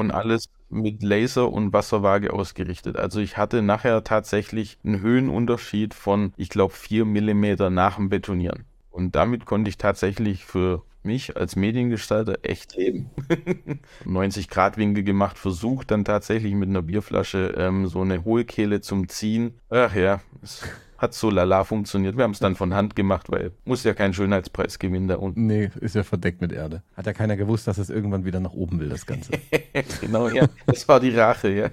und alles mit Laser und Wasserwaage ausgerichtet. Also ich hatte nachher tatsächlich einen Höhenunterschied von, ich glaube, 4 mm nach dem Betonieren. Und damit konnte ich tatsächlich für mich als Mediengestalter echt heben. 90 Grad Winkel gemacht, versucht dann tatsächlich mit einer Bierflasche ähm, so eine Hohlkehle zum Ziehen. Ach ja, hat so lala funktioniert. Wir haben es dann von Hand gemacht, weil muss ja keinen Schönheitspreis gewinnen da unten. Nee, ist ja verdeckt mit Erde. Hat ja keiner gewusst, dass es irgendwann wieder nach oben will, das Ganze. genau, ja. Das war die Rache, ja.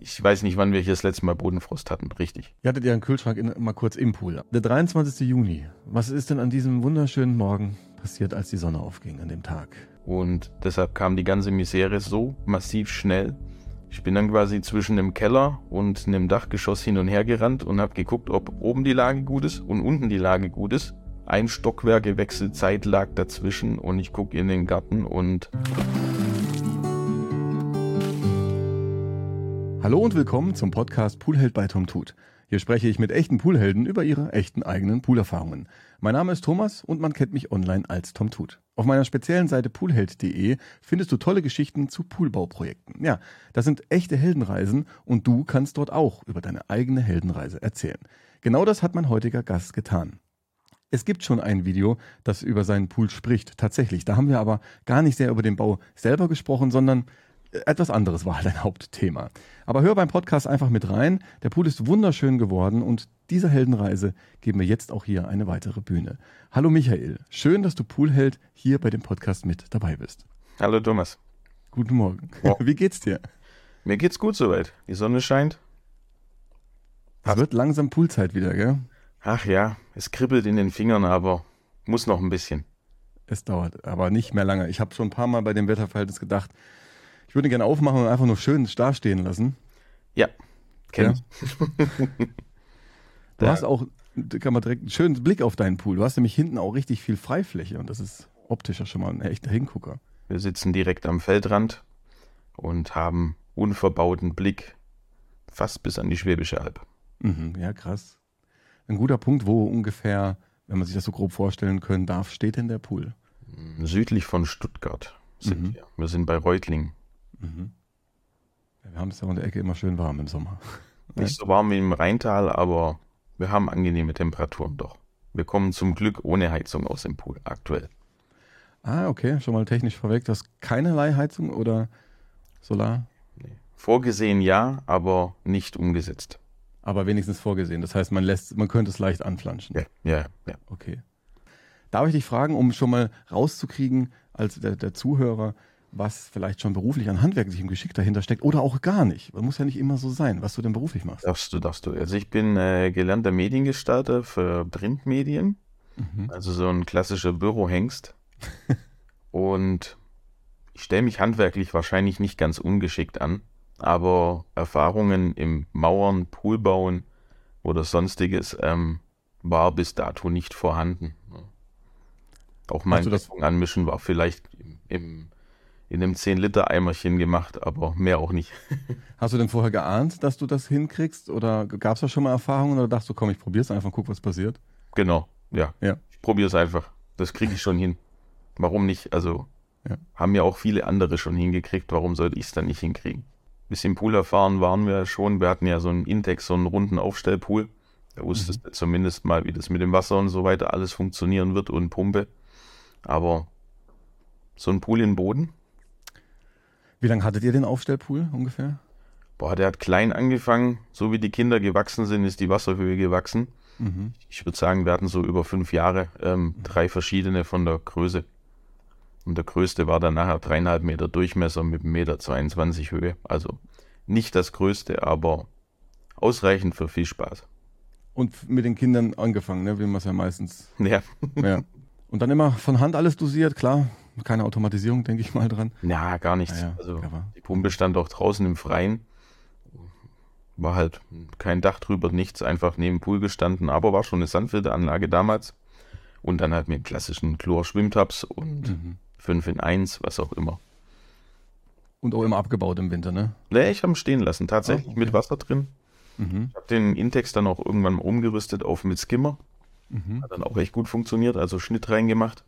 Ich weiß nicht, wann wir hier das letzte Mal Bodenfrost hatten, richtig. Ihr hattet ja einen Kühlschrank in, mal kurz im Pool. Der 23. Juni. Was ist denn an diesem wunderschönen Morgen passiert, als die Sonne aufging an dem Tag? Und deshalb kam die ganze Misere so massiv schnell, ich bin dann quasi zwischen dem Keller und einem Dachgeschoss hin und her gerannt und habe geguckt, ob oben die Lage gut ist und unten die Lage gut ist. Ein Stockwerk gewechselt, Zeit lag dazwischen und ich gucke in den Garten und... Hallo und willkommen zum Podcast Poolheld bei Tom Tut. Hier spreche ich mit echten Poolhelden über ihre echten eigenen Poolerfahrungen. Mein Name ist Thomas und man kennt mich online als Tom Tut. Auf meiner speziellen Seite poolheld.de findest du tolle Geschichten zu Poolbauprojekten. Ja, das sind echte Heldenreisen und du kannst dort auch über deine eigene Heldenreise erzählen. Genau das hat mein heutiger Gast getan. Es gibt schon ein Video, das über seinen Pool spricht, tatsächlich. Da haben wir aber gar nicht sehr über den Bau selber gesprochen, sondern etwas anderes war halt ein Hauptthema. Aber hör beim Podcast einfach mit rein. Der Pool ist wunderschön geworden und dieser Heldenreise geben wir jetzt auch hier eine weitere Bühne. Hallo Michael, schön, dass du Poolheld hier bei dem Podcast mit dabei bist. Hallo Thomas. Guten Morgen. Wow. Wie geht's dir? Mir geht's gut soweit. Die Sonne scheint. Es wird langsam Poolzeit wieder, gell? Ach ja, es kribbelt in den Fingern, aber muss noch ein bisschen. Es dauert, aber nicht mehr lange. Ich habe schon ein paar Mal bei dem Wetterverhältnis gedacht, ich würde gerne aufmachen und einfach nur schön dastehen lassen. Ja, kenn ja. Du hast auch, kann man direkt einen schönen Blick auf deinen Pool. Du hast nämlich hinten auch richtig viel Freifläche und das ist optisch ja schon mal ein echter Hingucker. Wir sitzen direkt am Feldrand und haben unverbauten Blick fast bis an die Schwäbische Alb. Mhm, ja, krass. Ein guter Punkt, wo ungefähr, wenn man sich das so grob vorstellen können darf, steht denn der Pool? Südlich von Stuttgart sind mhm. wir. Wir sind bei Reutlingen. Mhm. wir haben es ja in der Ecke immer schön warm im Sommer. Nicht so warm wie im Rheintal, aber wir haben angenehme Temperaturen doch. Wir kommen zum Glück ohne Heizung aus dem Pool aktuell. Ah, okay, schon mal technisch vorweg. Du hast keinerlei Heizung oder Solar? Nee. Vorgesehen ja, aber nicht umgesetzt. Aber wenigstens vorgesehen. Das heißt, man lässt, man könnte es leicht anflanschen. Ja, ja, ja. Okay. Darf ich dich fragen, um schon mal rauszukriegen, als der, der Zuhörer, was vielleicht schon beruflich an handwerklichem Geschick dahinter steckt oder auch gar nicht. Das muss ja nicht immer so sein, was du denn beruflich machst. Darfst du, darfst du. Also ich bin äh, gelernter Mediengestalter für Printmedien, mhm. also so ein klassischer Bürohengst. Und ich stelle mich handwerklich wahrscheinlich nicht ganz ungeschickt an, aber Erfahrungen im Mauern, Poolbauen oder sonstiges ähm, war bis dato nicht vorhanden. Auch mein Anmischen war vielleicht im, im in einem 10-Liter-Eimerchen gemacht, aber mehr auch nicht. Hast du denn vorher geahnt, dass du das hinkriegst? Oder gab es da schon mal Erfahrungen oder dachtest du, komm, ich probier's einfach, guck, was passiert? Genau, ja. ja. Ich probier's einfach. Das kriege ich schon hin. Warum nicht? Also ja. haben ja auch viele andere schon hingekriegt. Warum sollte ich es dann nicht hinkriegen? Bisschen Pool erfahren waren wir schon. Wir hatten ja so einen Intex, so einen runden Aufstellpool. Da wusstest mhm. du zumindest mal, wie das mit dem Wasser und so weiter alles funktionieren wird und Pumpe. Aber so ein Pool in Boden, wie lange hattet ihr den Aufstellpool ungefähr? Boah, der hat klein angefangen. So wie die Kinder gewachsen sind, ist die Wasserhöhe gewachsen. Mhm. Ich würde sagen, wir hatten so über fünf Jahre ähm, drei verschiedene von der Größe. Und der größte war dann nachher dreieinhalb Meter Durchmesser mit einem Meter 22 Höhe. Also nicht das größte, aber ausreichend für viel Spaß. Und mit den Kindern angefangen, ne? wie man es ja meistens. Ja. ja. Und dann immer von Hand alles dosiert, klar. Keine Automatisierung, denke ich mal dran. Ja, gar nichts. Ja, also die Pumpe stand auch draußen im Freien. War halt kein Dach drüber, nichts, einfach neben dem Pool gestanden, aber war schon eine Sandfilteranlage damals. Und dann halt mit klassischen Chlor-Schwimmtabs und mhm. 5 in 1, was auch immer. Und auch immer abgebaut im Winter, ne? Nee, ich habe ihn stehen lassen, tatsächlich oh, okay. mit Wasser drin. Mhm. Ich habe den Intex dann auch irgendwann mal umgerüstet auf mit Skimmer. Mhm. Hat dann auch echt gut funktioniert, also Schnitt reingemacht.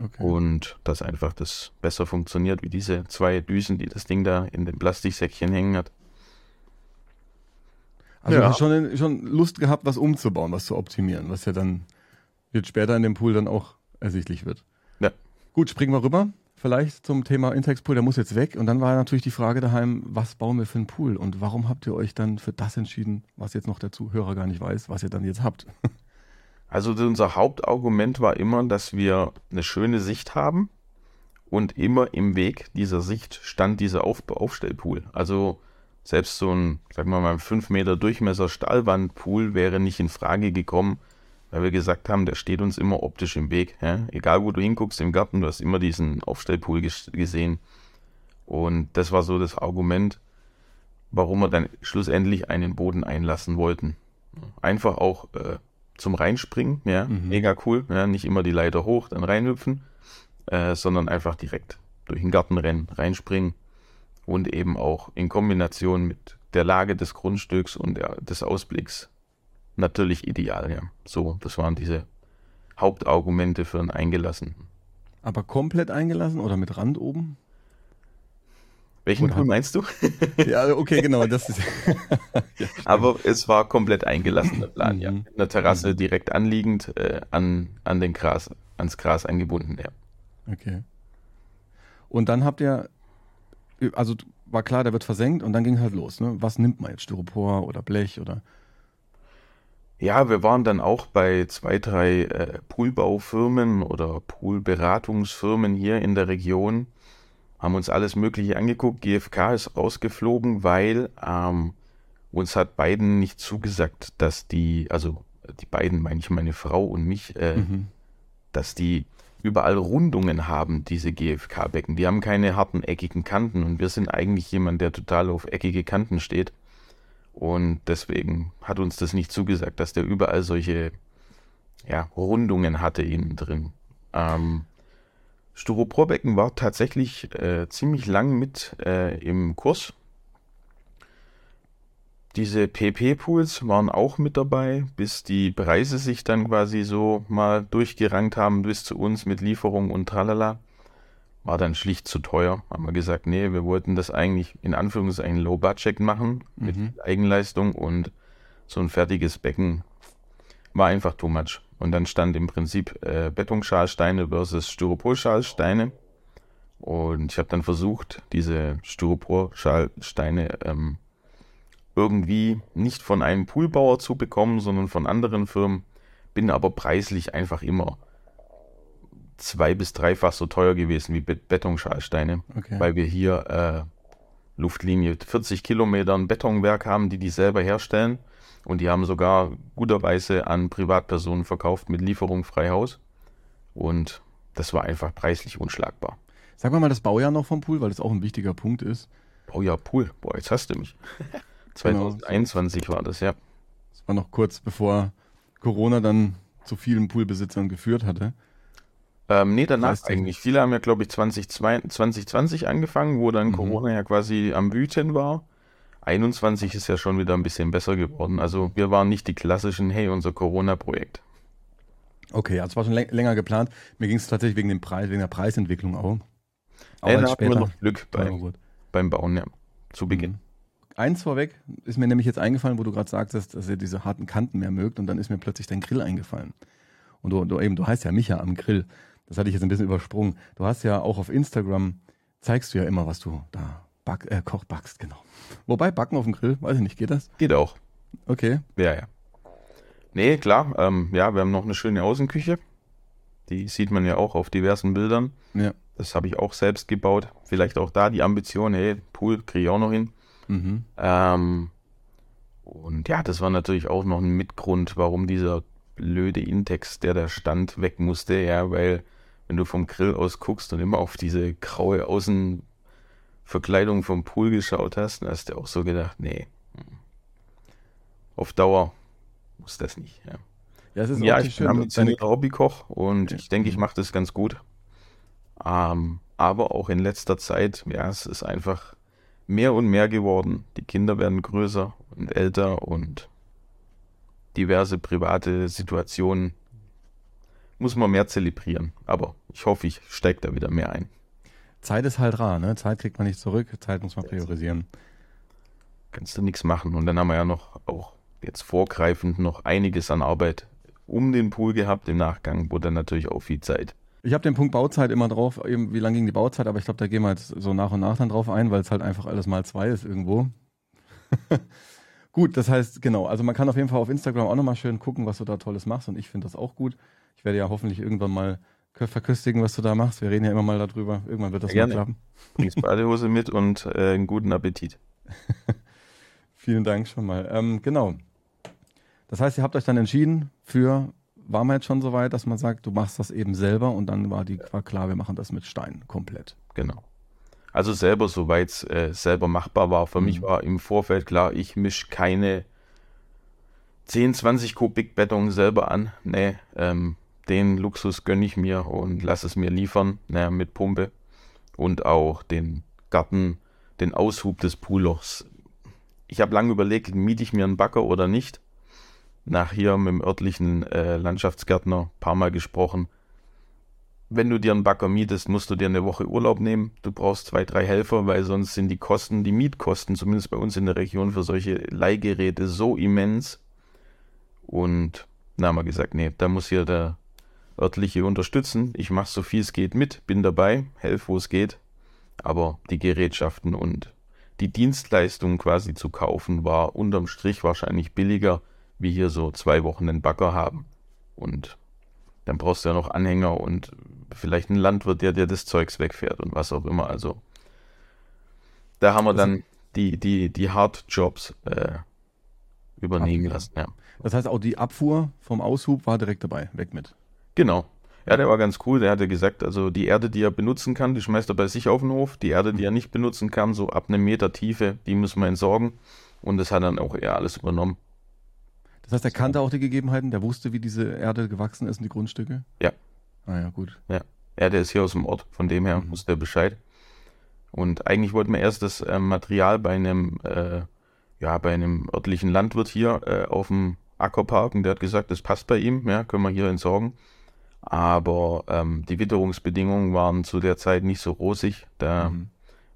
Okay. Und dass einfach das besser funktioniert, wie diese zwei Düsen, die das Ding da in dem Plastiksäckchen hängen hat. Also ja. du hast schon, schon Lust gehabt, was umzubauen, was zu optimieren, was ja dann jetzt später in dem Pool dann auch ersichtlich wird. Ja. Gut, springen wir rüber. Vielleicht zum Thema Intex Pool, der muss jetzt weg. Und dann war natürlich die Frage daheim, was bauen wir für einen Pool? Und warum habt ihr euch dann für das entschieden, was jetzt noch der Zuhörer gar nicht weiß, was ihr dann jetzt habt? Also unser Hauptargument war immer, dass wir eine schöne Sicht haben und immer im Weg dieser Sicht stand dieser Auf Aufstellpool. Also selbst so ein, sagen wir mal, 5 Meter Durchmesser Stahlwandpool wäre nicht in Frage gekommen, weil wir gesagt haben, der steht uns immer optisch im Weg. Ja? Egal wo du hinguckst im Garten, du hast immer diesen Aufstellpool gesehen. Und das war so das Argument, warum wir dann schlussendlich einen Boden einlassen wollten. Einfach auch äh, zum Reinspringen, ja, mhm. mega cool. Ja, nicht immer die Leiter hoch, dann reinhüpfen, äh, sondern einfach direkt durch den Garten rennen, reinspringen und eben auch in Kombination mit der Lage des Grundstücks und der, des Ausblicks natürlich ideal, ja. So, das waren diese Hauptargumente für einen Eingelassen. Aber komplett eingelassen oder mit Rand oben? Welchen Pool meinst du? ja, okay, genau. Das ist ja, Aber es war komplett eingelassen, der Plan, mhm. ja. In der Terrasse mhm. direkt anliegend, äh, an, an den Gras, ans Gras angebunden, ja. Okay. Und dann habt ihr, also war klar, der wird versenkt und dann ging halt los. Ne? Was nimmt man jetzt? Styropor oder Blech oder? Ja, wir waren dann auch bei zwei, drei äh, Poolbaufirmen oder Poolberatungsfirmen hier in der Region haben uns alles Mögliche angeguckt. GfK ist rausgeflogen, weil ähm, uns hat beiden nicht zugesagt, dass die, also die beiden, meine ich meine Frau und mich, äh, mhm. dass die überall Rundungen haben, diese GfK-Becken. Die haben keine harten, eckigen Kanten und wir sind eigentlich jemand, der total auf eckige Kanten steht. Und deswegen hat uns das nicht zugesagt, dass der überall solche ja, Rundungen hatte innen drin. Ähm, Styroporbecken war tatsächlich äh, ziemlich lang mit äh, im Kurs. Diese PP-Pools waren auch mit dabei, bis die Preise sich dann quasi so mal durchgerankt haben bis zu uns mit Lieferung und tralala. War dann schlicht zu teuer. Haben wir gesagt, nee, wir wollten das eigentlich in Anführungszeichen Low Budget machen mit mhm. Eigenleistung und so ein fertiges Becken war einfach too much. Und dann stand im Prinzip äh, Betonschalsteine versus Styroporschalsteine. Und ich habe dann versucht, diese Styroporschalsteine ähm, irgendwie nicht von einem Poolbauer zu bekommen, sondern von anderen Firmen. Bin aber preislich einfach immer zwei- bis dreifach so teuer gewesen wie Bet Betonschalsteine, okay. weil wir hier äh, Luftlinie 40 Kilometer ein Betonwerk haben, die die selber herstellen. Und die haben sogar guterweise an Privatpersonen verkauft mit Lieferung frei Haus. Und das war einfach preislich unschlagbar. Sag mal das Baujahr noch vom Pool, weil das auch ein wichtiger Punkt ist. Baujahr Pool, boah, jetzt hast du mich. 2021 genau. war das, ja. Das war noch kurz bevor Corona dann zu vielen Poolbesitzern geführt hatte. Ähm, nee, danach das heißt, eigentlich. Viele haben ja, glaube ich, 2020, 2020 angefangen, wo dann mhm. Corona ja quasi am Wüten war. 21 ist ja schon wieder ein bisschen besser geworden. Also wir waren nicht die klassischen, hey, unser Corona-Projekt. Okay, es war schon länger geplant. Mir ging es tatsächlich wegen dem Preis, wegen der Preisentwicklung auch. auch ja, da hatten wir noch Glück bei, beim Bauen, ja, zu Beginn. Mhm. Eins vorweg ist mir nämlich jetzt eingefallen, wo du gerade sagtest, dass ihr diese harten Kanten mehr mögt und dann ist mir plötzlich dein Grill eingefallen. Und du, du eben, du heißt ja Micha am Grill. Das hatte ich jetzt ein bisschen übersprungen. Du hast ja auch auf Instagram, zeigst du ja immer, was du da back, äh, Koch backst, genau. Wobei, backen auf dem Grill, weiß ich nicht, geht das? Geht auch. Okay. Ja, ja. Nee, klar, ähm, ja, wir haben noch eine schöne Außenküche. Die sieht man ja auch auf diversen Bildern. Ja. Das habe ich auch selbst gebaut. Vielleicht auch da die Ambition, hey, Pool kriege ich auch noch hin. Mhm. Ähm, und ja, das war natürlich auch noch ein Mitgrund, warum dieser blöde Intex, der da stand, weg musste. Ja, weil wenn du vom Grill aus guckst und immer auf diese graue Außen Verkleidung vom Pool geschaut hast, dann hast du auch so gedacht, nee, auf Dauer muss das nicht. Ja, ja, es ist ja ich bin ambitionierter Hobbykoch und ja. ich denke, ich mache das ganz gut. Ähm, aber auch in letzter Zeit, ja, es ist einfach mehr und mehr geworden. Die Kinder werden größer und älter und diverse private Situationen muss man mehr zelebrieren. Aber ich hoffe, ich steige da wieder mehr ein. Zeit ist halt rar, ne? Zeit kriegt man nicht zurück, Zeit muss man priorisieren. Kannst du nichts machen. Und dann haben wir ja noch auch jetzt vorgreifend noch einiges an Arbeit um den Pool gehabt im Nachgang, wo dann natürlich auch viel Zeit. Ich habe den Punkt Bauzeit immer drauf, eben wie lang ging die Bauzeit, aber ich glaube, da gehen wir jetzt so nach und nach dann drauf ein, weil es halt einfach alles mal zwei ist irgendwo. gut, das heißt, genau, also man kann auf jeden Fall auf Instagram auch nochmal schön gucken, was du da Tolles machst und ich finde das auch gut. Ich werde ja hoffentlich irgendwann mal verköstigen, was du da machst. Wir reden ja immer mal darüber. Irgendwann wird das ja, mal klappen. Bringst Badehose mit und äh, einen guten Appetit. Vielen Dank schon mal. Ähm, genau. Das heißt, ihr habt euch dann entschieden für, war man jetzt schon so weit, dass man sagt, du machst das eben selber und dann war die war klar, wir machen das mit Stein komplett. Genau. Also selber, soweit es äh, selber machbar war. Für mhm. mich war im Vorfeld klar, ich mische keine 10, 20 Kubik Beton selber an. Nee, ähm, den Luxus gönne ich mir und lasse es mir liefern, naja, mit Pumpe. Und auch den Garten, den Aushub des Poollochs. Ich habe lange überlegt, miete ich mir einen Bagger oder nicht. Nach hier mit dem örtlichen äh, Landschaftsgärtner ein paar Mal gesprochen. Wenn du dir einen Bagger mietest, musst du dir eine Woche Urlaub nehmen. Du brauchst zwei, drei Helfer, weil sonst sind die Kosten, die Mietkosten, zumindest bei uns in der Region für solche Leihgeräte so immens. Und da haben wir gesagt, nee, da muss hier der örtliche unterstützen. Ich mache so viel es geht mit, bin dabei, helfe, wo es geht. Aber die Gerätschaften und die Dienstleistung quasi zu kaufen, war unterm Strich wahrscheinlich billiger, wie hier so zwei Wochen den Bagger haben. Und dann brauchst du ja noch Anhänger und vielleicht einen Landwirt, der dir das Zeugs wegfährt und was auch immer. Also da haben wir dann die, die, die Hardjobs äh, übernehmen lassen. Ja. Das heißt, auch die Abfuhr vom Aushub war direkt dabei, weg mit. Genau. Ja, der war ganz cool. Der hatte gesagt, also die Erde, die er benutzen kann, die schmeißt er bei sich auf den Hof. Die Erde, die er nicht benutzen kann, so ab einem Meter Tiefe, die müssen wir entsorgen. Und das hat dann auch er alles übernommen. Das heißt, er kannte auch die Gegebenheiten, der wusste, wie diese Erde gewachsen ist in die Grundstücke? Ja. Ah ja, gut. Ja. Ja, der ist hier aus dem Ort, von dem her mhm. wusste er Bescheid. Und eigentlich wollten wir erst das äh, Material bei einem, äh, ja, bei einem örtlichen Landwirt hier äh, auf dem Acker parken. Der hat gesagt, das passt bei ihm, ja, können wir hier entsorgen. Aber ähm, die Witterungsbedingungen waren zu der Zeit nicht so rosig. Da mhm.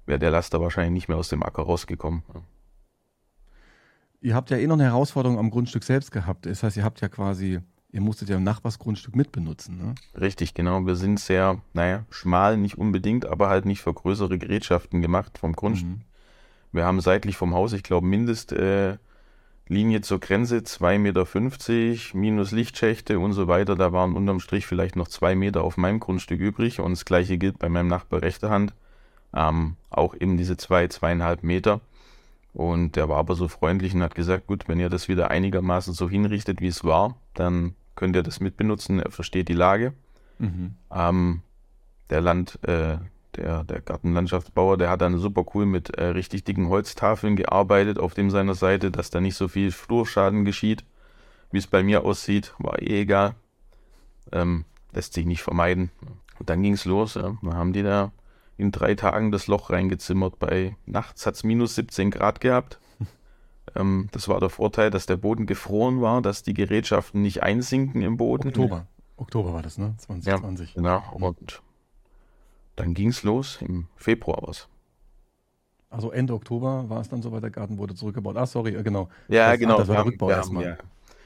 wäre der Laster wahrscheinlich nicht mehr aus dem Acker rausgekommen. Ihr habt ja eh noch eine Herausforderung am Grundstück selbst gehabt. Das heißt, ihr habt ja quasi, ihr musstet ja ein Nachbarsgrundstück mitbenutzen. Ne? Richtig, genau. Wir sind sehr, naja, schmal nicht unbedingt, aber halt nicht für größere Gerätschaften gemacht vom Grundstück. Mhm. Wir haben seitlich vom Haus, ich glaube, Mindest. Äh, Linie zur Grenze 2,50 Meter, minus Lichtschächte und so weiter. Da waren unterm Strich vielleicht noch zwei Meter auf meinem Grundstück übrig und das gleiche gilt bei meinem Nachbar rechter Hand. Ähm, auch eben diese zwei, zweieinhalb Meter. Und der war aber so freundlich und hat gesagt, gut, wenn ihr das wieder einigermaßen so hinrichtet, wie es war, dann könnt ihr das mitbenutzen. Er versteht die Lage. Mhm. Ähm, der Land, äh, der, der Gartenlandschaftsbauer, der hat dann super cool mit äh, richtig dicken Holztafeln gearbeitet auf dem seiner Seite, dass da nicht so viel Flurschaden geschieht. Wie es bei mir aussieht, war eh egal. Ähm, lässt sich nicht vermeiden. Und dann ging es los. Ja. Dann haben die da in drei Tagen das Loch reingezimmert. Bei nachts hat es minus 17 Grad gehabt. ähm, das war der Vorteil, dass der Boden gefroren war, dass die Gerätschaften nicht einsinken im Boden. Oktober. Oktober war das, ne? 2020. Ja, genau. Und dann ging es los im Februar was. Also Ende Oktober war es dann soweit, der Garten wurde zurückgebaut. Ah, sorry, genau. Ja, das, genau. Das war der Rückbau erstmal. Ja.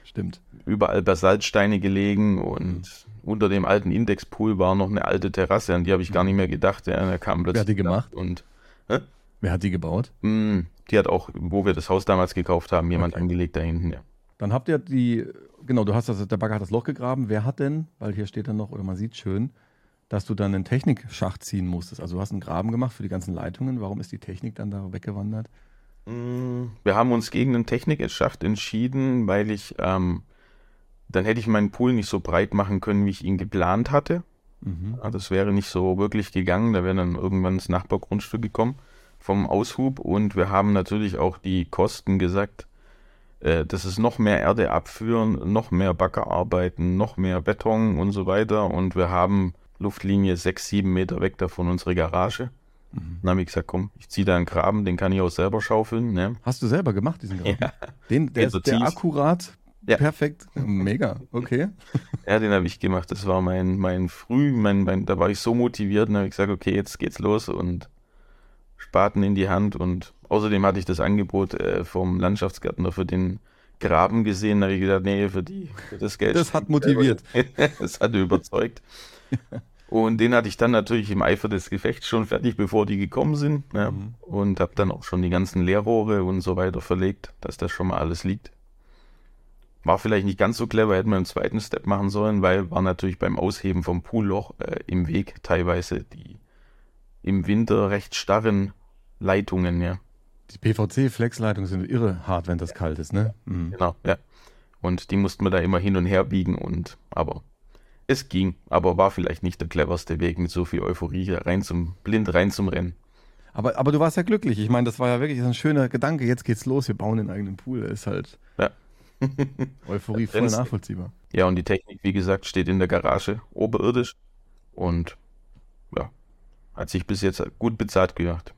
Stimmt. Überall Basaltsteine gelegen und mhm. unter dem alten Indexpool war noch eine alte Terrasse, an die habe ich gar nicht mehr gedacht. Ja, da kam plötzlich Wer hat die gemacht? Und, hä? Wer hat die gebaut? Mm, die hat auch, wo wir das Haus damals gekauft haben, jemand okay. angelegt da hinten, ja. Dann habt ihr die, genau, du hast das, der Bagger hat das Loch gegraben. Wer hat denn, weil hier steht dann noch, oder man sieht schön, dass du dann einen Technikschacht ziehen musstest. Also du hast einen Graben gemacht für die ganzen Leitungen. Warum ist die Technik dann da weggewandert? Mm, wir haben uns gegen einen Technikschacht entschieden, weil ich, ähm, dann hätte ich meinen Pool nicht so breit machen können, wie ich ihn geplant hatte. Mhm. Das wäre nicht so wirklich gegangen. Da wäre dann irgendwann das Nachbargrundstück gekommen vom Aushub. Und wir haben natürlich auch die Kosten gesagt, äh, das ist noch mehr Erde abführen, noch mehr Baggerarbeiten, noch mehr Beton und so weiter. Und wir haben Luftlinie sechs, sieben Meter weg davon unsere Garage. Mhm. Dann habe ich gesagt, komm, ich ziehe da einen Graben, den kann ich auch selber schaufeln. Ne? Hast du selber gemacht, diesen Graben? Ja. Den, der, ist, der akkurat Ja. Perfekt. Mega. Okay. Ja, den habe ich gemacht. Das war mein, mein Früh, mein, mein, da war ich so motiviert und habe ich gesagt, okay, jetzt geht's los und Spaten in die Hand und außerdem hatte ich das Angebot äh, vom Landschaftsgärtner für den Graben gesehen, da habe ich gedacht, nee, für, die, für das Geld. Das hat motiviert. das hat überzeugt. Und den hatte ich dann natürlich im Eifer des Gefechts schon fertig, bevor die gekommen sind. Ne? Mhm. Und habe dann auch schon die ganzen Leerrohre und so weiter verlegt, dass das schon mal alles liegt. War vielleicht nicht ganz so clever, hätten wir im zweiten Step machen sollen, weil war natürlich beim Ausheben vom Poolloch äh, im Weg teilweise die im Winter recht starren Leitungen, ja. Die PVC-Flexleitungen sind irre hart, wenn das kalt ist, ne? Mhm. Genau, ja. Und die mussten wir da immer hin und her biegen und aber es ging, aber war vielleicht nicht der cleverste Weg mit so viel Euphorie rein zum blind rein zum Rennen. Aber, aber du warst ja glücklich. Ich meine, das war ja wirklich ein schöner Gedanke. Jetzt geht's los, wir bauen den eigenen Pool. Das ist halt ja. Euphorie voll nachvollziehbar. Ja, und die Technik, wie gesagt, steht in der Garage, oberirdisch. Und ja, hat sich bis jetzt gut bezahlt gemacht.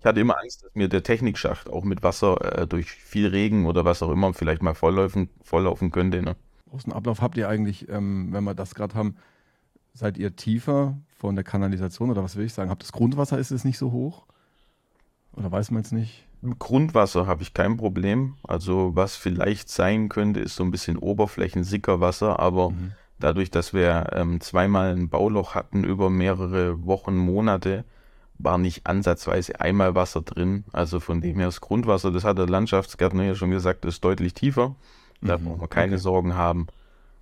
Ich hatte immer Angst, dass mir der Technikschacht auch mit Wasser äh, durch viel Regen oder was auch immer vielleicht mal volllaufen, volllaufen könnte. Ne? Ablauf habt ihr eigentlich, ähm, wenn wir das gerade haben, seid ihr tiefer von der Kanalisation oder was will ich sagen? Habt das Grundwasser, ist es nicht so hoch? Oder weiß man es nicht? Im Grundwasser habe ich kein Problem. Also was vielleicht sein könnte, ist so ein bisschen Oberflächensickerwasser, aber mhm. dadurch, dass wir ähm, zweimal ein Bauloch hatten über mehrere Wochen, Monate, war nicht ansatzweise einmal Wasser drin. Also von dem her das Grundwasser, das hat der Landschaftsgärtner ja schon gesagt, ist deutlich tiefer. Da mhm. brauchen wir keine okay. Sorgen haben.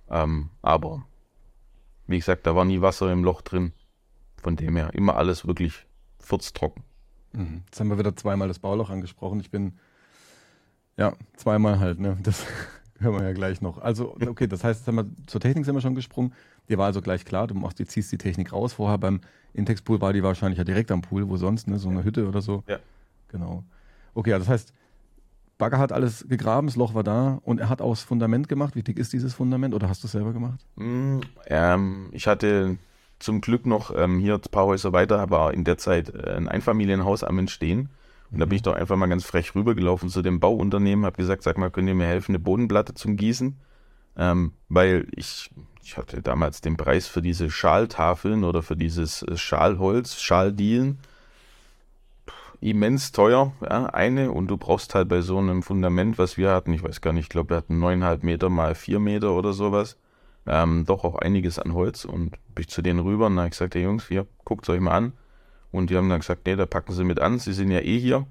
Ähm, aber wie gesagt, da war nie Wasser im Loch drin. Von dem her immer alles wirklich furztrocken. Mhm. Jetzt haben wir wieder zweimal das Bauloch angesprochen. Ich bin ja zweimal halt, ne? Das hören wir ja gleich noch. Also, okay, das heißt, wir, zur Technik sind wir schon gesprungen. Dir war also gleich klar, du machst, du ziehst die Technik raus. Vorher beim Intex-Pool war die wahrscheinlich ja direkt am Pool, wo sonst, ne? So eine Hütte oder so. Ja. Genau. Okay, also das heißt, Bagger hat alles gegraben, das Loch war da und er hat auch das Fundament gemacht. Wie dick ist dieses Fundament oder hast du es selber gemacht? Mm, ähm, ich hatte zum Glück noch ähm, hier ein paar Häuser weiter, war in der Zeit äh, ein Einfamilienhaus am Entstehen. Und da bin ich doch einfach mal ganz frech rübergelaufen zu dem Bauunternehmen, habe gesagt, sag mal, könnt ihr mir helfen, eine Bodenplatte zum Gießen? Ähm, weil ich, ich hatte damals den Preis für diese Schaltafeln oder für dieses äh, Schalholz, Schaldielen, immens teuer, ja, eine. Und du brauchst halt bei so einem Fundament, was wir hatten, ich weiß gar nicht, ich glaube, wir hatten neuneinhalb Meter mal vier Meter oder sowas, ähm, doch auch einiges an Holz. Und bin ich zu denen rüber und habe gesagt, hey Jungs, hier, guckt euch mal an. Und die haben dann gesagt, nee, da packen sie mit an, sie sind ja eh hier.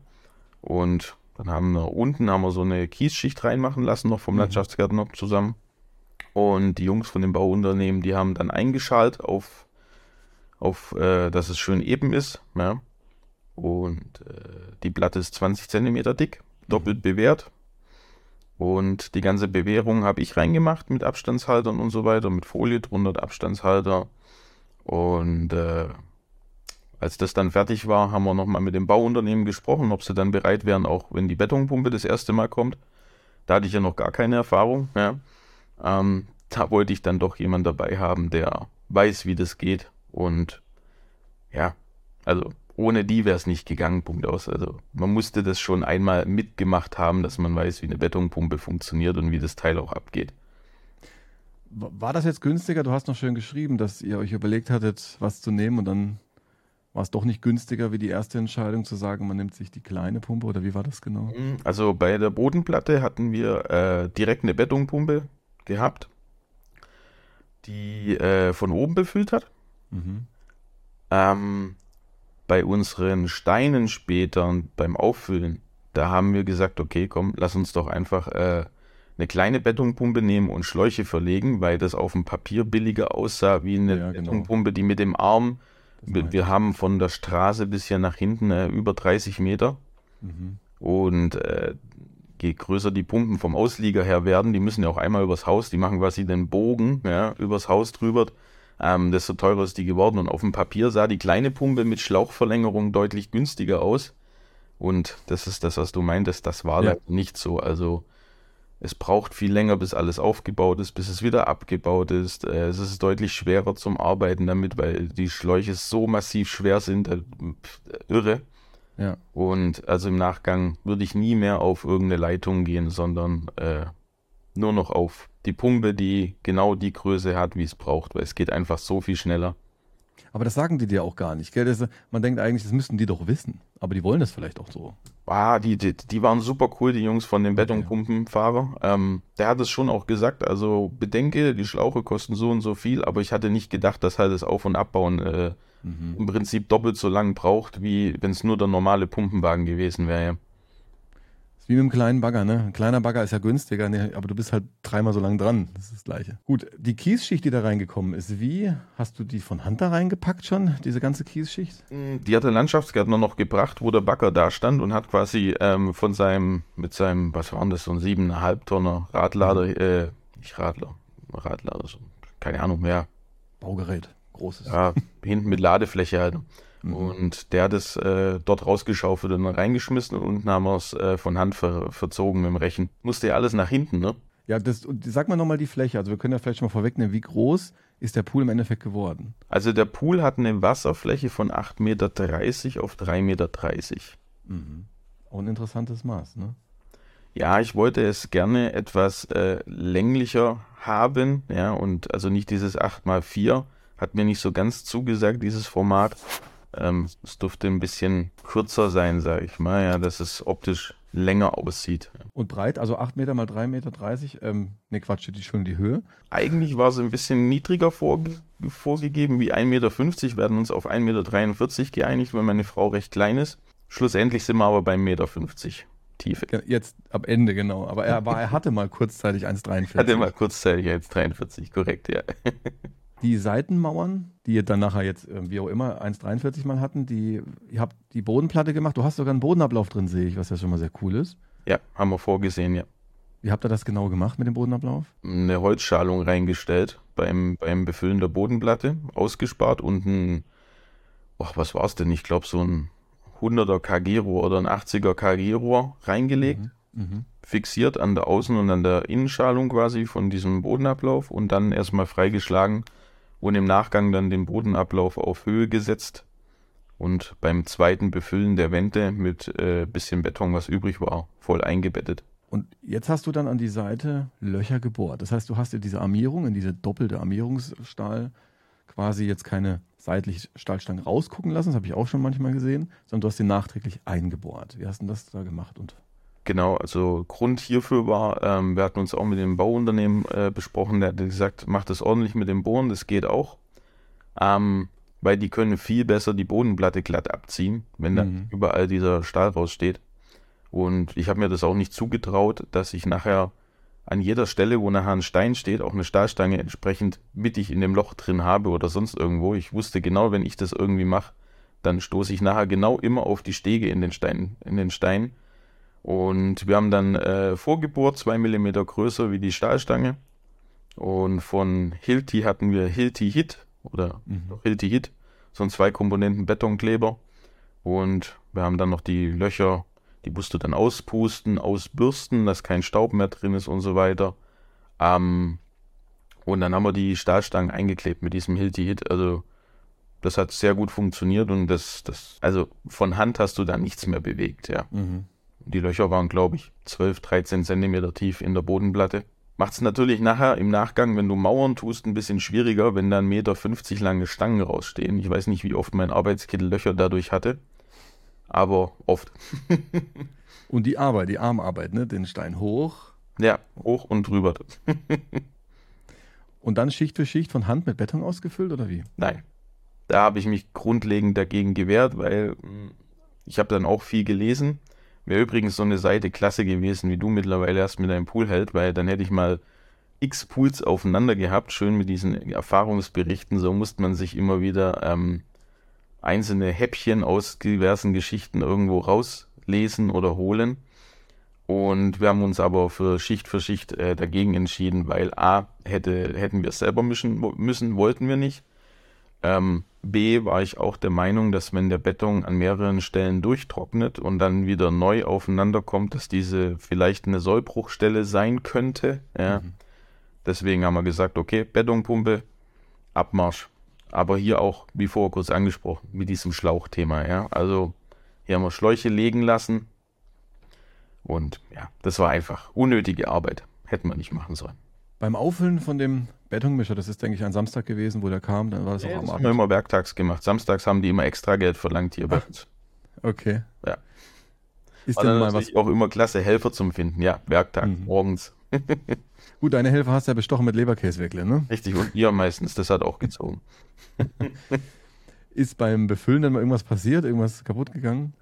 Und dann haben wir unten haben wir so eine Kiesschicht reinmachen lassen, noch vom mhm. Landschaftsgärtner zusammen. Und die Jungs von dem Bauunternehmen, die haben dann eingeschalt auf, auf äh, dass es schön eben ist. Ja. Und äh, die Platte ist 20 cm dick, doppelt mhm. bewehrt. Und die ganze Bewehrung habe ich reingemacht mit Abstandshaltern und so weiter, mit Folie drunter, Abstandshalter. Und äh, als das dann fertig war, haben wir nochmal mit dem Bauunternehmen gesprochen, ob sie dann bereit wären, auch wenn die Betonpumpe das erste Mal kommt. Da hatte ich ja noch gar keine Erfahrung. Ja. Ähm, da wollte ich dann doch jemanden dabei haben, der weiß, wie das geht. Und ja, also ohne die wäre es nicht gegangen, Punkt aus. Also man musste das schon einmal mitgemacht haben, dass man weiß, wie eine Betonpumpe funktioniert und wie das Teil auch abgeht. War das jetzt günstiger? Du hast noch schön geschrieben, dass ihr euch überlegt hattet, was zu nehmen und dann war es doch nicht günstiger wie die erste Entscheidung zu sagen, man nimmt sich die kleine Pumpe oder wie war das genau? Mhm, also bei der Bodenplatte hatten wir äh, direkt eine Betonpumpe gehabt, die äh, von oben befüllt hat. Mhm. Ähm, bei unseren Steinen später beim Auffüllen, da haben wir gesagt, okay, komm, lass uns doch einfach äh, eine kleine Betonpumpe nehmen und Schläuche verlegen, weil das auf dem Papier billiger aussah wie eine ja, genau. Betonpumpe, die mit dem Arm wir, wir, haben von der Straße bis hier nach hinten äh, über 30 Meter. Mhm. Und äh, je größer die Pumpen vom Auslieger her werden, die müssen ja auch einmal übers Haus, die machen quasi den Bogen ja, übers Haus drüber, ähm, desto teurer ist die geworden. Und auf dem Papier sah die kleine Pumpe mit Schlauchverlängerung deutlich günstiger aus. Und das ist das, was du meintest, das war ja. nicht so. Also es braucht viel länger, bis alles aufgebaut ist, bis es wieder abgebaut ist. Äh, es ist deutlich schwerer zum Arbeiten damit, weil die Schläuche so massiv schwer sind. Äh, irre. Ja. Und also im Nachgang würde ich nie mehr auf irgendeine Leitung gehen, sondern äh, nur noch auf die Pumpe, die genau die Größe hat, wie es braucht, weil es geht einfach so viel schneller. Aber das sagen die dir auch gar nicht. Gell? Das, man denkt eigentlich, das müssten die doch wissen. Aber die wollen das vielleicht auch so. Ah, die, die, die waren super cool, die Jungs von dem Betonpumpenfahrer. Ähm, der hat es schon auch gesagt. Also bedenke, die Schlauche kosten so und so viel, aber ich hatte nicht gedacht, dass halt das Auf- und Abbauen äh, mhm. im Prinzip doppelt so lang braucht, wie wenn es nur der normale Pumpenwagen gewesen wäre. Wie mit einem kleinen Bagger, ne? Ein kleiner Bagger ist ja günstiger, ne? aber du bist halt dreimal so lang dran. Das ist das Gleiche. Gut, die Kiesschicht, die da reingekommen ist, wie? Hast du die von Hand da reingepackt schon, diese ganze Kiesschicht? Mm, die hat der Landschaftsgärtner noch gebracht, wo der Bagger da stand und hat quasi ähm, von seinem, mit seinem, was war das, so ein siebeneinhalb Tonner Radlader, mhm. äh, nicht Radler, Radlader, so, keine Ahnung mehr. Baugerät, großes. Ja, hinten mit Ladefläche halt. Mhm. Und der hat es äh, dort rausgeschaufelt und reingeschmissen und unten haben wir es äh, von Hand ver verzogen mit dem Rechen. Musste ja alles nach hinten, ne? Ja, das, sag mal nochmal die Fläche. Also wir können ja vielleicht schon mal vorwegnehmen, wie groß ist der Pool im Endeffekt geworden? Also der Pool hat eine Wasserfläche von 8,30 Meter auf 3,30 Meter. Mhm. Auch ein interessantes Maß, ne? Ja, ich wollte es gerne etwas äh, länglicher haben, ja, und also nicht dieses 8x4, hat mir nicht so ganz zugesagt, dieses Format. Ähm, es durfte ein bisschen kürzer sein, sage ich mal, ja, dass es optisch länger aussieht. Und breit, also 8 Meter mal 3,30 Meter. Ähm, ne, Quatsch, die schon die Höhe. Eigentlich war es ein bisschen niedriger vorge vorgegeben, wie 1,50 Meter. Wir werden uns auf 1,43 Meter geeinigt, weil meine Frau recht klein ist. Schlussendlich sind wir aber bei 1,50 Meter Tiefe. Jetzt am Ende, genau. Aber er, war, er hatte mal kurzzeitig 1,43. Hatte mal kurzzeitig 1,43, korrekt, ja. Die Seitenmauern, die ihr dann nachher jetzt, ähm, wie auch immer, 1,43 mal hatten, die, ihr habt die Bodenplatte gemacht. Du hast sogar einen Bodenablauf drin, sehe ich, was ja schon mal sehr cool ist. Ja, haben wir vorgesehen, ja. Wie habt ihr das genau gemacht mit dem Bodenablauf? Eine Holzschalung reingestellt beim, beim Befüllen der Bodenplatte, ausgespart und ein, oh, was war es denn? Ich glaube, so ein 100er KG-Rohr oder ein 80er KG-Rohr reingelegt, mhm. Mhm. fixiert an der Außen- und an der Innenschalung quasi von diesem Bodenablauf und dann erstmal freigeschlagen und im Nachgang dann den Bodenablauf auf Höhe gesetzt und beim zweiten Befüllen der Wände mit äh, bisschen Beton, was übrig war, voll eingebettet. Und jetzt hast du dann an die Seite Löcher gebohrt. Das heißt, du hast dir diese Armierung, in diese doppelte Armierungsstahl quasi jetzt keine seitlich Stahlstangen rausgucken lassen, das habe ich auch schon manchmal gesehen, sondern du hast den nachträglich eingebohrt. Wie hast du das da gemacht? Und Genau, also Grund hierfür war, ähm, wir hatten uns auch mit dem Bauunternehmen äh, besprochen, der hat gesagt, macht das ordentlich mit dem Bohren, das geht auch. Ähm, weil die können viel besser die Bodenplatte glatt abziehen, wenn dann mhm. überall dieser Stahl raussteht. Und ich habe mir das auch nicht zugetraut, dass ich nachher an jeder Stelle, wo nachher ein Stein steht, auch eine Stahlstange entsprechend mittig in dem Loch drin habe oder sonst irgendwo. Ich wusste genau, wenn ich das irgendwie mache, dann stoße ich nachher genau immer auf die Stege in den Stein, in den Stein und wir haben dann äh, vorgebohrt, zwei Millimeter größer wie die Stahlstange. Und von Hilti hatten wir Hilti Hit oder mhm. Hilti Hit, so ein zwei Komponenten Betonkleber. Und wir haben dann noch die Löcher, die musst du dann auspusten, ausbürsten, dass kein Staub mehr drin ist und so weiter. Ähm, und dann haben wir die Stahlstangen eingeklebt mit diesem Hilti Hit. Also das hat sehr gut funktioniert und das, das, also von Hand hast du da nichts mehr bewegt, ja. Mhm. Die Löcher waren, glaube ich, 12, 13 Zentimeter tief in der Bodenplatte. Macht es natürlich nachher im Nachgang, wenn du Mauern tust, ein bisschen schwieriger, wenn da 1,50 Meter lange Stangen rausstehen. Ich weiß nicht, wie oft mein Arbeitskittel Löcher dadurch hatte, aber oft. und die Arbeit, die Armarbeit, ne? Den Stein hoch. Ja, hoch und drüber. und dann Schicht für Schicht von Hand mit Beton ausgefüllt oder wie? Nein. Da habe ich mich grundlegend dagegen gewehrt, weil hm, ich habe dann auch viel gelesen Wäre übrigens so eine Seite klasse gewesen, wie du mittlerweile hast mit deinem Pool hält, weil dann hätte ich mal x Pools aufeinander gehabt, schön mit diesen Erfahrungsberichten. So musste man sich immer wieder ähm, einzelne Häppchen aus diversen Geschichten irgendwo rauslesen oder holen. Und wir haben uns aber für Schicht für Schicht äh, dagegen entschieden, weil A, hätte, hätten wir es selber mischen müssen, wollten wir nicht. Ähm, B war ich auch der Meinung, dass wenn der Beton an mehreren Stellen durchtrocknet und dann wieder neu aufeinander kommt, dass diese vielleicht eine Sollbruchstelle sein könnte. Ja. Mhm. Deswegen haben wir gesagt, okay, Betonpumpe, Abmarsch. Aber hier auch, wie vorher kurz angesprochen, mit diesem Schlauchthema. Ja. Also hier haben wir Schläuche legen lassen. Und ja, das war einfach unnötige Arbeit. hätten wir nicht machen sollen. Beim Auffüllen von dem Betonmischer, das ist, denke ich, ein Samstag gewesen, wo der kam, dann war das Ja, auch am das haben Abend. wir immer werktags gemacht. Samstags haben die immer extra Geld verlangt hier bei uns. Okay. Ja. Ist War denn mal was. auch immer klasse, Helfer zum Finden. Ja, Werktag, Mhm. morgens. Gut, deine Helfer hast du ja bestochen mit Leberkäseweckle, ne? Richtig, und ihr meistens, das hat auch gezogen. Ist beim Befüllen dann mal irgendwas passiert, irgendwas kaputt gegangen?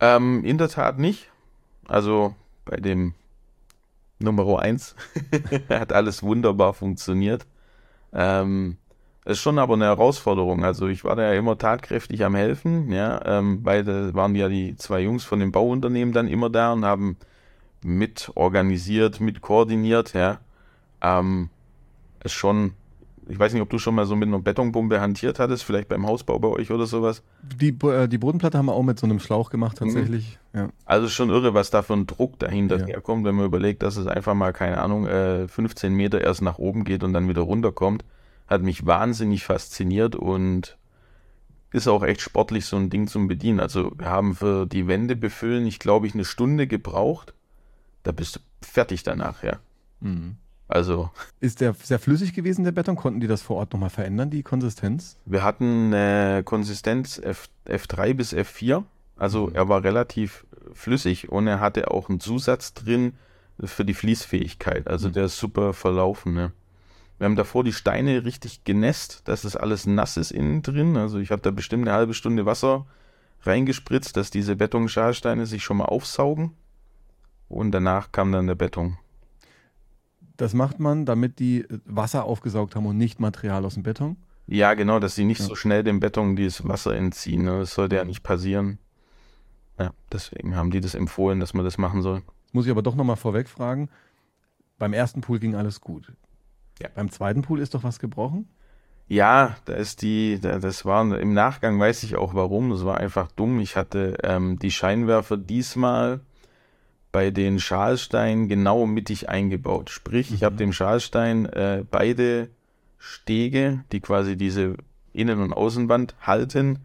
Ähm, in der Tat nicht. Also bei dem Nummer 1 hat alles wunderbar funktioniert. Ähm, ist schon aber eine Herausforderung. Also ich war da ja immer tatkräftig am Helfen, ja. Ähm, beide waren ja die zwei Jungs von dem Bauunternehmen dann immer da und haben mit organisiert, mit koordiniert, ja. Ähm, ist schon, ich weiß nicht, ob du schon mal so mit einer Betonbombe hantiert hattest, vielleicht beim Hausbau bei euch oder sowas. Die, äh, die Bodenplatte haben wir auch mit so einem Schlauch gemacht, tatsächlich. Ja. Also schon irre, was da für ein Druck dahinter Ja. herkommt, wenn man überlegt, dass es einfach mal, keine Ahnung, äh, 15 Meter erst nach oben geht und dann wieder runterkommt. Hat mich wahnsinnig fasziniert und ist auch echt sportlich, so ein Ding zum Bedienen. Also wir haben für die Wände befüllen, ich glaube, ich eine Stunde gebraucht. Da bist du fertig danach, ja. Mhm. Also Ist der sehr flüssig gewesen, der Beton? Konnten die das vor Ort nochmal verändern, die Konsistenz? wir hatten eine Konsistenz F, F3 bis F4. Also Mhm. er war relativ flüssig und er hatte auch einen Zusatz drin für die Fließfähigkeit. Also Mhm. der ist super verlaufen. Ne? Wir haben davor die Steine richtig genässt, dass das alles nass ist innen drin. Also ich habe da bestimmt eine halbe Stunde Wasser reingespritzt, dass diese Betonschalsteine sich schon mal aufsaugen. Und danach kam dann der Beton. Das macht man, damit die äh, Wasser aufgesaugt haben und nicht Material aus dem Beton. Ja, genau, dass sie nicht Ja. so schnell dem Beton dieses Wasser entziehen. Ne? Das sollte ja nicht passieren. Ja, deswegen haben die das empfohlen, dass man das machen soll. Jetzt muss ich aber doch nochmal vorweg fragen. Beim ersten Pool ging alles gut. Ja. Beim zweiten Pool ist doch was gebrochen? Ja, da ist die, da, das war im Nachgang weiß ich auch warum. Das war einfach dumm. Ich hatte ähm, die Scheinwerfer diesmal bei den Schalsteinen genau mittig eingebaut. Sprich, ich habe dem Schalstein äh, beide Stege, die quasi diese Innen- und Außenwand halten,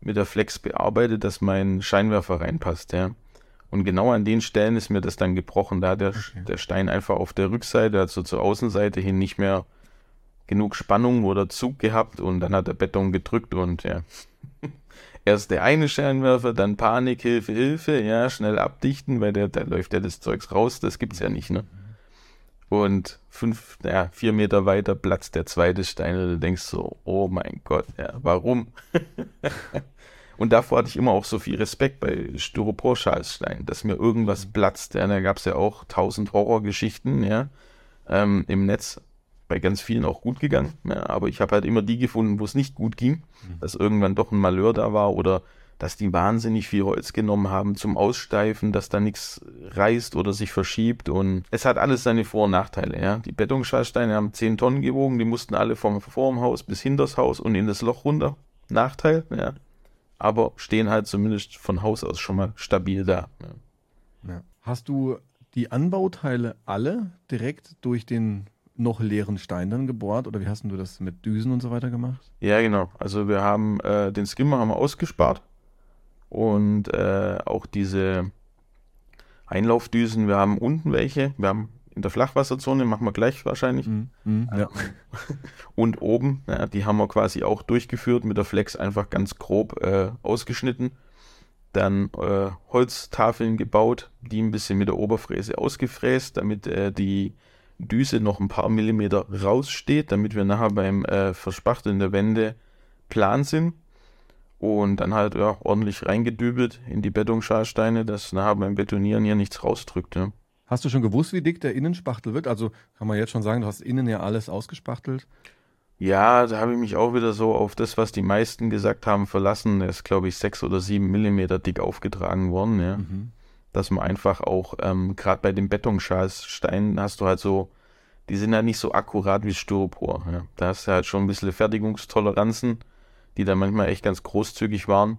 mit der Flex bearbeitet, dass mein Scheinwerfer reinpasst, ja. Und genau an den Stellen ist mir das dann gebrochen. Da hat der, Okay. der Stein einfach auf der Rückseite, also zur Außenseite hin nicht mehr genug Spannung oder Zug gehabt und dann hat der Beton gedrückt und ja. Erst der eine Scheinwerfer, dann Panik, Hilfe, Hilfe, ja, schnell abdichten, weil der, da läuft ja das Zeugs raus, das gibt's ja nicht, ne? Und fünf, ja, vier Meter weiter platzt der zweite Stein und du denkst so, oh mein Gott, ja, warum? und davor hatte ich immer auch so viel Respekt bei Styropor-Schalstein, dass mir irgendwas platzt, ja, da gab's ja auch tausend Horrorgeschichten, ja, ähm, im Netz, bei ganz vielen auch gut gegangen, ja, aber ich habe halt immer die gefunden, wo es nicht gut ging, dass irgendwann doch ein Malheur da war oder dass die wahnsinnig viel Holz genommen haben zum Aussteifen, dass da nichts reißt oder sich verschiebt und es hat alles seine Vor- und Nachteile, ja. Die Betonschalsteine haben 10 Tonnen gewogen, die mussten alle vom vorm Haus bis hinters Haus und in das Loch runter. Nachteil, ja. Aber stehen halt zumindest von Haus aus schon mal stabil da. Ja. Hast du die Anbauteile alle direkt durch den noch leeren Stein dann gebohrt oder wie hast du das mit Düsen und so weiter gemacht? Ja, genau. Also wir haben äh, den Skimmer haben wir ausgespart und äh, auch diese Einlaufdüsen. Wir haben unten welche. Wir haben in der Flachwasserzone machen wir gleich wahrscheinlich Mhm. Mhm. Ja. und oben. Ja, die haben wir quasi auch durchgeführt mit der Flex einfach ganz grob äh, ausgeschnitten. Dann äh, Holztafeln gebaut, die ein bisschen mit der Oberfräse ausgefräst, damit äh, die Düse noch ein paar Millimeter raussteht, damit wir nachher beim äh, Verspachteln der Wände plan sind. Und dann halt ja, ordentlich reingedübelt in die Betonschalsteine, dass nachher beim Betonieren hier nichts rausdrückt. Ja. Hast du schon gewusst, wie dick der Innenspachtel wird? Also kann man jetzt schon sagen, du hast innen ja alles ausgespachtelt. Ja, da habe ich mich auch wieder so auf das, was die meisten gesagt haben, verlassen. Der ist, glaube ich, sechs oder sieben Millimeter dick aufgetragen worden, ja. Mhm. Dass man einfach auch, ähm, gerade bei den Betonschalsteinen hast du halt so, die sind halt nicht so akkurat wie Styropor. Ja. Da hast du halt schon ein bisschen Fertigungstoleranzen, die dann manchmal echt ganz großzügig waren.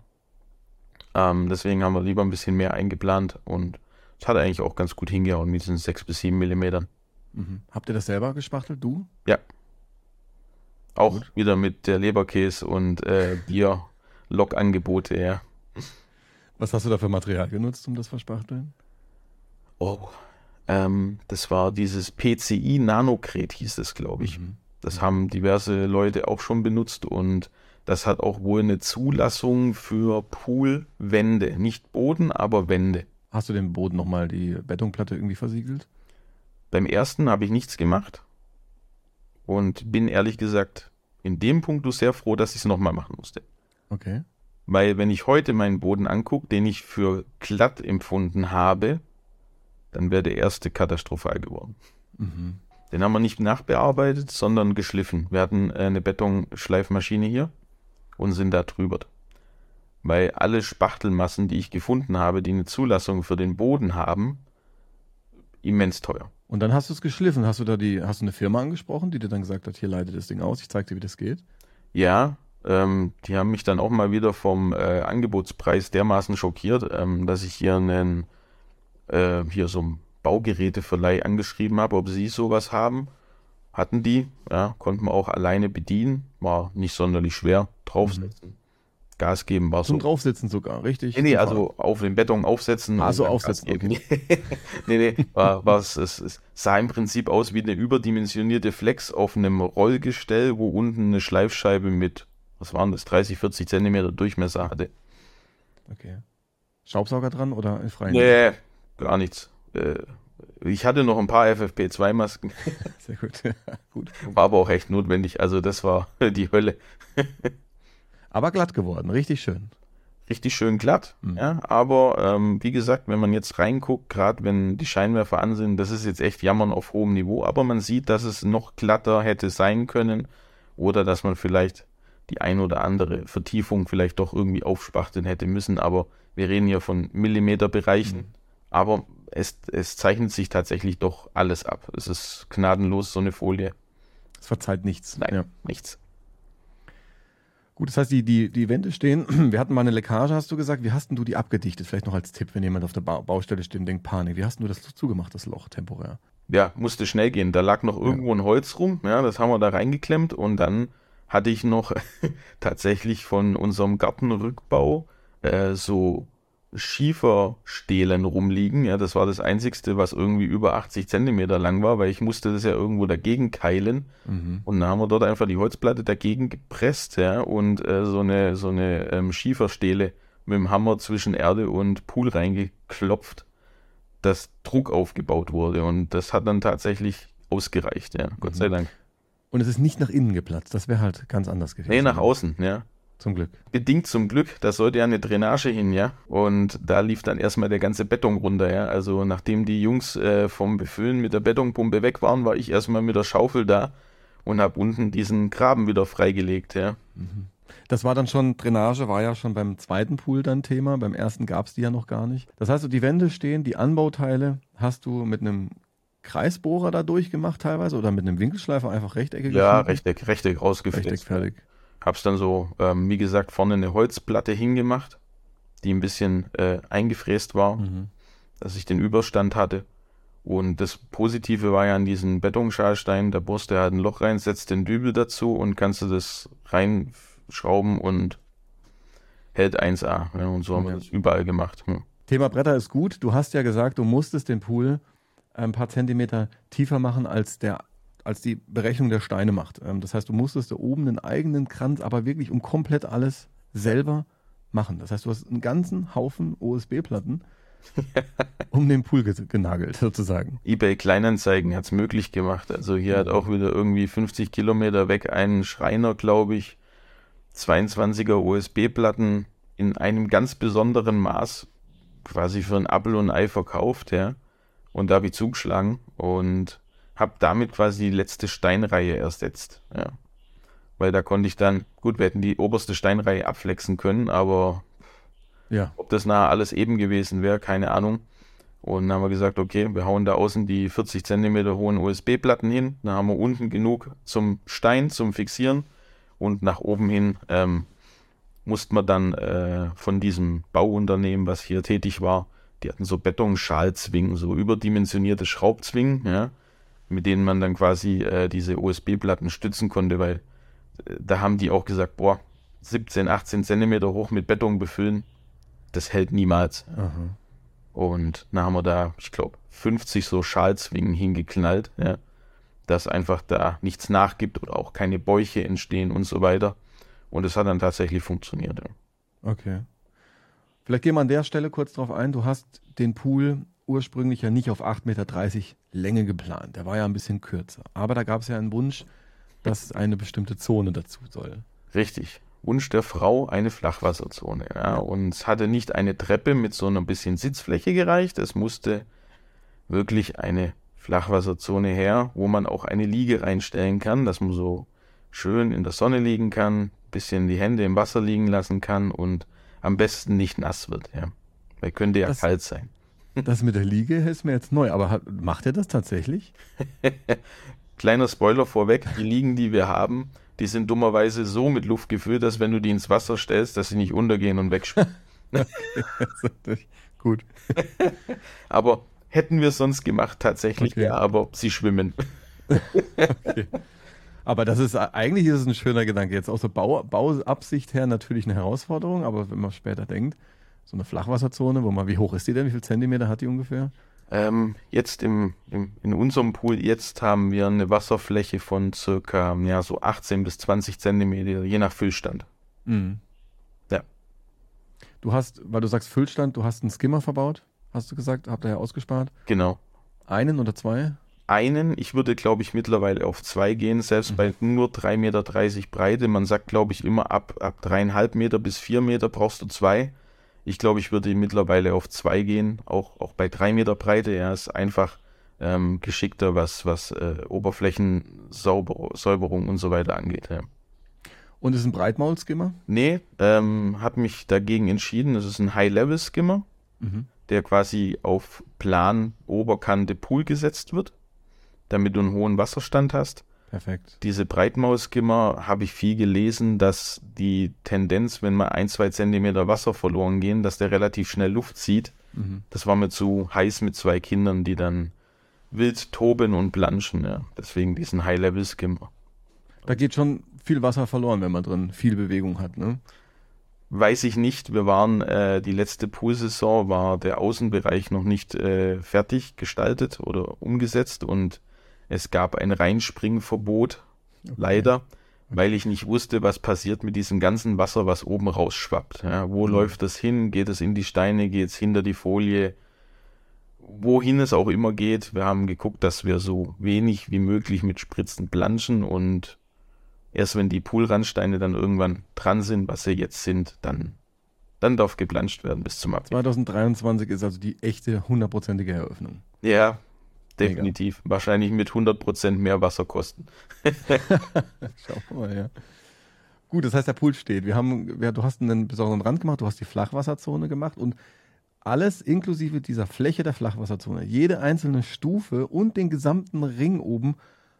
Ähm, deswegen haben wir lieber ein bisschen mehr eingeplant und es hat eigentlich auch ganz gut hingehauen mit diesen sechs bis sieben Millimetern. Mhm. Habt ihr das selber gespachtelt, du? Auch Gut. wieder mit der Leberkäse und äh, Bier-Log-Angebote, ja. Was hast du da für Material genutzt, um das Verspachteln? Oh, Ähm, das war dieses PCI Nanokret, hieß es, glaube ich. Mhm. Das haben diverse Leute auch schon benutzt und das hat auch wohl eine Zulassung für Poolwände. Nicht Boden, aber Wände. Hast du dem Boden nochmal die Betonplatte irgendwie versiegelt? Beim ersten habe ich nichts gemacht und bin ehrlich gesagt in dem Punkt sehr froh, dass ich es nochmal machen musste. Okay. Weil wenn ich heute meinen Boden angucke, den ich für glatt empfunden habe, dann wäre der erste katastrophal geworden. Mhm. Den haben wir nicht nachbearbeitet, sondern geschliffen. Wir hatten äh, eine Betonschleifmaschine hier und sind da drüber. Weil alle Spachtelmassen, die ich gefunden habe, die eine Zulassung für den Boden haben, immens teuer. Und dann hast du es geschliffen. Hast du da die, hast du eine Firma angesprochen, die dir dann gesagt hat, hier leite das Ding aus, ich zeig dir, wie das geht? Ja, ähm, die haben mich dann auch mal wieder vom äh, Angebotspreis dermaßen schockiert, ähm, dass ich hier einen, äh, hier so einen Baugeräteverleih angeschrieben habe, ob sie sowas haben. Hatten die, ja, konnten wir auch alleine bedienen, war nicht sonderlich schwer, draufsetzen. Gas geben war Zum so. Draufsitzen sogar, richtig? Nee, nee, Zum also auf den Beton aufsetzen. Und so dann aufsetzen, geben. nee, nee, war, war es, es, es sah im Prinzip aus wie eine überdimensionierte Flex auf einem Rollgestell, wo unten eine Schleifscheibe mit, was waren das, 30, 40 Zentimeter Durchmesser hatte. Okay. Staubsauger dran oder in freien? Nee, gar nichts. Äh, ich hatte noch ein paar FFP2-Masken, Sehr gut. gut. war aber auch echt notwendig. Also das war die Hölle. Aber glatt geworden, richtig schön. richtig schön glatt. Mhm. Ja, aber ähm, wie gesagt, wenn man jetzt reinguckt, gerade wenn die Scheinwerfer an sind, das ist jetzt echt Jammern auf hohem Niveau, aber man sieht, dass es noch glatter hätte sein können oder dass man vielleicht die ein oder andere Vertiefung vielleicht doch irgendwie aufspachteln hätte müssen, aber wir reden hier von Millimeterbereichen. Mhm. Aber es, es zeichnet sich tatsächlich doch alles ab. Es ist gnadenlos, so eine Folie. Es verzeiht nichts. Nein, Ja. nichts. Gut, das heißt, die, die, die Wände stehen. Wir hatten mal eine Leckage, hast du gesagt. Wie hast denn du die abgedichtet? Vielleicht noch als Tipp, wenn jemand auf der ba Baustelle steht und denkt, Panik. Wie hast denn du das zugemacht, das Loch temporär? ja, musste schnell gehen. Da lag noch irgendwo ein Holz rum, ja, das haben wir da reingeklemmt und dann hatte ich noch tatsächlich von unserem Gartenrückbau äh, so Schieferstelen rumliegen. Ja, das war das einzigste, was irgendwie über 80 Zentimeter lang war, weil ich musste das ja irgendwo dagegen keilen. Mhm. Und dann haben wir dort einfach die Holzplatte dagegen gepresst, ja, und äh, so eine, so eine ähm, Schieferstele mit dem Hammer zwischen Erde und Pool reingeklopft, dass Druck aufgebaut wurde. Und das hat dann tatsächlich ausgereicht, ja, Gott Mhm. sei Dank. Und es ist nicht nach innen geplatzt. Das wäre halt ganz anders gewesen. Nee, nach außen, ja. Zum Glück. Bedingt zum Glück, da sollte ja eine Drainage hin, ja. Und da lief dann erstmal der ganze Beton runter, ja. Also nachdem die Jungs äh, vom Befüllen mit der Betonpumpe weg waren, war ich erstmal mit der Schaufel da und habe unten diesen Graben wieder freigelegt, ja. Das war dann schon, Drainage war ja schon beim zweiten Pool dann Thema. Beim ersten gab es die ja noch gar nicht. Das heißt, die Wände stehen, die Anbauteile hast du mit einem Kreisbohrer da durchgemacht teilweise oder mit einem Winkelschleifer einfach Rechteckig Ja? Rechteck, Rechteck rausgeflext. Rechteck fertig. Hab's dann so, ähm, wie gesagt, vorne eine Holzplatte hingemacht, die ein bisschen äh, eingefräst war, Mhm. dass ich den Überstand hatte. Und das Positive war ja an diesen Betonschalstein, der bohrst du halt ein Loch rein, setzt den Dübel dazu und kannst du das reinschrauben und hält 1A. Ja, und so haben Ja. wir das überall gemacht. Hm. Thema Bretter ist gut. Du hast ja gesagt, du musstest den Pool ein paar Zentimeter tiefer machen, als, der, als die Berechnung der Steine macht. Ähm, Das heißt, du musstest da oben einen eigenen Kranz, aber wirklich um komplett alles selber machen. Das heißt, du hast einen ganzen Haufen OSB-Platten um den Pool ge- genagelt, sozusagen. eBay Kleinanzeigen hat's möglich gemacht. Also hier hat auch wieder irgendwie 50 Kilometer weg ein Schreiner, glaube ich, 22er USB-Platten in einem ganz besonderen Maß quasi für ein Apfel und ein Ei verkauft, ja. Und da habe ich zugeschlagen und habe damit quasi die letzte Steinreihe ersetzt, ja. Weil da konnte ich dann, gut, wir hätten die oberste Steinreihe abflexen können, aber Ja. ob das nachher alles eben gewesen wäre, keine Ahnung. Und dann haben wir gesagt, okay, wir hauen da außen die 40 Zentimeter hohen USB-Platten hin. Dann haben wir unten genug zum Stein, zum Fixieren. Und nach oben hin ähm, mussten wir dann äh, von diesem Bauunternehmen, was hier tätig war, die hatten so Betonschalzwingen, so überdimensionierte Schraubzwingen, ja, mit denen man dann quasi äh, diese USB-Platten stützen konnte, weil äh, da haben die auch gesagt, boah, 17, 18 Zentimeter hoch mit Beton befüllen, das hält niemals. Aha. Und dann haben wir da, ich glaube, 50 so Schalzwingen hingeknallt, ja, dass einfach da nichts nachgibt oder auch keine Bäuche entstehen und so weiter. Und es hat dann tatsächlich funktioniert. Ja. Okay. Vielleicht gehen wir an der Stelle kurz drauf ein. Du hast den Pool ursprünglich ja nicht auf 8,30 Meter Länge geplant. Der war ja ein bisschen kürzer. Aber da gab es ja einen Wunsch, dass eine bestimmte Zone dazu soll. Richtig. Wunsch der Frau eine Flachwasserzone. Ja. Und es hatte nicht eine Treppe mit so einer bisschen Sitzfläche gereicht. Es musste wirklich eine Flachwasserzone her, wo man auch eine Liege reinstellen kann, dass man so schön in der Sonne liegen kann, bisschen die Hände im Wasser liegen lassen kann und am besten nicht nass wird. Ja. Weil könnte ja Das- kalt sein. Das mit der Liege ist mir jetzt neu. Aber hat, macht er das tatsächlich? Kleiner Spoiler vorweg, die Liegen, die wir haben, die sind dummerweise so mit Luft gefüllt, dass wenn du die ins Wasser stellst, dass sie nicht untergehen und wegschwimmen. Gut. Aber hätten wir es sonst gemacht, tatsächlich, Okay. ja, aber sie schwimmen. Aber das ist eigentlich ist es ein schöner Gedanke. Jetzt aus der Bau, Bauabsicht her natürlich eine Herausforderung, aber wenn man später denkt, so eine Flachwasserzone, wo man, wie hoch ist die denn? Wie viel Zentimeter hat die ungefähr? Ähm, jetzt im, im, in unserem Pool, jetzt haben wir eine Wasserfläche von circa ja, so 18 bis 20 Zentimeter, je nach Füllstand. Mhm. Ja. Du hast, weil du sagst Füllstand, du hast einen Skimmer verbaut, hast du gesagt, habt ihr ja ausgespart. Genau. Einen oder zwei? Einen, ich würde, glaube ich, mittlerweile auf zwei gehen, selbst bei nur 3,30 Meter Breite. Man sagt, glaube ich, immer ab, ab dreieinhalb Meter bis vier Meter brauchst du zwei. Ich glaube, ich würde mittlerweile auf zwei gehen, auch, auch bei drei Meter Breite. Ja, ist einfach ähm, geschickter, was, was äh, Oberflächensäuberung und so weiter angeht. Ja. Und ist ein Breitmaul-Skimmer? Nee, ähm, habe mich dagegen entschieden. Es ist ein High-Level-Skimmer, Mhm. der quasi auf Plan Oberkante Pool gesetzt wird, damit du einen hohen Wasserstand hast. Perfekt. Diese Breitmausskimmer habe ich viel gelesen, dass die Tendenz, wenn mal ein, zwei Zentimeter Wasser verloren gehen, dass der relativ schnell Luft zieht. Mhm. Das war mir zu heiß mit zwei Kindern, die dann wild toben und planschen. Ja. Deswegen diesen High-Level-Skimmer. Da geht schon viel Wasser verloren, wenn man drin viel Bewegung hat, ne? Weiß ich nicht. Wir waren, äh, die letzte Poolsaison war der Außenbereich noch nicht äh, fertig gestaltet oder umgesetzt und es gab ein Reinspringverbot, leider, weil ich nicht wusste, was passiert mit diesem ganzen Wasser, was oben rausschwappt. Ja, wo Mhm. läuft das hin? Geht es in die Steine? Geht es hinter die Folie? Wohin es auch immer geht. Wir haben geguckt, dass wir so wenig wie möglich mit Spritzen planschen und erst wenn die Poolrandsteine dann irgendwann dran sind, was sie jetzt sind, dann, dann darf geplanscht werden bis zum Abweg. 2023 ist also die echte hundertprozentige Eröffnung. Ja, definitiv. Wahrscheinlich mit 100% mehr Wasserkosten. Schau mal, ja. Gut, das heißt, der Pool steht. Wir haben, wir, du hast einen besonderen Rand gemacht, du hast die Flachwasserzone gemacht und alles inklusive dieser Fläche der Flachwasserzone, jede einzelne Stufe und den gesamten Ring oben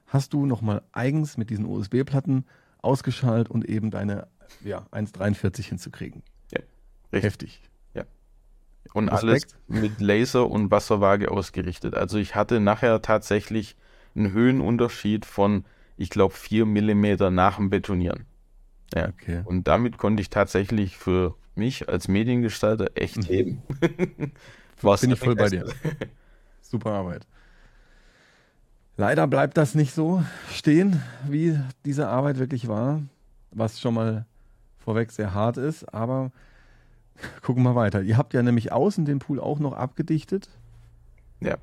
hast du nochmal eigens mit diesen USB-Platten ausgeschaltet und eben deine ja, 1,43 hinzukriegen. Richtig. Heftig. Und Respekt. alles mit Laser und Wasserwaage ausgerichtet. Also ich hatte nachher tatsächlich einen Höhenunterschied von, ich glaube, 4 Millimeter nach dem Betonieren. Ja. Okay. Und damit konnte ich tatsächlich für mich als Mediengestalter echt Mhm. heben. War's Bin ich voll bei dir. Super Arbeit. Leider bleibt das nicht so stehen, wie diese Arbeit wirklich war, was schon mal vorweg sehr hart ist, aber gucken wir weiter. Ihr habt ja nämlich außen den Pool auch noch abgedichtet. Ja.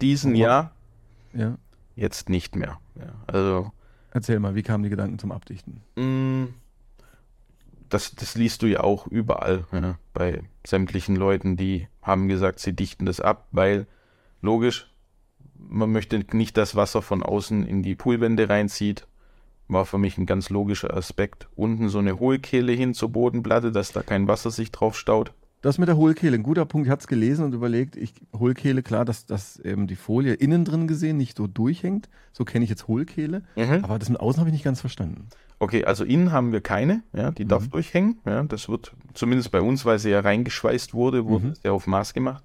Diesen Aber- Jahr Ja. jetzt nicht mehr. Ja. Also Erzähl mal, wie kamen die Gedanken zum Abdichten? Mm, Das, das liest du ja auch überall, ja, bei sämtlichen Leuten, die haben gesagt, sie dichten das ab, weil logisch, man möchte nicht, dass Wasser von außen in die Poolwände reinzieht. War für mich ein ganz logischer Aspekt. Unten so eine Hohlkehle hin zur Bodenplatte, dass da kein Wasser sich drauf staut. Das mit der Hohlkehle, ein guter Punkt. Ich hatte es gelesen und überlegt, ich, Hohlkehle, klar, dass, dass eben die Folie innen drin gesehen nicht so durchhängt. So kenne ich jetzt Hohlkehle. Aber das mit außen habe ich nicht ganz verstanden. Okay, also innen haben wir keine, ja, die darf Mhm. durchhängen. Ja, das wird zumindest bei uns, weil sie ja reingeschweißt wurde, wurde Mhm. es ja auf Maß gemacht.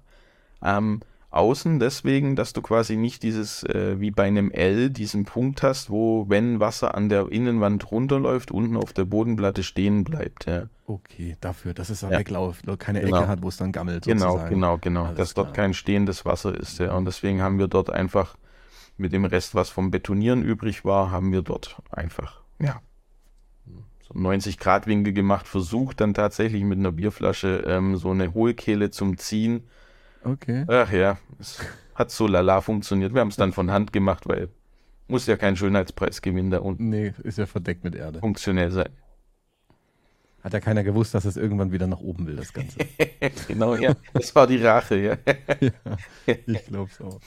Ähm, Außen deswegen, dass du quasi nicht dieses, äh, wie bei einem L, diesen Punkt hast, wo, wenn Wasser an der Innenwand runterläuft, unten auf der Bodenplatte stehen bleibt. Ja. Okay, dafür, dass es da Ja. wegläuft, keine Genau. Ecke hat, wo es dann gammelt. Genau, sozusagen. genau, genau. Alles dass dort klar. kein stehendes Wasser ist. Ja. Und deswegen haben wir dort einfach mit dem Rest, was vom Betonieren übrig war, haben wir dort einfach, ja, so 90 Grad Winkel gemacht, versucht dann tatsächlich mit einer Bierflasche ähm, so eine Hohlkehle zum Ziehen. Okay. Ach ja, es hat so lala funktioniert. Wir haben es dann von Hand gemacht, weil muss ja kein Schönheitspreis gewinnen da unten. Nee, ist ja verdeckt mit Erde. Funktionell sein. Hat ja keiner gewusst, dass es irgendwann wieder nach oben will, das Ganze. genau, ja. Das war die Rache, ja. ja, ich glaube es auch.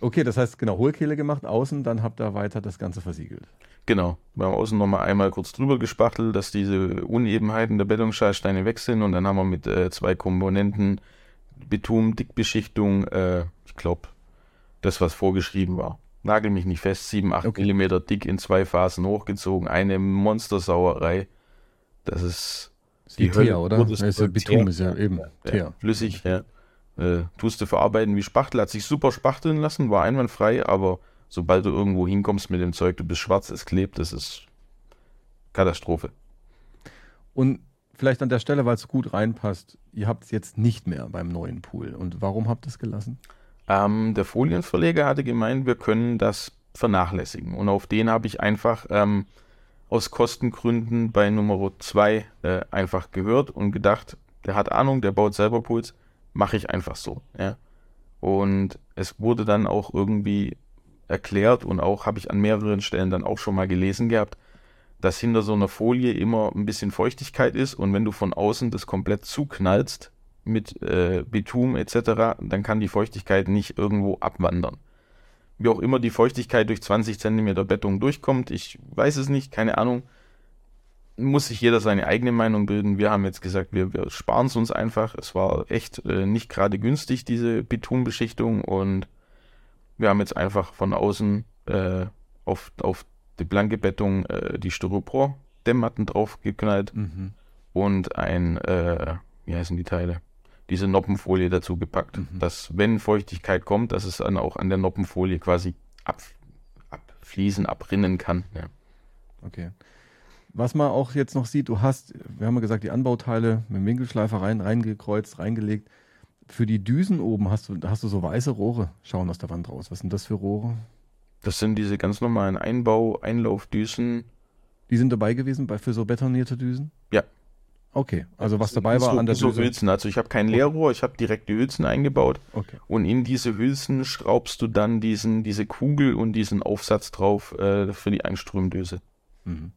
Okay, das heißt, genau, Hohlkehle gemacht, außen, dann habt ihr weiter das Ganze versiegelt. Genau. Wir haben außen nochmal einmal kurz drüber gespachtelt, dass diese Unebenheiten der Betonschaltsteine weg sind und dann haben wir mit äh, zwei Komponenten Beton, Dickbeschichtung, äh, ich glaube, das, was vorgeschrieben war. Nagel mich nicht fest, 7, 8 Okay. Millimeter dick in zwei Phasen hochgezogen, eine Monstersauerei. Das ist Ist die Die Hölle Teer, oder? du- Beton, ist ja eben ja, flüssig, ja. Äh, tust du verarbeiten wie Spachtel, hat sich super spachteln lassen, war einwandfrei, aber sobald du irgendwo hinkommst mit dem Zeug, du bist schwarz, es klebt, das ist Katastrophe. Und vielleicht an der Stelle, weil es gut reinpasst, ihr habt es jetzt nicht mehr beim neuen Pool. Und warum habt ihr es gelassen? Ähm, der Folienverleger hatte gemeint, wir können das vernachlässigen. Und auf den habe ich einfach ähm, aus Kostengründen bei Nummer 2 äh, einfach gehört und gedacht, der hat Ahnung, der baut selber Pools, mache ich einfach so. Ja. Und es wurde dann auch irgendwie erklärt und auch habe ich an mehreren Stellen dann auch schon mal gelesen gehabt, dass hinter so einer Folie immer ein bisschen Feuchtigkeit ist und wenn du von außen das komplett zuknallst mit äh, Bitum etc., dann kann die Feuchtigkeit nicht irgendwo abwandern. Wie auch immer die Feuchtigkeit durch 20 cm Bettung durchkommt, ich weiß es nicht, keine Ahnung. Muss sich jeder seine eigene Meinung bilden. Wir haben jetzt gesagt, wir, wir sparen es uns einfach. Es war echt äh, nicht gerade günstig, diese Betonbeschichtung und wir haben jetzt einfach von außen äh, auf, auf die blanke Bettung äh, die Styropor-Dämmmatten draufgeknallt Mhm. und ein, äh, wie heißen die Teile? Diese Noppenfolie dazu gepackt, Mhm. dass wenn Feuchtigkeit kommt, dass es dann auch an der Noppenfolie quasi ab, abfließen, abrinnen kann. Ja. Okay. Was man auch jetzt noch sieht, du hast, wir haben ja gesagt, die Anbauteile mit dem Winkelschleifer rein, reingekreuzt, reingelegt. Für die Düsen oben hast du, hast du so weiße Rohre schauen aus der Wand raus. Was sind das für Rohre? Das sind diese ganz normalen Einbau-, Einlaufdüsen. Die sind dabei gewesen bei, für so betonierte Düsen? Ja. Okay, also was dabei war so, an der so Düse. Hülsen. Also ich habe kein Leerrohr, ich habe direkt die Hülsen eingebaut Okay. und in diese Hülsen schraubst du dann diesen, diese Kugel und diesen Aufsatz drauf äh, für die Einströmdüse. Mhm.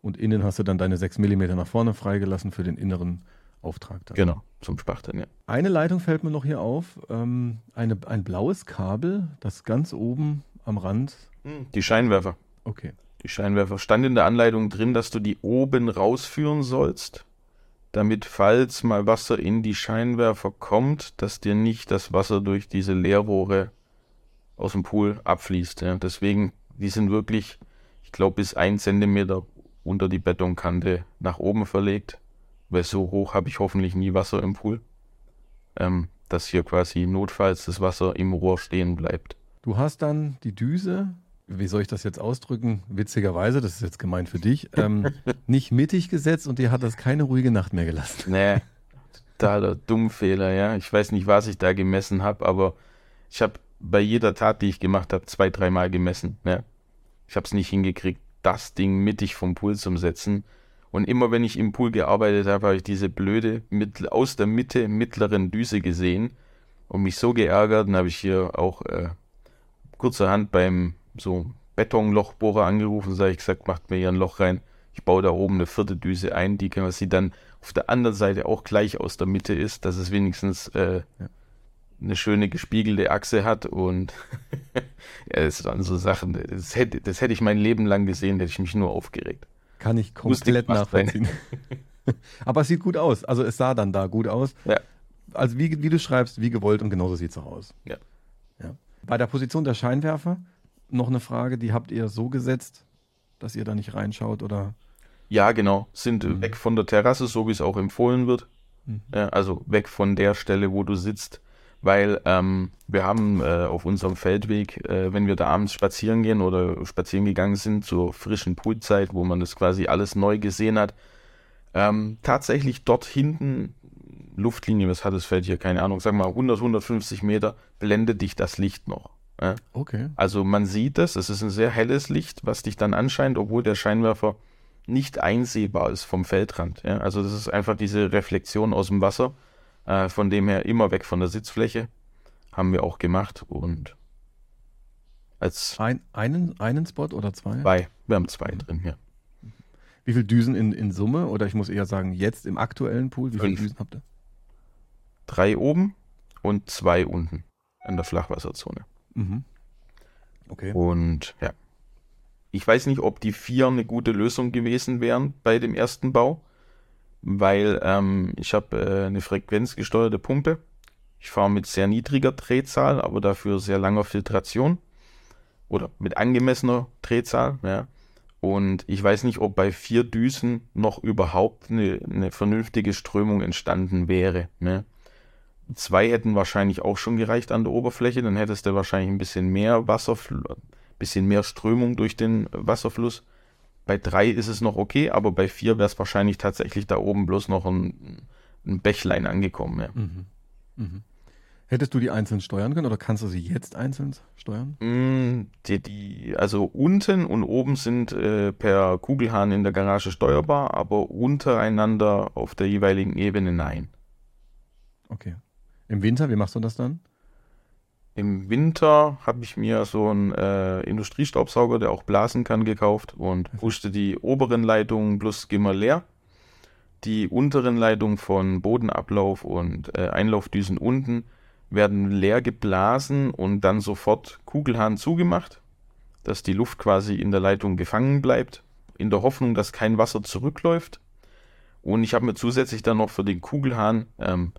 Und innen hast du dann deine 6 mm nach vorne freigelassen für den inneren Auftrag. Dann. Genau, zum Spachteln, ja. Eine Leitung fällt mir noch hier auf. Ähm, eine, ein blaues Kabel, das ganz oben am Rand. Die Scheinwerfer. Okay. Die Scheinwerfer. Stand in der Anleitung drin, dass du die oben rausführen sollst, damit, falls mal Wasser in die Scheinwerfer kommt, dass dir nicht das Wasser durch diese Leerrohre aus dem Pool abfließt. Ja. Deswegen, die sind wirklich, ich glaube, bis ein Zentimeter unter die Betonkante nach oben verlegt. Weil so hoch habe ich hoffentlich nie Wasser im Pool. Ähm, dass hier quasi notfalls das Wasser im Rohr stehen bleibt. Du hast dann die Düse, wie soll ich das jetzt ausdrücken? Witzigerweise, das ist jetzt gemeint für dich, ähm, nicht mittig gesetzt und dir hat das keine ruhige Nacht mehr gelassen. Nee, totaler Dummfehler, ja. Ich weiß nicht, was ich da gemessen habe, aber ich habe bei jeder Tat, die ich gemacht habe, zwei, dreimal gemessen. Ja. Ich habe es nicht hingekriegt, das Ding mittig vom Pool zu setzen. Und immer wenn ich im Pool gearbeitet habe, habe ich diese blöde aus der Mitte mittleren Düse gesehen und mich so geärgert. Dann habe ich hier auch äh, kurzerhand beim so Betonlochbohrer angerufen, sage ich gesagt, macht mir hier ein Loch rein. Ich baue da oben eine vierte Düse ein, die kann man sie dann auf der anderen Seite auch gleich aus der Mitte ist, dass es wenigstens äh, eine schöne gespiegelte Achse hat und ja, das waren so Sachen, das hätte, das hätte ich mein Leben lang gesehen, hätte ich mich nur aufgeregt. Kann ich komplett nachvollziehen. Aber es sieht gut aus. Also es sah dann da gut aus. Ja. Also wie, wie du schreibst, wie gewollt und genauso sieht es auch aus. Ja. Bei der Position der Scheinwerfer noch eine Frage, die habt ihr so gesetzt, dass ihr da nicht reinschaut oder? Ja, genau, sind Mhm. weg von der Terrasse, so wie es auch empfohlen wird. Mhm. Also weg von der Stelle, wo du sitzt. weil ähm, wir haben äh, auf unserem Feldweg, äh, wenn wir da abends spazieren gehen oder spazieren gegangen sind zur frischen Poolzeit, wo man das quasi alles neu gesehen hat, ähm, tatsächlich dort hinten Luftlinie, was hat das Feld hier, keine Ahnung, wir mal 100, 150 Meter, blendet dich das Licht noch. Ja? Okay. Also man sieht es, es ist ein sehr helles Licht, was dich dann anscheint, obwohl der Scheinwerfer nicht einsehbar ist vom Feldrand. Ja? Also das ist einfach diese Reflexion aus dem Wasser. Äh, von dem her immer weg von der Sitzfläche. Haben wir auch gemacht und als Ein, einen, einen Spot oder zwei? zwei, wir haben zwei drin hier. Wie viele Düsen in, in Summe? Oder ich muss eher sagen, jetzt im aktuellen Pool, wie viele Fünf. Düsen habt ihr? Drei oben und zwei unten in der Flachwasserzone. Mhm. Okay. Und ja, ich weiß nicht, ob die vier eine gute Lösung gewesen wären bei dem ersten Bau, weil ähm, ich habe äh, eine frequenzgesteuerte Pumpe. Ich fahre mit sehr niedriger Drehzahl, aber dafür sehr langer Filtration oder mit angemessener Drehzahl. Ja. Und ich weiß nicht, ob bei vier Düsen noch überhaupt eine, eine vernünftige Strömung entstanden wäre. Ne? Zwei hätten wahrscheinlich auch schon gereicht an der Oberfläche, dann hättest du wahrscheinlich ein bisschen mehr Wasserfluss, bisschen mehr Strömung durch den Wasserfluss. Bei drei ist es noch okay, aber bei vier wäre es wahrscheinlich tatsächlich da oben bloß noch ein, ein Bächlein angekommen. Ja. Mhm. Mhm. Hättest du die einzeln steuern können oder kannst du sie jetzt einzeln steuern? Mm, Die, die, also unten und oben sind äh, per Kugelhahn in der Garage steuerbar, aber untereinander auf der jeweiligen Ebene nein. Okay. Im Winter, wie machst du das dann? Im Winter habe ich mir so einen äh, Industriestaubsauger, der auch blasen kann, gekauft und puschte die oberen Leitungen plus Gimmer leer. Die unteren Leitungen von Bodenablauf und äh, Einlaufdüsen unten werden leer geblasen und dann sofort Kugelhahn zugemacht, dass die Luft quasi in der Leitung gefangen bleibt, in der Hoffnung, dass kein Wasser zurückläuft. Und ich habe mir zusätzlich dann noch für den Kugelhahn ähm,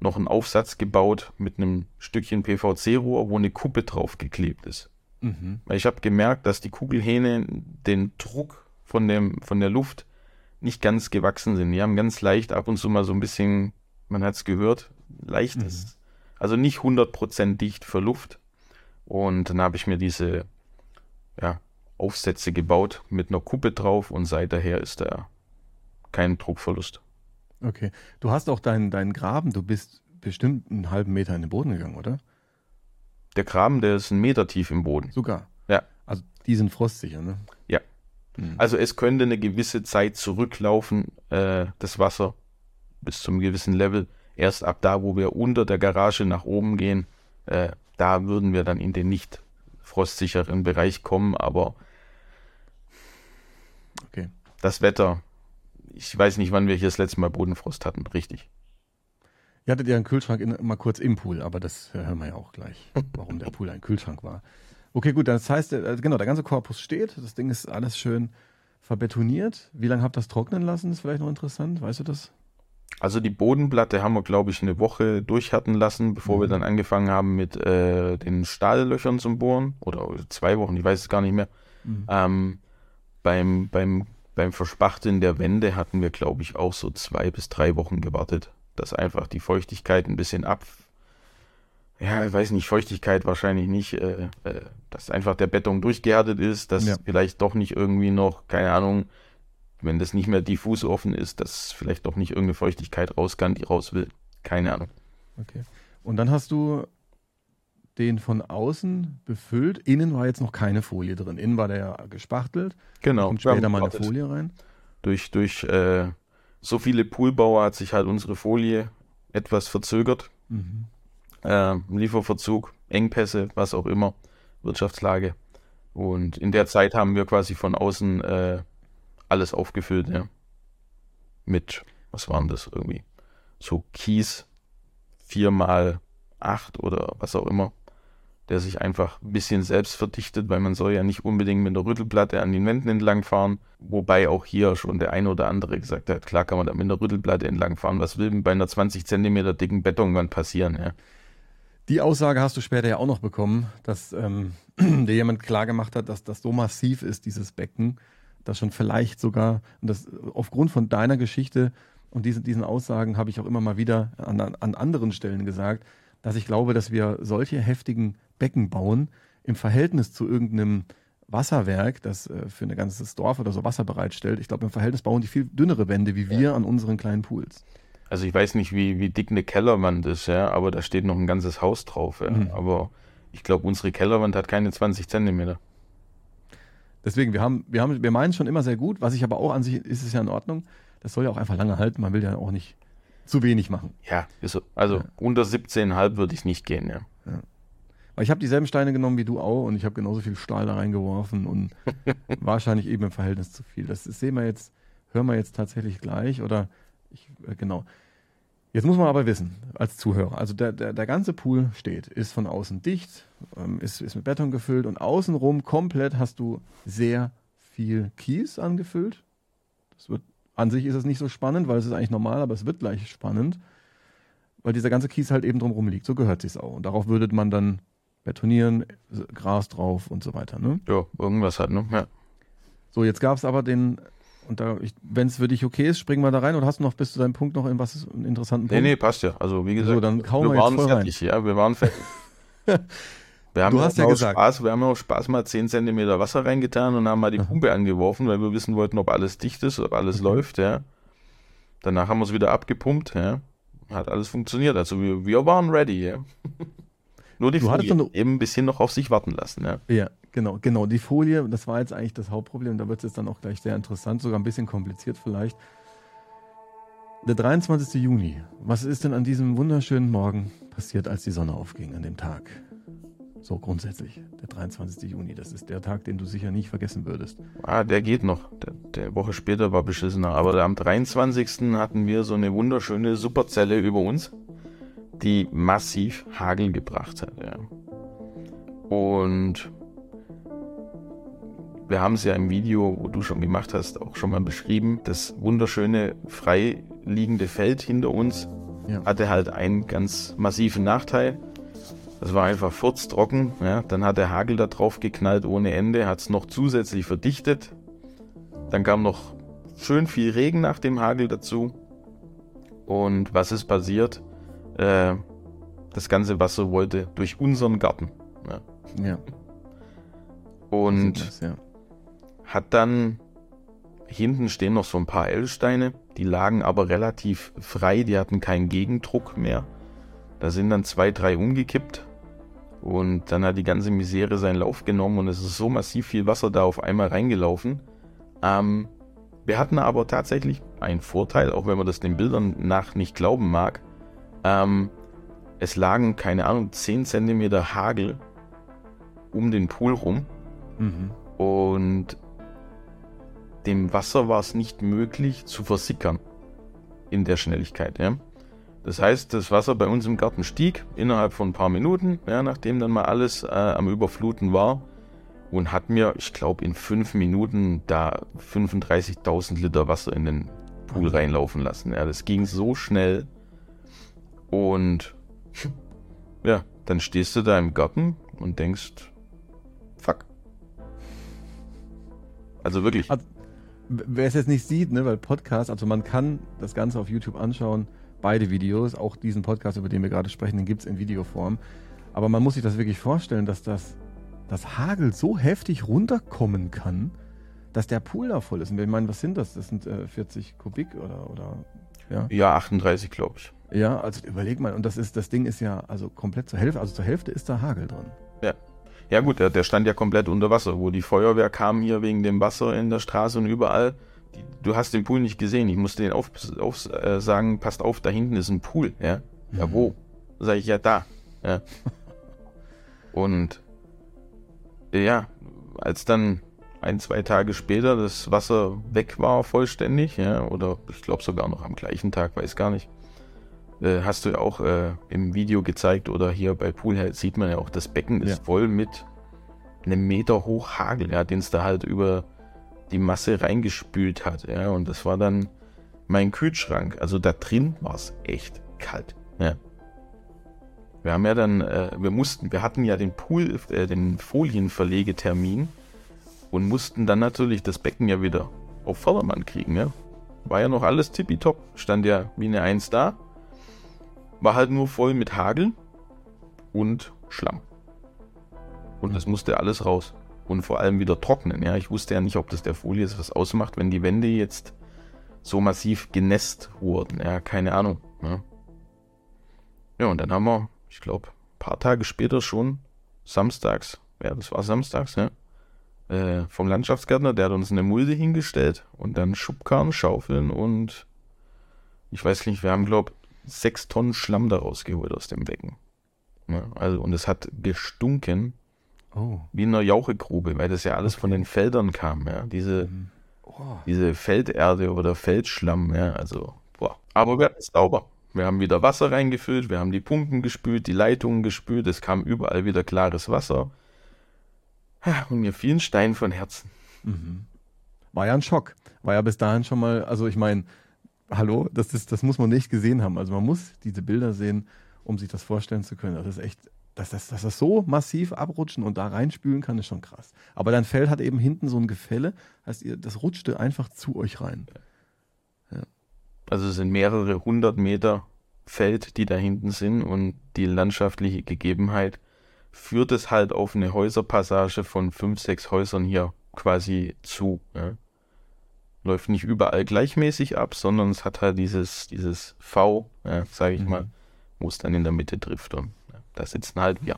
noch einen Aufsatz gebaut mit einem Stückchen PVC-Rohr, wo eine Kuppe drauf geklebt ist. Mhm. Weil ich habe gemerkt, dass die Kugelhähne den Druck von, dem, von der Luft nicht ganz gewachsen sind. Die haben ganz leicht ab und zu mal so ein bisschen, man hat es gehört, leichtes, also nicht 100% dicht für Luft. Und dann habe ich mir diese ja, Aufsätze gebaut mit einer Kuppe drauf und seither ist da kein Druckverlust. Okay. Du hast auch deinen, deinen Graben, du bist bestimmt einen halben Meter in den Boden gegangen, oder? Der Graben, der ist einen Meter tief im Boden. Sogar. Ja. Also die sind frostsicher, ne? Ja. Mhm. Also es könnte eine gewisse Zeit zurücklaufen, äh, das Wasser, bis zum gewissen Level. Erst ab da, wo wir unter der Garage nach oben gehen, äh, da würden wir dann in den nicht frostsicheren Bereich kommen. Aber Okay. das Wetter, ich weiß nicht, wann wir hier das letzte Mal Bodenfrost hatten, richtig. Ihr hattet ja einen Kühlschrank in, mal kurz im Pool, aber das hören wir ja auch gleich, warum der Pool ein Kühlschrank war. Okay, gut, das heißt, äh, genau, der ganze Korpus steht, das Ding ist alles schön verbetoniert. Wie lange habt ihr das trocknen lassen? Ist vielleicht noch interessant, weißt du das? Also die Bodenplatte haben wir, glaube ich, eine Woche durchhärten lassen, bevor wir dann angefangen haben mit äh, den Stahllöchern zum Bohren. Oder zwei Wochen, ich weiß es gar nicht mehr. Ähm, beim, beim, beim Verspachteln der Wände hatten wir, glaube ich, auch so zwei bis drei Wochen gewartet, dass einfach die Feuchtigkeit ein bisschen ab. Ja, ich weiß nicht, Feuchtigkeit wahrscheinlich nicht, äh, äh, dass einfach der Beton durchgehärtet ist, dass Ja. vielleicht doch nicht irgendwie noch, keine Ahnung, wenn das nicht mehr diffus offen ist, dass vielleicht doch nicht irgendeine Feuchtigkeit raus kann, die raus will. Keine Ahnung. Okay. Und dann hast du den von außen befüllt. Innen war jetzt noch keine Folie drin. Innen war der ja gespachtelt. Genau. Kommt haben später mal eine. Folie rein. Durch, durch äh, so viele Poolbauer hat sich halt unsere Folie etwas verzögert. Mhm. Äh, Lieferverzug, Engpässe, was auch immer, Wirtschaftslage. Und in der Zeit haben wir quasi von außen äh, alles aufgefüllt, ja. Mit, was waren das irgendwie? So Kies, viermal acht oder was auch immer, der sich einfach ein bisschen selbst verdichtet, weil man soll ja nicht unbedingt mit der Rüttelplatte an den Wänden entlangfahren. Wobei auch hier schon der ein oder andere gesagt hat, klar kann man da mit der Rüttelplatte entlangfahren. Was will denn bei einer 20 Zentimeter dicken Betonwand passieren, ja? Die Aussage hast du später ja auch noch bekommen, dass ähm, dir jemand klar gemacht hat, dass das so massiv ist, dieses Becken, dass schon vielleicht sogar, und das aufgrund von deiner Geschichte und diesen, diesen Aussagen habe ich auch immer mal wieder an, an anderen Stellen gesagt, dass ich glaube, dass wir solche heftigen Becken bauen im Verhältnis zu irgendeinem Wasserwerk, das äh, für ein ganzes Dorf oder so Wasser bereitstellt. Ich glaube, im Verhältnis bauen die viel dünnere Wände wie wir ja. an unseren kleinen Pools. Also ich weiß nicht, wie, wie dick eine Kellerwand ist, ja, aber da steht noch ein ganzes Haus drauf. Ja. Mhm. Aber ich glaube, unsere Kellerwand hat keine 20 Zentimeter. Deswegen, wir haben, wir haben, wir meinen schon immer sehr gut, was ich aber auch an sich ist es ja in Ordnung. Das soll ja auch einfach lange halten. Man will ja auch nicht zu wenig machen. Ja, also ja. unter 17,5 würde ich nicht gehen, ja. ja. Weil ich habe dieselben Steine genommen wie du auch und ich habe genauso viel Stahl da reingeworfen und wahrscheinlich eben im Verhältnis zu viel. Das, das sehen wir jetzt, hören wir jetzt tatsächlich gleich oder ich, äh, genau. Jetzt muss man aber wissen, als Zuhörer, also der, der, der ganze Pool steht, ist von außen dicht, ähm, ist, ist mit Beton gefüllt und außenrum komplett hast du sehr viel Kies angefüllt. Das wird, an sich ist es nicht so spannend, weil es ist eigentlich normal, aber es wird gleich spannend, weil dieser ganze Kies halt eben drumherum liegt. So gehört sich auch. Und darauf würde man dann betonieren, Gras drauf und so weiter. Ne? Ja, irgendwas halt, ne? Ja. So, jetzt gab es aber den und da, wenn es für dich okay ist, springen wir da rein. Oder hast du noch bis zu deinem Punkt noch irgendwas einen interessanten Punkt? Nee, nee, passt ja. Also wie gesagt, so, dann wir, wir waren fertig, rein. ja, wir waren fertig. wir haben du hast ja gesagt. Spaß, wir haben auch Spaß mal 10 cm Wasser reingetan und haben mal die Pumpe angeworfen, weil wir wissen wollten, ob alles dicht ist, ob alles mhm. läuft, ja. Danach haben wir es wieder abgepumpt, ja. Hat alles funktioniert. Also wir, wir waren ready, ja. Nur die du Folie eben ein bisschen noch auf sich warten lassen, ja. Ja, Genau, genau. Die Folie, das war jetzt eigentlich das Hauptproblem. Da wird es jetzt dann auch gleich sehr interessant, sogar ein bisschen kompliziert vielleicht. Der 23. Juni. Was ist denn an diesem wunderschönen Morgen passiert, als die Sonne aufging an dem Tag? So grundsätzlich, der 23. Juni. Das ist der Tag, den du sicher nicht vergessen würdest. Ah, der geht noch. Der, der Woche später war beschissener. Aber am 23. hatten wir so eine wunderschöne Superzelle über uns, die massiv Hagel gebracht hat. Ja. Und wir haben es ja im Video, wo du schon gemacht hast, auch schon mal beschrieben. Das wunderschöne freiliegende Feld hinter uns ja. hatte halt einen ganz massiven Nachteil. Das war einfach furztrocken. Ja. Dann hat der Hagel da drauf geknallt ohne Ende, hat es noch zusätzlich verdichtet. Dann kam noch schön viel Regen nach dem Hagel dazu. Und was ist passiert? Äh, das ganze Wasser wollte durch unseren Garten. Ja. ja. Und das, ja hat dann hinten stehen noch so ein paar L-Steine, die lagen aber relativ frei, die hatten keinen Gegendruck mehr. Da sind dann zwei, drei umgekippt und dann hat die ganze Misere seinen Lauf genommen und es ist so massiv viel Wasser da auf einmal reingelaufen. Ähm, wir hatten aber tatsächlich einen Vorteil, auch wenn man das den Bildern nach nicht glauben mag. Ähm, es lagen, keine Ahnung, 10 cm Hagel um den Pool rum. Mhm. Und dem Wasser war es nicht möglich zu versickern in der Schnelligkeit. Ja. Das heißt, das Wasser bei uns im Garten stieg innerhalb von ein paar Minuten, ja, nachdem dann mal alles äh, am Überfluten war und hat mir, ich glaube, in fünf Minuten da 35.000 Liter Wasser in den Pool reinlaufen lassen. Ja, das ging so schnell und ja, dann stehst du da im Garten und denkst, fuck. Also wirklich. Also, wer es jetzt nicht sieht, ne, weil Podcast, also man kann das Ganze auf YouTube anschauen, beide Videos, auch diesen Podcast, über den wir gerade sprechen, den gibt es in Videoform. Aber man muss sich das wirklich vorstellen, dass das, das Hagel so heftig runterkommen kann, dass der Pool da voll ist. Und ich meine, was sind das? Das sind äh, 40 Kubik oder, oder ja? Ja, 38, glaube ich. Ja, also überleg mal, und das ist, das Ding ist ja also komplett zur Hälfte, also zur Hälfte ist da Hagel drin. Ja. Ja gut, der, der stand ja komplett unter Wasser, wo die Feuerwehr kam hier wegen dem Wasser in der Straße und überall. Du hast den Pool nicht gesehen. Ich musste den auf, auf äh, sagen, passt auf, da hinten ist ein Pool. Ja, ja mhm. wo? Sag ich ja da. Ja. Und ja, als dann ein, zwei Tage später das Wasser weg war vollständig, ja, oder ich glaube sogar noch am gleichen Tag, weiß gar nicht, äh, hast du ja auch äh, im Video gezeigt oder hier bei Poolhead sieht man ja auch, das Becken ist ja. voll mit einem Meter hoch Hagel, ja, den es da halt über die Masse reingespült hat, ja, und das war dann mein Kühlschrank. Also da drin war es echt kalt, ja. Wir haben ja dann, äh, wir mussten, wir hatten ja den Pool, äh, den Folienverlegetermin und mussten dann natürlich das Becken ja wieder auf Vordermann kriegen, ja. War ja noch alles tippitopp, stand ja wie eine Eins da war halt nur voll mit Hagel. und Schlamm. Und das musste alles raus. Und vor allem wieder trocknen. Ja, ich wusste ja nicht, ob das der Folie ist, was ausmacht, wenn die Wände jetzt so massiv genässt wurden. Ja, keine Ahnung. Ja, ja und dann haben wir, ich glaube, ein paar Tage später schon, samstags, ja, das war samstags, ja, äh, vom Landschaftsgärtner, der hat uns eine Mulde hingestellt und dann Schubkarren, Schaufeln und ich weiß nicht, wir haben, glaube sechs Tonnen Schlamm daraus geholt aus dem Becken. Ja, also, und es hat gestunken oh. wie in einer Jauchegrube, weil das ja alles okay. von den Feldern kam, ja. Diese, oh. diese Felderde oder Feldschlamm, ja, also, boah. Aber wir hatten es sauber. Wir haben wieder Wasser reingefüllt, wir haben die Pumpen gespült, die Leitungen gespült, es kam überall wieder klares Wasser. Und mir fiel ein Stein von Herzen. Mhm. War ja ein Schock. War ja bis dahin schon mal, also ich meine, hallo, das, ist, das muss man nicht gesehen haben. Also man muss diese Bilder sehen, um sich das vorstellen zu können. Das ist echt, dass das, dass das so massiv abrutschen und da reinspülen kann, ist schon krass. Aber dein Fell hat eben hinten so ein Gefälle, heißt ihr, das rutschte einfach zu euch rein. Ja. Also es sind mehrere hundert Meter Feld, die da hinten sind und die landschaftliche Gegebenheit führt es halt auf eine Häuserpassage von fünf, sechs Häusern hier quasi zu. Ja. Läuft nicht überall gleichmäßig ab, sondern es hat halt dieses, dieses V, ja, sage ich mhm. mal, wo es dann in der Mitte trifft. Und da sitzen halt wir.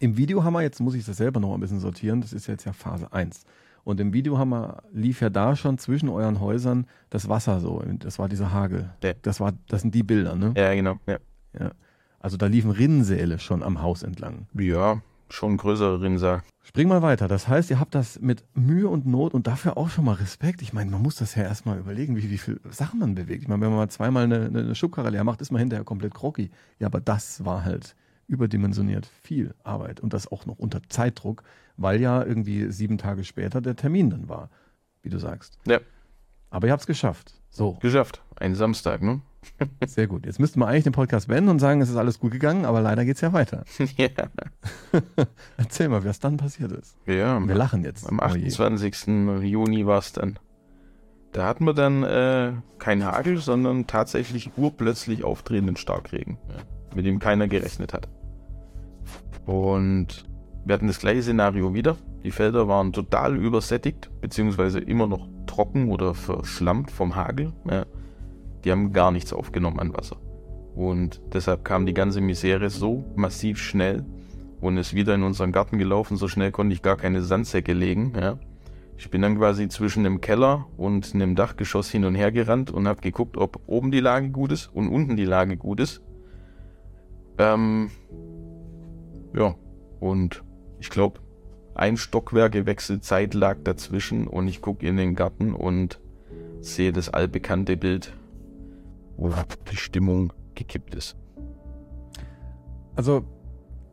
Im Video haben wir, jetzt muss ich das selber noch ein bisschen sortieren, das ist jetzt ja Phase 1. Und im Video haben wir, lief ja da schon zwischen euren Häusern das Wasser so. Das war dieser Hagel. Ja. Das, war, das sind die Bilder, ne? Ja, genau. Ja. ja. Also da liefen Rinnensäle schon am Haus entlang. Ja, schon größere Rinnsal. Spring mal weiter. Das heißt, ihr habt das mit Mühe und Not und dafür auch schon mal Respekt. Ich meine, man muss das ja erstmal überlegen, wie, wie viel Sachen man bewegt. Ich meine, wenn man mal zweimal eine, eine Schubkarre leer macht, ist man hinterher komplett groggy. Ja, aber das war halt überdimensioniert viel Arbeit und das auch noch unter Zeitdruck, weil ja irgendwie sieben Tage später der Termin dann war, wie du sagst. Ja. Aber ihr habt es geschafft. So. Geschafft. Ein Samstag, ne? Sehr gut. Jetzt müssten wir eigentlich den Podcast beenden und sagen, es ist alles gut gegangen, aber leider geht es ja weiter. ja. Erzähl mal, was dann passiert ist. Ja. Wir lachen jetzt. Am 28. Oh Juni war es dann. Da hatten wir dann äh, kein Hagel, sondern tatsächlich urplötzlich auftretenden Starkregen, ja, mit dem keiner gerechnet hat. Und wir hatten das gleiche Szenario wieder. Die Felder waren total übersättigt, beziehungsweise immer noch trocken oder verschlammt vom Hagel. Ja. Die haben gar nichts aufgenommen an Wasser. Und deshalb kam die ganze Misere so massiv schnell und ist wieder in unseren Garten gelaufen. So schnell konnte ich gar keine Sandsäcke legen. Ja. Ich bin dann quasi zwischen dem Keller und einem Dachgeschoss hin und her gerannt und habe geguckt, ob oben die Lage gut ist und unten die Lage gut ist. Ähm, ja, und ich glaube, ein Stockwerkewechselzeit lag dazwischen und ich gucke in den Garten und sehe das allbekannte Bild wo die Stimmung gekippt ist. Also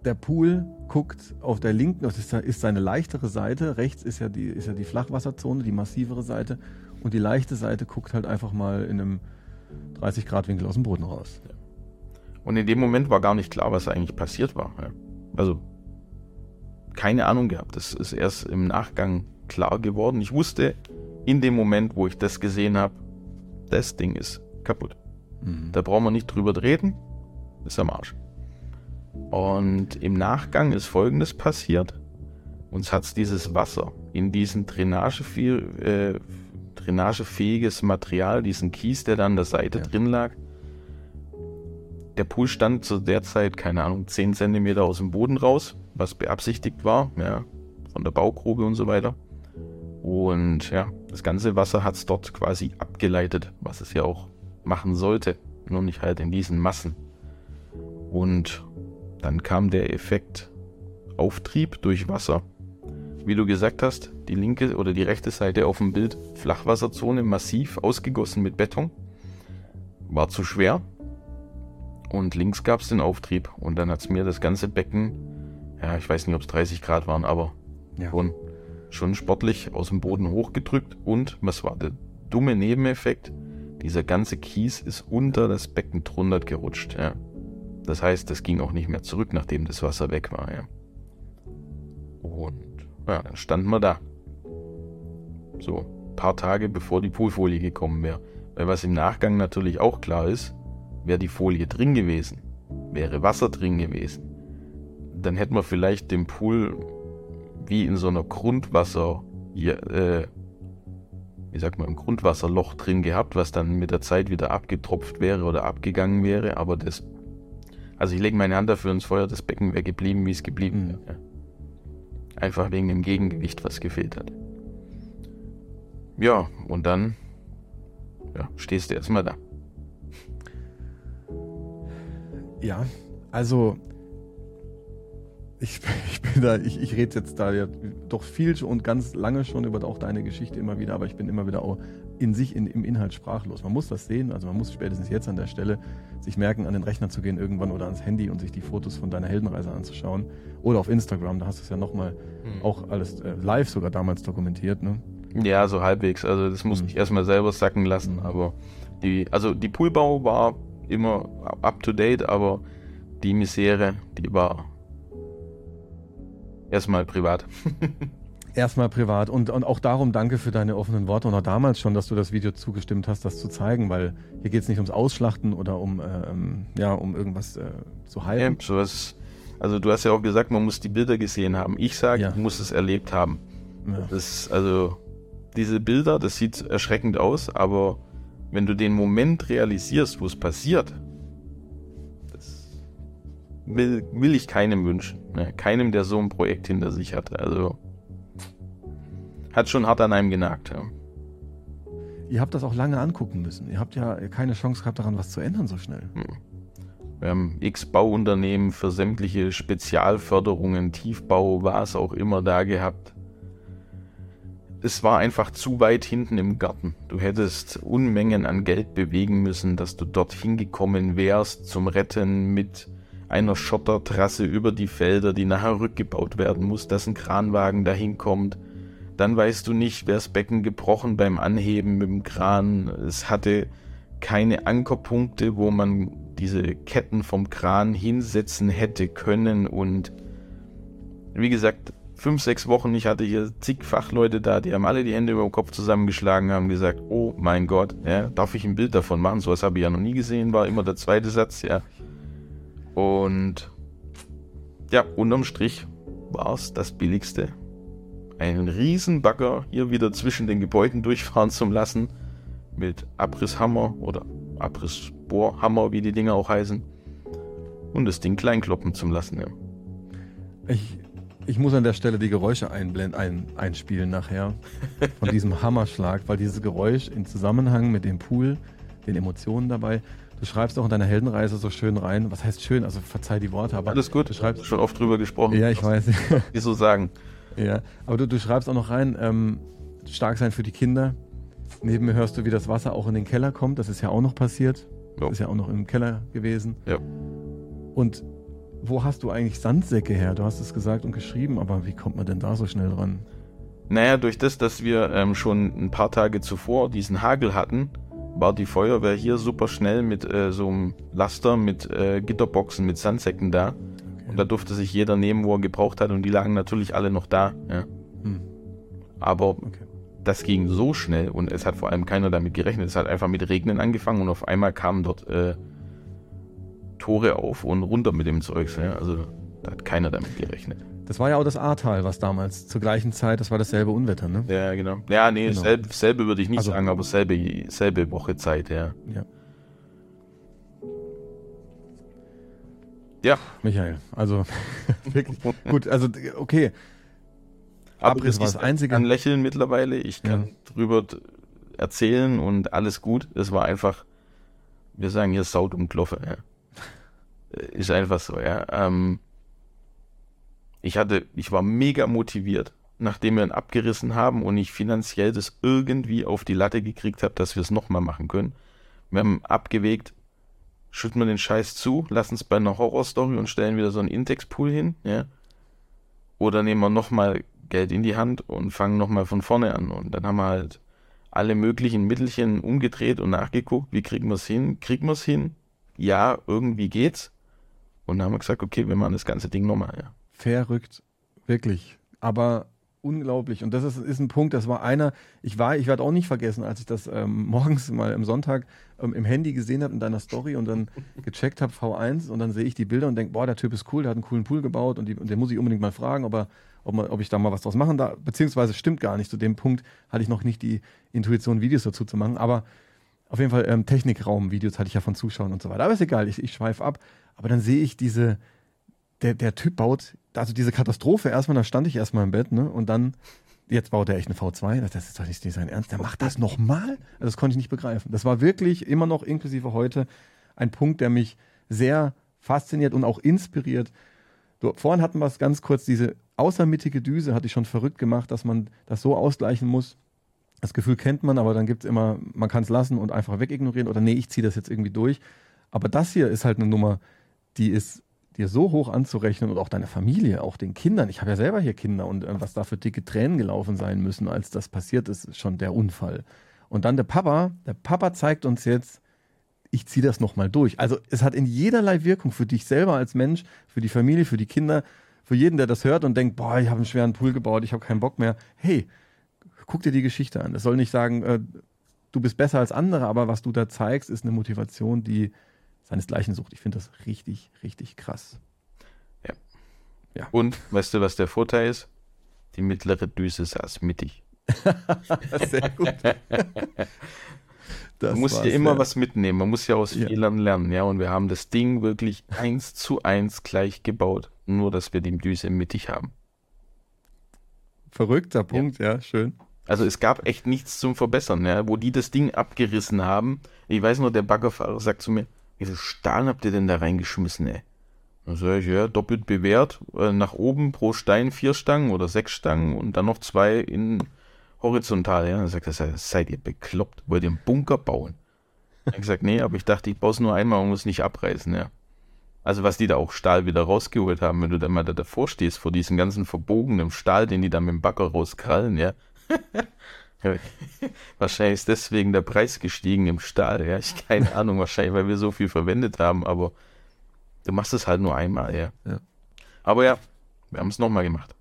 der Pool guckt auf der linken, das ist seine leichtere Seite, rechts ist ja die, ist ja die Flachwasserzone, die massivere Seite und die leichte Seite guckt halt einfach mal in einem 30 Grad Winkel aus dem Boden raus. Und in dem Moment war gar nicht klar, was eigentlich passiert war. Also keine Ahnung gehabt. Das ist erst im Nachgang klar geworden. Ich wusste in dem Moment, wo ich das gesehen habe, das Ding ist kaputt. Mhm. Da brauchen wir nicht drüber reden. Ist am Arsch. Und im Nachgang ist folgendes passiert. Uns hat dieses Wasser in diesen äh, drainagefähiges Material, diesen Kies, der da an der Seite ja. drin lag. Der Pool stand zu der Zeit, keine Ahnung, 10 cm aus dem Boden raus, was beabsichtigt war, ja, von der Baugrube und so weiter. Und ja, das ganze Wasser hat es dort quasi abgeleitet, was es ja auch machen sollte, nur nicht halt in diesen Massen. Und dann kam der Effekt Auftrieb durch Wasser. Wie du gesagt hast, die linke oder die rechte Seite auf dem Bild Flachwasserzone massiv ausgegossen mit Beton. War zu schwer. Und links gab es den Auftrieb. Und dann hat es mir das ganze Becken, ja, ich weiß nicht, ob es 30 Grad waren, aber ja. schon, schon sportlich aus dem Boden hochgedrückt. Und was war der dumme Nebeneffekt? Dieser ganze Kies ist unter das Becken drunter gerutscht. Ja. Das heißt, das ging auch nicht mehr zurück, nachdem das Wasser weg war. Ja. Und ja, dann standen wir da. So, ein paar Tage bevor die Poolfolie gekommen wäre. Weil was im Nachgang natürlich auch klar ist, wäre die Folie drin gewesen, wäre Wasser drin gewesen, dann hätten wir vielleicht den Pool wie in so einer Grundwasser, äh, wie sagt man, im Grundwasserloch drin gehabt, was dann mit der Zeit wieder abgetropft wäre oder abgegangen wäre, aber das, also ich lege meine Hand dafür ins Feuer, das Becken wäre geblieben, wie es geblieben mhm. wäre. Einfach wegen dem Gegengewicht, was gefehlt hat. Ja, und dann ja, stehst du erstmal da. Ja, also ich, ich bin da, ich, ich rede jetzt da ja doch viel und ganz lange schon über auch deine Geschichte immer wieder, aber ich bin immer wieder auch in sich, in, im Inhalt sprachlos. Man muss das sehen, also man muss spätestens jetzt an der Stelle sich merken, an den Rechner zu gehen irgendwann oder ans Handy und sich die Fotos von deiner Heldenreise anzuschauen. Oder auf Instagram, da hast du es ja nochmal mhm. auch alles äh, live sogar damals dokumentiert, ne? Ja, so halbwegs. Also das muss mhm. ich erstmal selber sacken lassen, mhm. aber die, also die Poolbau war immer up to date, aber die Misere, die war erstmal privat. erstmal privat und, und auch darum danke für deine offenen Worte und auch damals schon, dass du das Video zugestimmt hast, das zu zeigen, weil hier geht es nicht ums Ausschlachten oder um, ähm, ja, um irgendwas äh, zu heilen. Ja, sowas, also du hast ja auch gesagt, man muss die Bilder gesehen haben. Ich sage, ja. du musst es erlebt haben. Ja. Das, also diese Bilder, das sieht erschreckend aus, aber wenn du den Moment realisierst, wo es passiert, will, will ich keinem wünschen. Ne? Keinem, der so ein Projekt hinter sich hat. Also hat schon hart an einem genagt. Ja. Ihr habt das auch lange angucken müssen. Ihr habt ja keine Chance gehabt, daran was zu ändern so schnell. Hm. Wir haben x Bauunternehmen für sämtliche Spezialförderungen, Tiefbau, was auch immer da gehabt es war einfach zu weit hinten im Garten. Du hättest Unmengen an Geld bewegen müssen, dass du dorthin gekommen wärst zum Retten mit einer Schottertrasse über die Felder, die nachher rückgebaut werden muss, dass ein Kranwagen dahin kommt. Dann weißt du nicht, wer das Becken gebrochen beim Anheben mit dem Kran. Es hatte keine Ankerpunkte, wo man diese Ketten vom Kran hinsetzen hätte können und wie gesagt, fünf, sechs Wochen, ich hatte hier zig Fachleute da, die haben alle die Hände über den Kopf zusammengeschlagen, haben gesagt, oh mein Gott, ja, darf ich ein Bild davon machen? So was habe ich ja noch nie gesehen, war immer der zweite Satz, ja. Und ja, unterm Strich war es das Billigste. Einen riesen Bagger hier wieder zwischen den Gebäuden durchfahren zu lassen, mit Abrisshammer oder Abrissbohrhammer, wie die Dinger auch heißen, und das Ding kleinkloppen zu lassen, ja. Ich ich muss an der Stelle die Geräusche einblenden, ein, einspielen nachher von diesem Hammerschlag, weil dieses Geräusch in Zusammenhang mit dem Pool, den Emotionen dabei, du schreibst auch in deiner Heldenreise so schön rein, was heißt schön, also verzeih die Worte, aber... Alles gut, du schreibst schon oft drüber gesprochen. Ja, ich weiß. Wie so sagen. Ja, aber du, du schreibst auch noch rein, ähm, stark sein für die Kinder. Neben mir hörst du, wie das Wasser auch in den Keller kommt, das ist ja auch noch passiert. Jo. Ist ja auch noch im Keller gewesen. Ja. Und wo hast du eigentlich Sandsäcke her? Du hast es gesagt und geschrieben, aber wie kommt man denn da so schnell dran? Naja, durch das, dass wir ähm, schon ein paar Tage zuvor diesen Hagel hatten, war die Feuerwehr hier super schnell mit äh, so einem Laster mit äh, Gitterboxen mit Sandsäcken da. Okay. Und da durfte sich jeder nehmen, wo er gebraucht hat und die lagen natürlich alle noch da. Ja. Hm. Aber okay. das ging so schnell und es hat vor allem keiner damit gerechnet. Es hat einfach mit Regnen angefangen und auf einmal kamen dort äh, Tore auf und runter mit dem Zeugs. Ja? Also da hat keiner damit gerechnet. Das war ja auch das Ahrtal, was damals zur gleichen Zeit, das war dasselbe Unwetter, ne? Ja, genau. Ja, nee, genau. Selbe, selbe, würde ich nicht also, sagen, aber selbe, selbe Woche Zeit, ja. Ja. Ja. Michael, also wirklich gut, also okay. Aber Abriss war das Einzige. Ich kann lächeln mittlerweile, ich kann ja. drüber erzählen und alles gut. Es war einfach, wir sagen hier Saut um Kloffe, ja. Ist einfach so, ja. Ähm, ich hatte, ich war mega motiviert, nachdem wir ihn abgerissen haben und ich finanziell das irgendwie auf die Latte gekriegt habe, dass wir es nochmal machen können. Wir haben abgewegt, schütten wir den Scheiß zu, lassen es bei einer Horrorstory und stellen wieder so einen Intex-Pool hin, ja. Oder nehmen wir nochmal Geld in die Hand und fangen nochmal von vorne an. Und dann haben wir halt alle möglichen Mittelchen umgedreht und nachgeguckt, wie kriegen wir es hin? Kriegen wir es hin? Ja, irgendwie geht's. Und dann haben wir gesagt, okay, wir machen das ganze Ding nochmal, ja. Verrückt, wirklich. Aber unglaublich. Und das ist, ist ein Punkt, das war einer, ich war, ich werde auch nicht vergessen, als ich das ähm, morgens mal am Sonntag ähm, im Handy gesehen habe in deiner Story und dann gecheckt habe V1 und dann sehe ich die Bilder und denke, boah, der Typ ist cool, der hat einen coolen Pool gebaut und, die, und den muss ich unbedingt mal fragen, ob, er, ob, man, ob ich da mal was draus machen darf. Beziehungsweise stimmt gar nicht. Zu dem Punkt hatte ich noch nicht die Intuition, Videos dazu zu machen. Aber auf jeden Fall ähm, Technikraum-Videos hatte ich ja von Zuschauern und so weiter. Aber ist egal, ich, ich schweife ab. Aber dann sehe ich diese, der, der Typ baut, also diese Katastrophe erstmal, da stand ich erstmal im Bett, ne? Und dann, jetzt baut er echt eine V2. Das ist doch nicht sein Ernst. Der macht das nochmal? Also das konnte ich nicht begreifen. Das war wirklich immer noch inklusive heute ein Punkt, der mich sehr fasziniert und auch inspiriert. Du, vorhin hatten wir es ganz kurz, diese außermittige Düse hatte ich schon verrückt gemacht, dass man das so ausgleichen muss. Das Gefühl kennt man, aber dann gibt es immer, man kann es lassen und einfach wegignorieren oder nee, ich ziehe das jetzt irgendwie durch. Aber das hier ist halt eine Nummer, die ist dir so hoch anzurechnen und auch deine Familie, auch den Kindern. Ich habe ja selber hier Kinder und äh, was da für dicke Tränen gelaufen sein müssen, als das passiert ist, ist schon der Unfall. Und dann der Papa, der Papa zeigt uns jetzt, ich ziehe das nochmal durch. Also es hat in jederlei Wirkung für dich selber als Mensch, für die Familie, für die Kinder, für jeden, der das hört und denkt, boah, ich habe einen schweren Pool gebaut, ich habe keinen Bock mehr. Hey, guck dir die Geschichte an. Das soll nicht sagen, äh, du bist besser als andere, aber was du da zeigst, ist eine Motivation, die seinesgleichen sucht. Ich finde das richtig, richtig krass. Ja. ja. Und weißt du, was der Vorteil ist? Die mittlere Düse saß mittig. Sehr gut. man muss ja immer was mitnehmen. Man muss ja aus ja. Fehlern lernen, ja. Und wir haben das Ding wirklich eins zu eins gleich gebaut. Nur, dass wir die Düse mittig haben. Verrückter Punkt, ja, ja schön. Also es gab echt nichts zum Verbessern, ja. Wo die das Ding abgerissen haben. Ich weiß nur, der Baggerfahrer sagt zu mir, wie viel Stahl habt ihr denn da reingeschmissen, ey? Dann sag ich, ja, doppelt bewährt, äh, nach oben pro Stein vier Stangen oder sechs Stangen und dann noch zwei in horizontal, ja. Dann sagt er, seid ihr bekloppt, wollt ihr einen Bunker bauen? Ich gesagt, nee, aber ich dachte, ich baue es nur einmal und muss nicht abreißen, ja. Also was die da auch Stahl wieder rausgeholt haben, wenn du dann mal da davor stehst, vor diesem ganzen verbogenen Stahl, den die da mit dem Bagger rauskrallen, ja. wahrscheinlich ist deswegen der Preis gestiegen im Stahl. Ja, ich keine Ahnung, wahrscheinlich, weil wir so viel verwendet haben, aber du machst es halt nur einmal, ja. ja. Aber ja, wir haben es nochmal gemacht.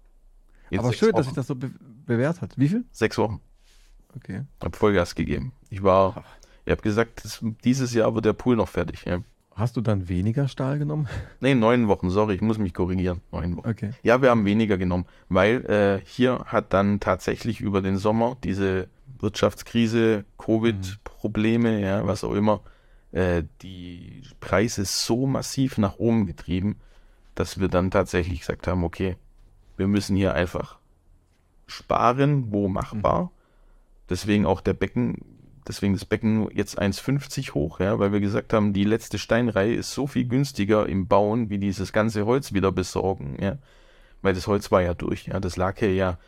Jetzt aber schön, Wochen. dass sich das so be bewährt hat. Wie viel? Sechs Wochen. Okay. Hab Vollgas gegeben. Ich war, ich habe gesagt, das, dieses Jahr wird der Pool noch fertig. Ja. Hast du dann weniger Stahl genommen? Nee, neun Wochen, sorry, ich muss mich korrigieren. Neun Wochen. Okay. Ja, wir haben weniger genommen, weil äh, hier hat dann tatsächlich über den Sommer diese Wirtschaftskrise, Covid-Probleme, mhm. ja, was auch immer, äh, die Preise so massiv nach oben getrieben, dass wir dann tatsächlich gesagt haben, okay, wir müssen hier einfach sparen, wo machbar. Mhm. Deswegen auch der Becken deswegen das Becken jetzt 1,50 hoch, ja, weil wir gesagt haben, die letzte Steinreihe ist so viel günstiger im Bauen, wie dieses ganze Holz wieder besorgen, ja. Weil das Holz war ja durch, ja. Das lag hier ja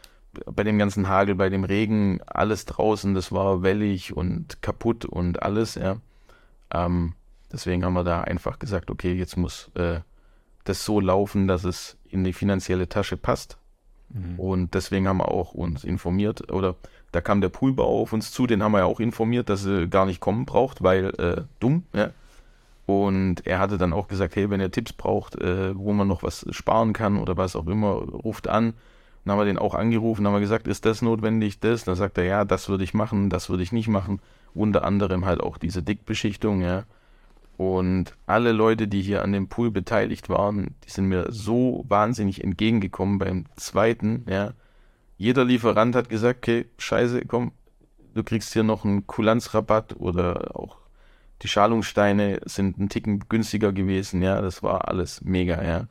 bei dem ganzen Hagel, bei dem Regen, alles draußen, das war wellig und kaputt und alles, ja. Ähm, deswegen haben wir da einfach gesagt, okay, jetzt muss äh, das so laufen, dass es in die finanzielle Tasche passt. Mhm. Und deswegen haben wir auch uns informiert oder da kam der Poolbauer auf uns zu, den haben wir ja auch informiert, dass er gar nicht kommen braucht, weil äh, dumm, ja. Und er hatte dann auch gesagt, hey, wenn ihr Tipps braucht, äh, wo man noch was sparen kann oder was auch immer, ruft an. Dann haben wir den auch angerufen, haben wir gesagt, ist das notwendig, das? Dann sagt er, ja, das würde ich machen, das würde ich nicht machen. Unter anderem halt auch diese Dickbeschichtung, ja. Und alle Leute, die hier an dem Pool beteiligt waren, die sind mir so wahnsinnig entgegengekommen beim zweiten, ja. Jeder Lieferant hat gesagt, okay, scheiße, komm, du kriegst hier noch einen Kulanzrabatt oder auch die Schalungssteine sind ein Ticken günstiger gewesen, ja, das war alles mega, ja.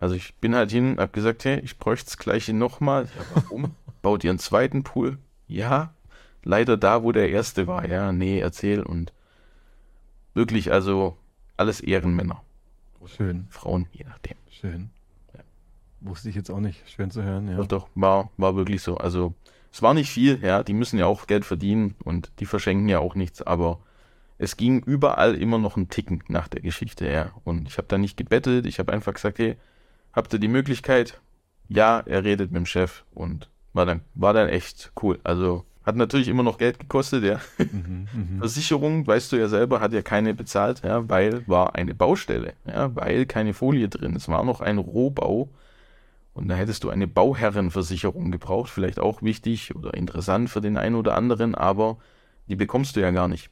Also ich bin halt hin, hab gesagt, hey, ich bräuchte das gleiche nochmal. Ja, warum? Baut ihr einen zweiten Pool? Ja, leider da, wo der erste war, ja, nee, erzähl und wirklich, also alles Ehrenmänner. Schön. Frauen, je nachdem. Schön. Wusste ich jetzt auch nicht. Schön zu hören, ja. Doch, doch, war, war wirklich so. Also, es war nicht viel, ja. Die müssen ja auch Geld verdienen und die verschenken ja auch nichts, aber es ging überall immer noch ein Ticken nach der Geschichte, ja. Und ich habe da nicht gebettelt, ich habe einfach gesagt, hey, habt ihr die Möglichkeit? Ja, er redet mit dem Chef und war dann, war dann echt cool. Also, hat natürlich immer noch Geld gekostet, ja. Mhm, mh. Versicherung, weißt du ja selber, hat ja keine bezahlt, ja, weil war eine Baustelle, ja, weil keine Folie drin. Es war noch ein Rohbau Und da hättest du eine Bauherrenversicherung gebraucht, vielleicht auch wichtig oder interessant für den einen oder anderen, aber die bekommst du ja gar nicht.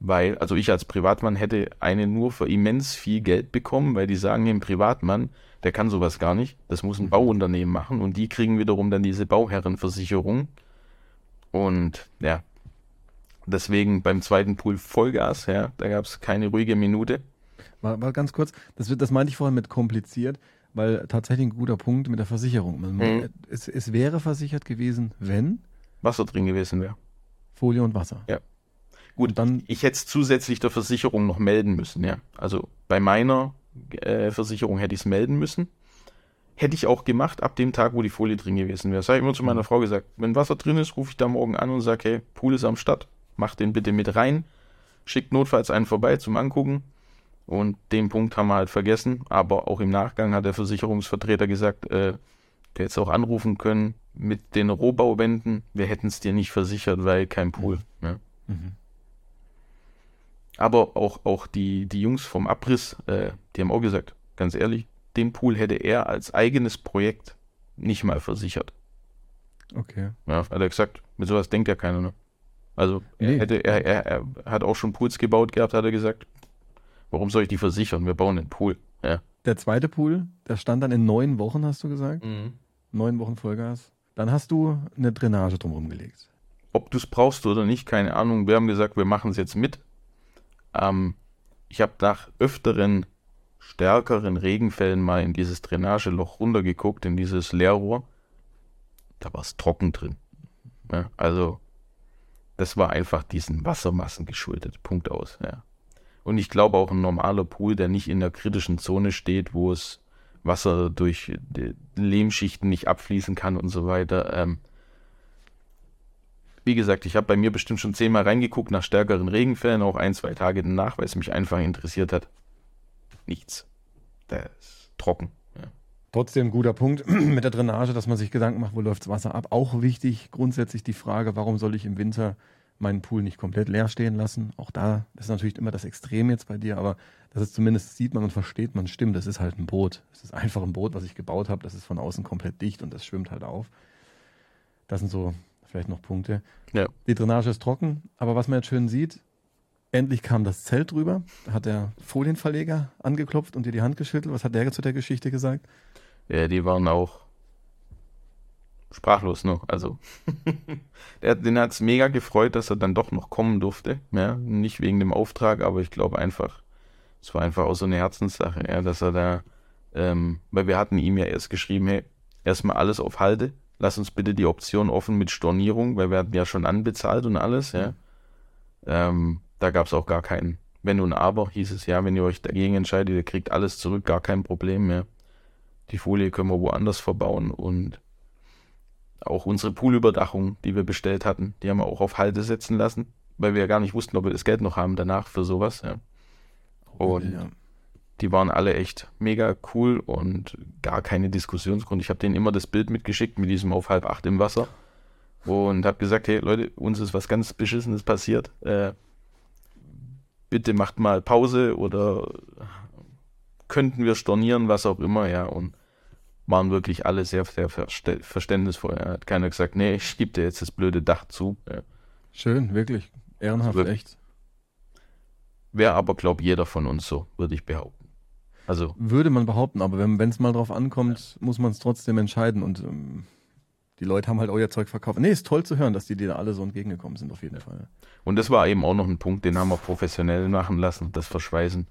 Weil, also ich als Privatmann hätte eine nur für immens viel Geld bekommen, weil die sagen, ein Privatmann, der kann sowas gar nicht. Das muss ein mhm. Bauunternehmen machen und die kriegen wiederum dann diese Bauherrenversicherung. Und ja, deswegen beim zweiten Pool Vollgas, ja, da gab es keine ruhige Minute. War, war ganz kurz, das, das meinte ich vorhin mit kompliziert, weil tatsächlich ein guter Punkt mit der Versicherung. Mhm. Es, es wäre versichert gewesen, wenn Wasser drin gewesen wäre. Folie und Wasser. Ja. Gut, dann ich hätte es zusätzlich der Versicherung noch melden müssen, ja. Also bei meiner äh, Versicherung hätte ich es melden müssen. Hätte ich auch gemacht, ab dem Tag, wo die Folie drin gewesen wäre. Das habe ich immer zu meiner Frau gesagt. Wenn Wasser drin ist, rufe ich da morgen an und sage, hey, Pool ist am Start, mach den bitte mit rein, schickt notfalls einen vorbei zum Angucken. Und den Punkt haben wir halt vergessen. Aber auch im Nachgang hat der Versicherungsvertreter gesagt, äh, der hätte es auch anrufen können mit den Rohbauwänden. Wir hätten es dir nicht versichert, weil kein Pool. Ja. Mhm. Aber auch, auch die, die Jungs vom Abriss, äh, die haben auch gesagt, ganz ehrlich, den Pool hätte er als eigenes Projekt nicht mal versichert. Okay. Ja, hat er gesagt, mit sowas denkt ja keiner, ne? Also nee. er, hätte, er, er, er hat auch schon Pools gebaut gehabt, hat er gesagt. Warum soll ich die versichern? Wir bauen einen Pool. Ja. Der zweite Pool, der stand dann in neun Wochen, hast du gesagt? Mhm. Neun Wochen Vollgas. Dann hast du eine Drainage drumherum gelegt. Ob du es brauchst oder nicht, keine Ahnung. Wir haben gesagt, wir machen es jetzt mit. Ähm, ich habe nach öfteren stärkeren Regenfällen mal in dieses Drainageloch runtergeguckt, in dieses Leerrohr. Da war es trocken drin. Ja, also, das war einfach diesen Wassermassen geschuldet. Punkt aus. Ja. Und ich glaube auch ein normaler Pool, der nicht in der kritischen Zone steht, wo es Wasser durch Lehmschichten nicht abfließen kann und so weiter, ähm, wie gesagt, ich habe bei mir bestimmt schon zehnmal reingeguckt nach stärkeren Regenfällen, auch ein, zwei Tage danach, weil es mich einfach interessiert hat. Nichts. Der ist trocken. Ja. Trotzdem guter Punkt mit der Drainage, dass man sich Gedanken macht, wo läuft das Wasser ab. Auch wichtig grundsätzlich die Frage, warum soll ich im Winter meinen Pool nicht komplett leer stehen lassen? Auch da ist natürlich immer das Extrem jetzt bei dir, aber das ist zumindest sieht man und versteht man, stimmt, das ist halt ein Boot. Es ist einfach ein Boot, was ich gebaut habe, das ist von außen komplett dicht und das schwimmt halt auf. Das sind so vielleicht noch Punkte. Ja. Die Drainage ist trocken, aber was man jetzt schön sieht, endlich kam das Zelt rüber. Da hat der Folienverleger angeklopft und dir die Hand geschüttelt. Was hat der zu der Geschichte gesagt? Ja, die waren auch sprachlos noch. Also, der, den hat es mega gefreut, dass er dann doch noch kommen durfte. Ja, nicht wegen dem Auftrag, aber ich glaube einfach, es war einfach auch so eine Herzenssache, ja, dass er da, ähm, weil wir hatten ihm ja erst geschrieben, hey, erstmal alles auf Halde, lass uns bitte die Option offen mit Stornierung, weil wir hatten ja schon anbezahlt und alles, ja. Ähm, da gab es auch gar keinen Wenn und Aber, hieß es ja, wenn ihr euch dagegen entscheidet, ihr kriegt alles zurück, gar kein Problem mehr. Die Folie können wir woanders verbauen und auch unsere Poolüberdachung, die wir bestellt hatten, die haben wir auch auf Halde setzen lassen, weil wir ja gar nicht wussten, ob wir das Geld noch haben danach für sowas, ja. Und ja die waren alle echt mega cool und gar keine Diskussionsgrund. Ich habe denen immer das Bild mitgeschickt mit diesem auf halb acht im Wasser und habe gesagt, hey Leute, uns ist was ganz Beschissenes passiert. Äh, bitte macht mal Pause oder könnten wir stornieren, was auch immer, ja. Und waren wirklich alle sehr, sehr verständnisvoll. Ja. Hat keiner gesagt, nee, ich gebe dir jetzt das blöde Dach zu. Ja. Schön, wirklich. Ehrenhaft, wirklich. echt. Wäre aber, glaube jeder von uns so, würde ich behaupten. Also würde man behaupten, aber wenn es mal drauf ankommt, ja. muss man es trotzdem entscheiden und ähm, die Leute haben halt euer Zeug verkauft. Nee, ist toll zu hören, dass die dir alle so entgegengekommen sind, auf jeden ja. Fall. Und das war eben auch noch ein Punkt, den haben wir professionell machen lassen, das Verschweißen.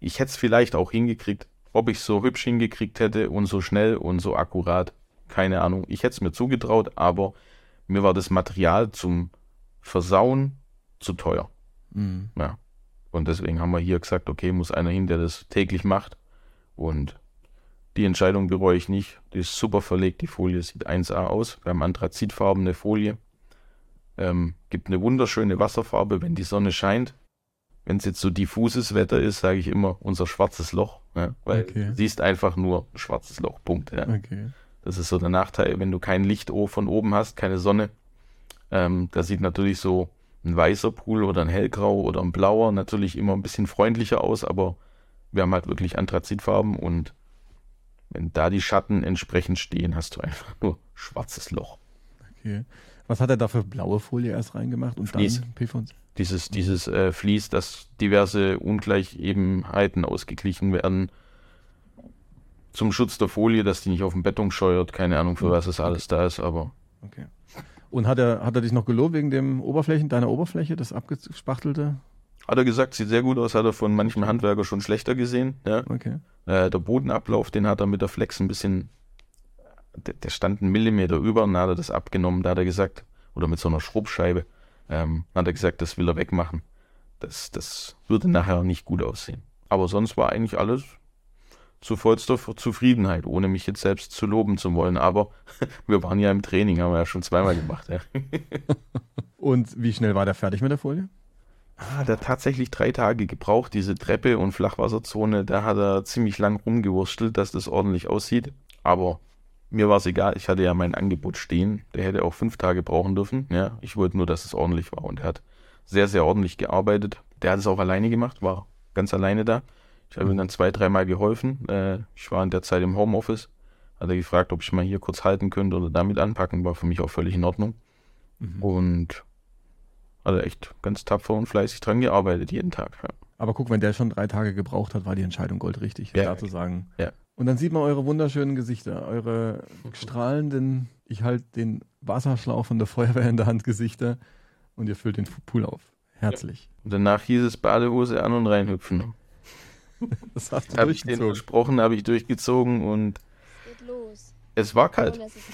Ich hätte es vielleicht auch hingekriegt, ob ich es so hübsch hingekriegt hätte und so schnell und so akkurat, keine Ahnung. Ich hätte es mir zugetraut, aber mir war das Material zum Versauen zu teuer. Mhm. Ja. Und deswegen haben wir hier gesagt, okay, muss einer hin, der das täglich macht. Und die Entscheidung bereue ich nicht. Die ist super verlegt, die Folie sieht 1A aus. Wir haben anthrazitfarbene Folie. Ähm, gibt eine wunderschöne Wasserfarbe, wenn die Sonne scheint. Wenn es jetzt so diffuses Wetter ist, sage ich immer unser schwarzes Loch. Ja, weil okay. du siehst einfach nur ein schwarzes Loch, Punkt. Ja. Okay. Das ist so der Nachteil, wenn du kein Licht von oben hast, keine Sonne. Ähm, das sieht natürlich so ein weißer Pool oder ein hellgrau oder ein blauer natürlich immer ein bisschen freundlicher aus, aber wir haben halt wirklich Anthrazitfarben und Wenn da die Schatten entsprechend stehen, hast du einfach nur schwarzes Loch. Okay. Was hat er da für blaue Folie erst reingemacht und Vlies. dann PV? Dieses, dieses äh, Vlies, dass diverse Ungleichebenheiten ausgeglichen werden. Zum Schutz der Folie, dass die nicht auf dem Beton scheuert. Keine Ahnung, für was es alles da ist, aber Okay. Und hat er, hat er dich noch gelobt wegen dem Oberflächen, deiner Oberfläche, das abgespachtelte? hat er gesagt, sieht sehr gut aus, hat er von manchem Handwerker schon schlechter gesehen. Ja. Okay. Äh, der Bodenablauf, den hat er mit der Flex ein bisschen, der, der stand einen Millimeter über und dann hat er das abgenommen. Da hat er gesagt, oder mit so einer Schrubbscheibe, ähm, hat er gesagt, das will er wegmachen. Das, das würde nachher nicht gut aussehen. Aber sonst war eigentlich alles zu vollster Zufriedenheit, ohne mich jetzt selbst zu loben zu wollen. Aber wir waren ja im Training, haben wir ja schon zweimal gemacht. Ja. Und wie schnell war der fertig mit der Folie? Ah, der hat tatsächlich drei Tage gebraucht, diese Treppe und Flachwasserzone. Da hat er ziemlich lang rumgewurstelt, dass das ordentlich aussieht. Aber mir war es egal, ich hatte ja mein Angebot stehen. Der hätte auch fünf Tage brauchen dürfen. Ja, ich wollte nur, dass es ordentlich war. Und er hat sehr, sehr ordentlich gearbeitet. Der hat es auch alleine gemacht, war ganz alleine da. Ich habe ihm dann zwei, dreimal geholfen. Äh, ich war in der Zeit im Homeoffice. Hat er gefragt, ob ich mal hier kurz halten könnte oder damit anpacken. War für mich auch völlig in Ordnung. Und hat er echt ganz tapfer und fleißig dran gearbeitet jeden Tag. Ja. Aber guck, wenn der schon drei Tage gebraucht hat, war die Entscheidung goldrichtig, Ja. da zu sagen. Ja. Und dann sieht man eure wunderschönen Gesichter, eure strahlenden, ich halte den Wasserschlauch von der Feuerwehr in der Hand Gesichter und ihr füllt den Pool auf. Herzlich. Und danach hieß es Badehose an und reinhüpfen. Das hast du Habe ich den durchgezogen. versprochen, habe ich durchgezogen und Geht los. es war kalt. Es ist.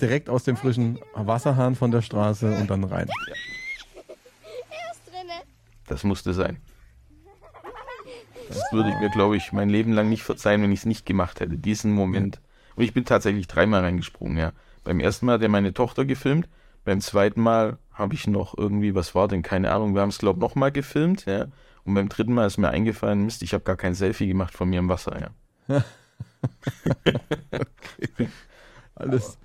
Direkt aus dem frischen Wasserhahn von der Straße und dann rein. Er ist drinne. Das musste sein. Das würde ich mir, glaube ich, mein Leben lang nicht verzeihen, wenn ich es nicht gemacht hätte. Diesen Moment. Und ich bin tatsächlich dreimal reingesprungen, ja. Beim ersten Mal hat er meine Tochter gefilmt. Beim zweiten Mal habe ich noch irgendwie, was war denn, keine Ahnung, wir haben es, glaube ich, nochmal gefilmt, ja. Und beim dritten Mal ist mir eingefallen, Mist, ich habe gar kein Selfie gemacht von mir im Wasser, ja. Alles.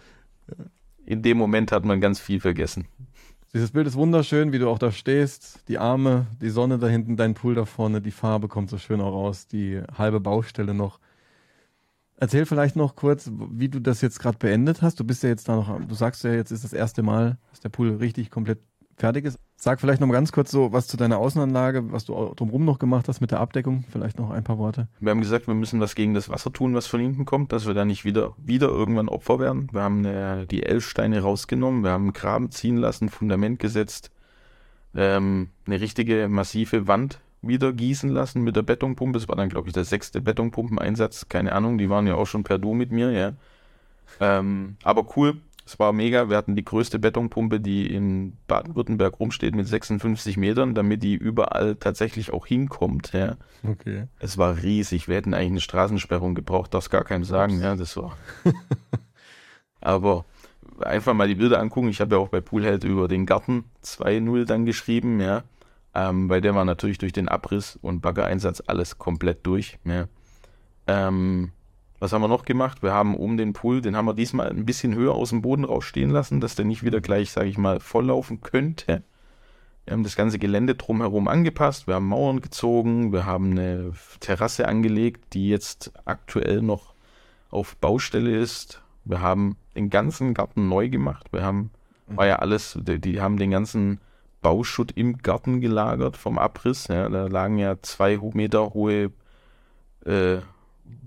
In dem Moment hat man ganz viel vergessen. Dieses Bild ist wunderschön, wie du auch da stehst. Die Arme, die Sonne da hinten, dein Pool da vorne, die Farbe kommt so schön auch raus, die halbe Baustelle noch. Erzähl vielleicht noch kurz, wie du das jetzt gerade beendet hast. Du bist ja jetzt da noch, du sagst ja, jetzt ist das erste Mal, dass der Pool richtig komplett fertig ist. Sag vielleicht noch mal ganz kurz so was zu deiner Außenanlage, was du drumherum noch gemacht hast mit der Abdeckung. Vielleicht noch ein paar Worte. Wir haben gesagt, wir müssen was gegen das Wasser tun, was von hinten kommt, dass wir da nicht wieder, wieder irgendwann Opfer werden. Wir haben äh, die L-Steine rausgenommen, wir haben einen Graben ziehen lassen, Fundament gesetzt, ähm, eine richtige massive Wand wieder gießen lassen mit der Betonpumpe. Das war dann, glaube ich, der sechste Betonpumpeneinsatz. Keine Ahnung, die waren ja auch schon per Du mit mir, ja. Ähm, aber cool, es war mega. Wir hatten die größte Betonpumpe, die in Baden-Württemberg rumsteht mit 56 Metern, damit die überall tatsächlich auch hinkommt, ja. Okay. Es war riesig. Wir hätten eigentlich eine Straßensperrung gebraucht, das gar keinem sagen, ja, das war. Aber einfach mal die Bilder angucken. Ich habe ja auch bei Poolheld über den Garten 2.0 dann geschrieben, ja. Ähm, weil der war natürlich durch den Abriss und Baggereinsatz alles komplett durch, ja. Ähm, was haben wir noch gemacht? Wir haben um den Pool, den haben wir diesmal ein bisschen höher aus dem Boden rausstehen lassen, dass der nicht wieder gleich, sage ich mal, volllaufen könnte. Wir haben das ganze Gelände drumherum angepasst, wir haben Mauern gezogen, wir haben eine Terrasse angelegt, die jetzt aktuell noch auf Baustelle ist. Wir haben den ganzen Garten neu gemacht. Wir haben, war ja alles, die, die haben den ganzen Bauschutt im Garten gelagert vom Abriss. Ja, da lagen ja zwei Meter hohe äh,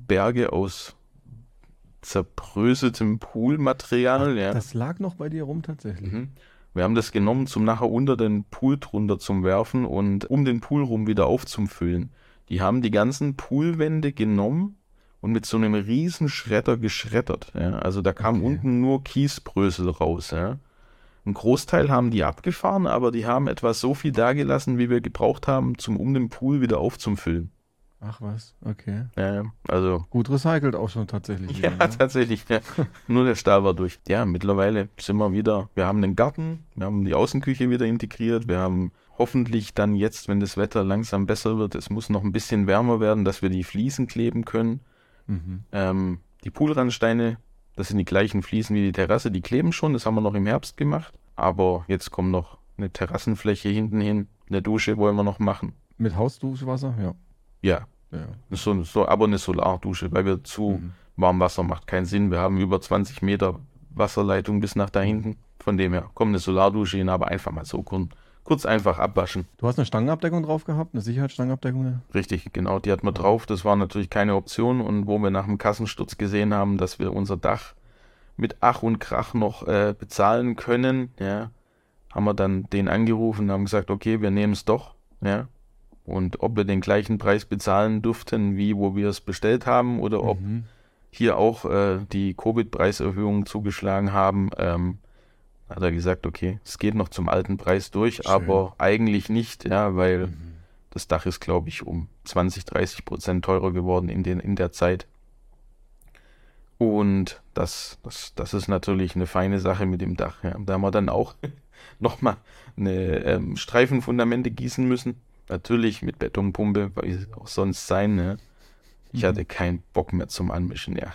Berge aus zerbröseltem Poolmaterial. Ja. Das lag noch bei dir rum tatsächlich. Mhm. Wir haben das genommen, zum nachher unter den Pool drunter zum Werfen und um den Pool rum wieder aufzufüllen. Die haben die ganzen Poolwände genommen und mit so einem riesen Schredder geschreddert. Ja. Also da kam Okay. unten nur Kiesbrösel raus. Ja. Ein Großteil haben die abgefahren, aber die haben etwa so viel dagelassen, wie wir gebraucht haben, zum um den Pool wieder aufzufüllen. Ach was, okay. Ja, also Gut recycelt auch schon tatsächlich. ja, wieder, ne? tatsächlich. Ja. Nur der Stahl war durch. Ja, mittlerweile sind wir wieder. Wir haben einen Garten, wir haben die Außenküche wieder integriert. Wir haben hoffentlich dann jetzt, wenn das Wetter langsam besser wird, es muss noch ein bisschen wärmer werden, dass wir die Fliesen kleben können. Mhm. Ähm, die Poolrandsteine, das sind die gleichen Fliesen wie die Terrasse, die kleben schon. Das haben wir noch im Herbst gemacht. Aber jetzt kommt noch eine Terrassenfläche hinten hin. Eine Dusche wollen wir noch machen. Mit Hausduschwasser, ja. Ja, Ja. So, so, aber eine Solardusche, weil wir zu Mhm. warm Wasser macht keinen Sinn. Wir haben über 20 Meter Wasserleitung bis nach da hinten. Von dem her kommt eine Solardusche hin, aber einfach mal so kurz, kurz einfach abwaschen. Du hast eine Stangenabdeckung drauf gehabt, eine Sicherheitsstangenabdeckung? ne? Richtig, genau, die hat man drauf. Das war natürlich keine Option. Und wo wir nach dem Kassensturz gesehen haben, dass wir unser Dach mit Ach und Krach noch äh, bezahlen können, ja, haben wir dann den angerufen und haben gesagt, okay, wir nehmen es doch, ja. Und ob wir den gleichen Preis bezahlen durften, wie wo wir es bestellt haben, oder ob Mhm. hier auch äh, die Covid-Preiserhöhung zugeschlagen haben, ähm, hat er gesagt, okay, es geht noch zum alten Preis durch, Schön. aber eigentlich nicht, ja, weil Mhm. das Dach ist, glaube ich, um 20, 30 Prozent teurer geworden in, den, in der Zeit. Und das, das, das ist natürlich eine feine Sache mit dem Dach. Ja. Da haben wir dann auch nochmal eine ähm, Streifenfundamente gießen müssen. Natürlich mit Betonpumpe, weil es auch sonst sein. Ne? Ich Mhm. hatte keinen Bock mehr zum Anmischen, ja.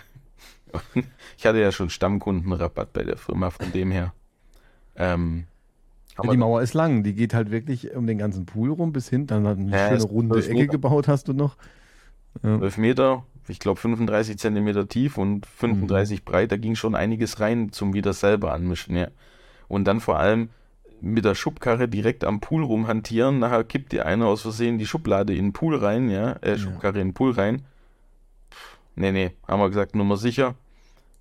Ich hatte ja schon Stammkundenrabatt bei der Firma, von dem her. Ähm, Ja, die Mauer ist lang, die geht halt wirklich um den ganzen Pool rum bis hin. Dann hat eine Ja, schöne runde Ecke gebaut, hast du noch. Ja. 12 Meter, ich glaube 35 Zentimeter tief und 35 breit, da ging schon einiges rein zum wieder selber anmischen, ja. Und dann vor allem mit der Schubkarre direkt am Pool rumhantieren, nachher kippt dir einer aus Versehen die Schublade in den Pool rein, ja, äh, Schubkarre in den Pool rein. Pff, Nee, nee, haben wir gesagt, Nummer sicher.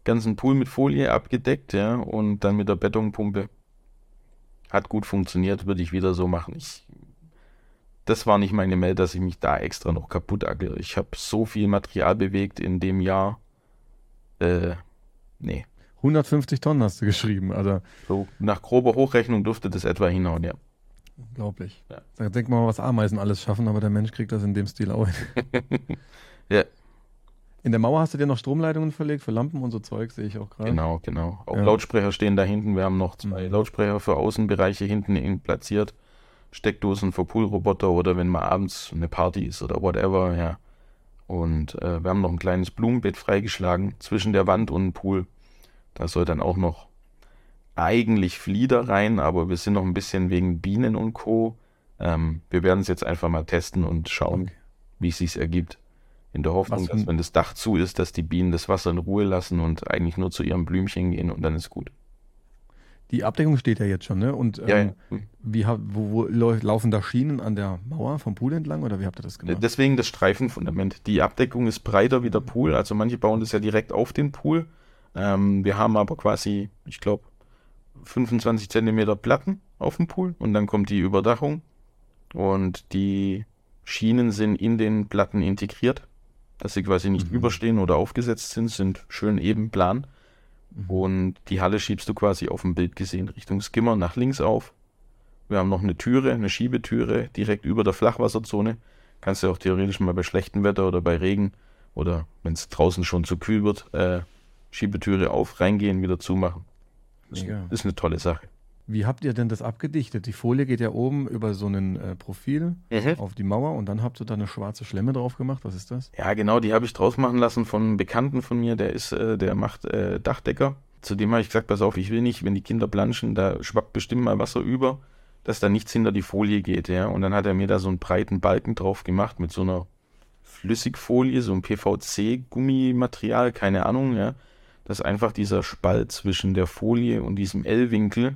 Ganzen Pool mit Folie abgedeckt, ja, und dann mit der Betonpumpe. Hat gut funktioniert, würde ich wieder so machen. Ich das war nicht meine Welt, dass ich mich da extra noch kaputt ackere. Ich habe so viel Material bewegt in dem Jahr. Äh, nee. 150 Tonnen hast du geschrieben, also So nach grober Hochrechnung dürfte das etwa hinhauen, ja. unglaublich. Ja. Da denkt man mal, was Ameisen alles schaffen, aber der Mensch kriegt das in dem Stil auch hin. Ja, In der Mauer hast du dir noch Stromleitungen verlegt für Lampen und so Zeug, sehe ich auch gerade. genau, genau. Auch Ja. Lautsprecher stehen da hinten. Wir haben noch zwei Mhm. Lautsprecher für Außenbereiche hinten in platziert. Steckdosen für Poolroboter oder wenn mal abends eine Party ist oder whatever, ja. Und äh, wir haben noch ein kleines Blumenbett freigeschlagen zwischen der Wand und dem Pool. Da soll dann auch noch eigentlich Flieder rein, aber wir sind noch ein bisschen wegen Bienen und Co. Ähm, wir werden es jetzt einfach mal testen und schauen, Okay. wie es sich ergibt. In der Hoffnung, dass wenn das Dach zu ist, dass die Bienen das Wasser in Ruhe lassen und eigentlich nur zu ihrem Blümchen gehen und dann ist gut. Die Abdeckung steht ja jetzt schon, ne? Und ähm, Ja, ja. Hm. Wie, wo, wo lau- laufen da Schienen an der Mauer vom Pool entlang oder wie habt ihr das gemacht? Deswegen das Streifenfundament. Die Abdeckung ist breiter wie der Pool. Also manche bauen das ja direkt auf den Pool. Ähm, wir haben aber quasi, ich glaube, 25 Zentimeter Platten auf dem Pool und dann kommt die Überdachung und die Schienen sind in den Platten integriert, dass sie quasi nicht Mhm. überstehen oder aufgesetzt sind, sind schön eben plan. Mhm. Und die Halle schiebst du quasi auf dem Bild gesehen Richtung Skimmer nach links auf. Wir haben noch eine Türe, eine Schiebetüre direkt über der Flachwasserzone. Kannst du auch theoretisch mal bei schlechtem Wetter oder bei Regen oder wenn es draußen schon zu kühl wird, äh, Schiebetüre auf, reingehen, wieder zumachen. Ist, ist eine tolle Sache. Wie habt ihr denn das abgedichtet? Die Folie geht ja oben über so ein äh, Profil auf die Mauer und dann habt ihr da eine schwarze Schlemme drauf gemacht. Was ist das? Ja, genau, die habe ich draus machen lassen von einem Bekannten von mir, der ist, äh, der macht äh, Dachdecker. Zudem habe ich gesagt, pass auf, ich will nicht, wenn die Kinder planschen, da schwappt bestimmt mal Wasser über, dass da nichts hinter die Folie geht, ja. Und dann hat er mir da so einen breiten Balken drauf gemacht mit so einer Flüssigfolie, so ein PVC-Gummimaterial, keine Ahnung, ja. Dass einfach dieser Spalt zwischen der Folie und diesem L-Winkel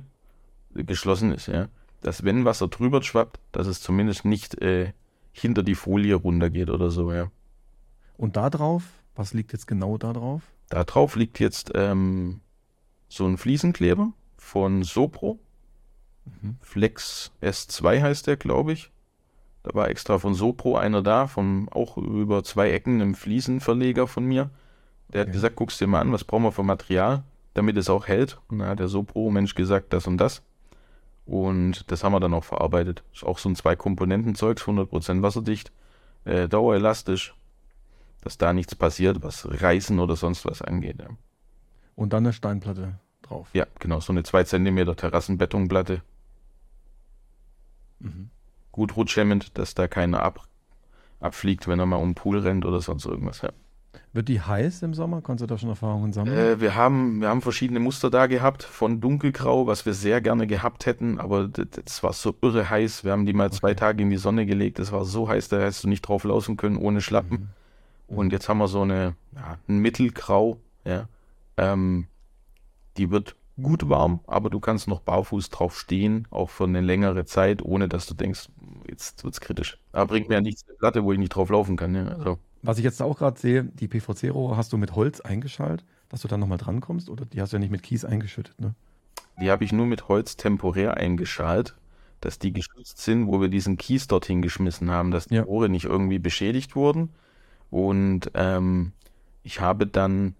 geschlossen ist, ja. Dass wenn Wasser drüber schwappt, dass es zumindest nicht äh, hinter die Folie runtergeht oder so, ja. Und da drauf, was liegt jetzt genau da drauf? Da drauf liegt jetzt ähm, so ein Fliesenkleber von Sopro. Mhm. Flex S2 heißt der, glaube ich. Da war extra von Sopro einer da, von auch über zwei Ecken einem Fliesenverleger von mir. Der hat Okay. gesagt, guckst dir mal an, was brauchen wir für Material, damit es auch hält. Und da hat der Sopro-Mensch gesagt, das und das. Und das haben wir dann auch verarbeitet. Ist auch so ein Zwei-Komponenten-Zeugs, 100% wasserdicht, äh, dauerelastisch, dass da nichts passiert, was Reißen oder sonst was angeht. Ja. Und dann eine Steinplatte drauf. Ja, genau, so eine 2 cm Terrassenbetonplatte. Mhm. Gut rutschhemmend, dass da keiner ab, abfliegt, wenn er mal um den Pool rennt oder sonst irgendwas. Ja. Wird die heiß im Sommer? Konntest du da schon Erfahrungen sammeln? Äh, wir, haben, wir haben verschiedene Muster da gehabt, von dunkelgrau, was wir sehr gerne gehabt hätten, aber das, das war so irre heiß. Wir haben die mal zwei Tage in die Sonne gelegt, das war so heiß, da hättest du nicht drauf laufen können ohne Schlappen. Mhm. Und jetzt haben wir so eine, ja, ein Mittelgrau, ja. Ähm, die wird gut warm, aber du kannst noch barfuß drauf stehen, auch für eine längere Zeit, ohne dass du denkst, jetzt wird's kritisch. Aber bringt mir ja nichts eine Platte, wo ich nicht drauf laufen kann. Ja. Also, Was ich jetzt auch gerade sehe, die PVC-Rohre hast du mit Holz eingeschaltet, dass du dann nochmal drankommst? Oder die hast du ja nicht mit Kies eingeschüttet, ne? die habe ich nur mit Holz temporär eingeschalt, dass die geschützt sind, wo wir diesen Kies dorthin geschmissen haben, dass die Ja. Rohre nicht irgendwie beschädigt wurden. Und ähm, ich habe dann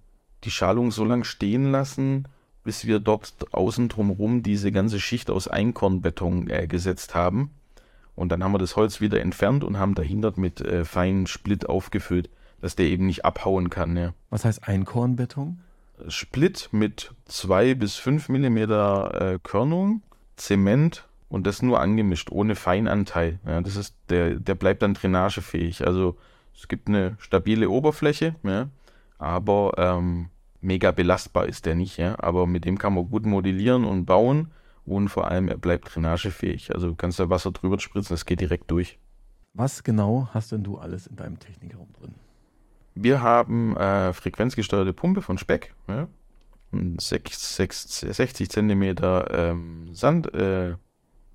die Schalung so lange stehen lassen, bis wir dort außen drumherum diese ganze Schicht aus Einkornbeton äh, gesetzt haben. Und dann haben wir das Holz wieder entfernt und haben dahinter mit äh, feinen Split aufgefüllt, dass der eben nicht abhauen kann. Ja. Was heißt Einkornbeton? Split mit zwei bis fünf Millimeter äh, Körnung, Zement und das nur angemischt, ohne Feinanteil. Ja, das ist, der, der bleibt dann drainagefähig. Also es gibt eine stabile Oberfläche, ja, aber ähm, mega belastbar ist der nicht, ja. Aber mit dem kann man gut modellieren und bauen und vor allem er bleibt drainagefähig. Also du kannst da Wasser drüber spritzen, das geht direkt durch. Was genau hast denn du alles in deinem Technikraum drin? Wir haben äh, frequenzgesteuerte Pumpe von Speck, ja? ein 6, 6, 60 Zentimeter ähm, Sand, äh, ja,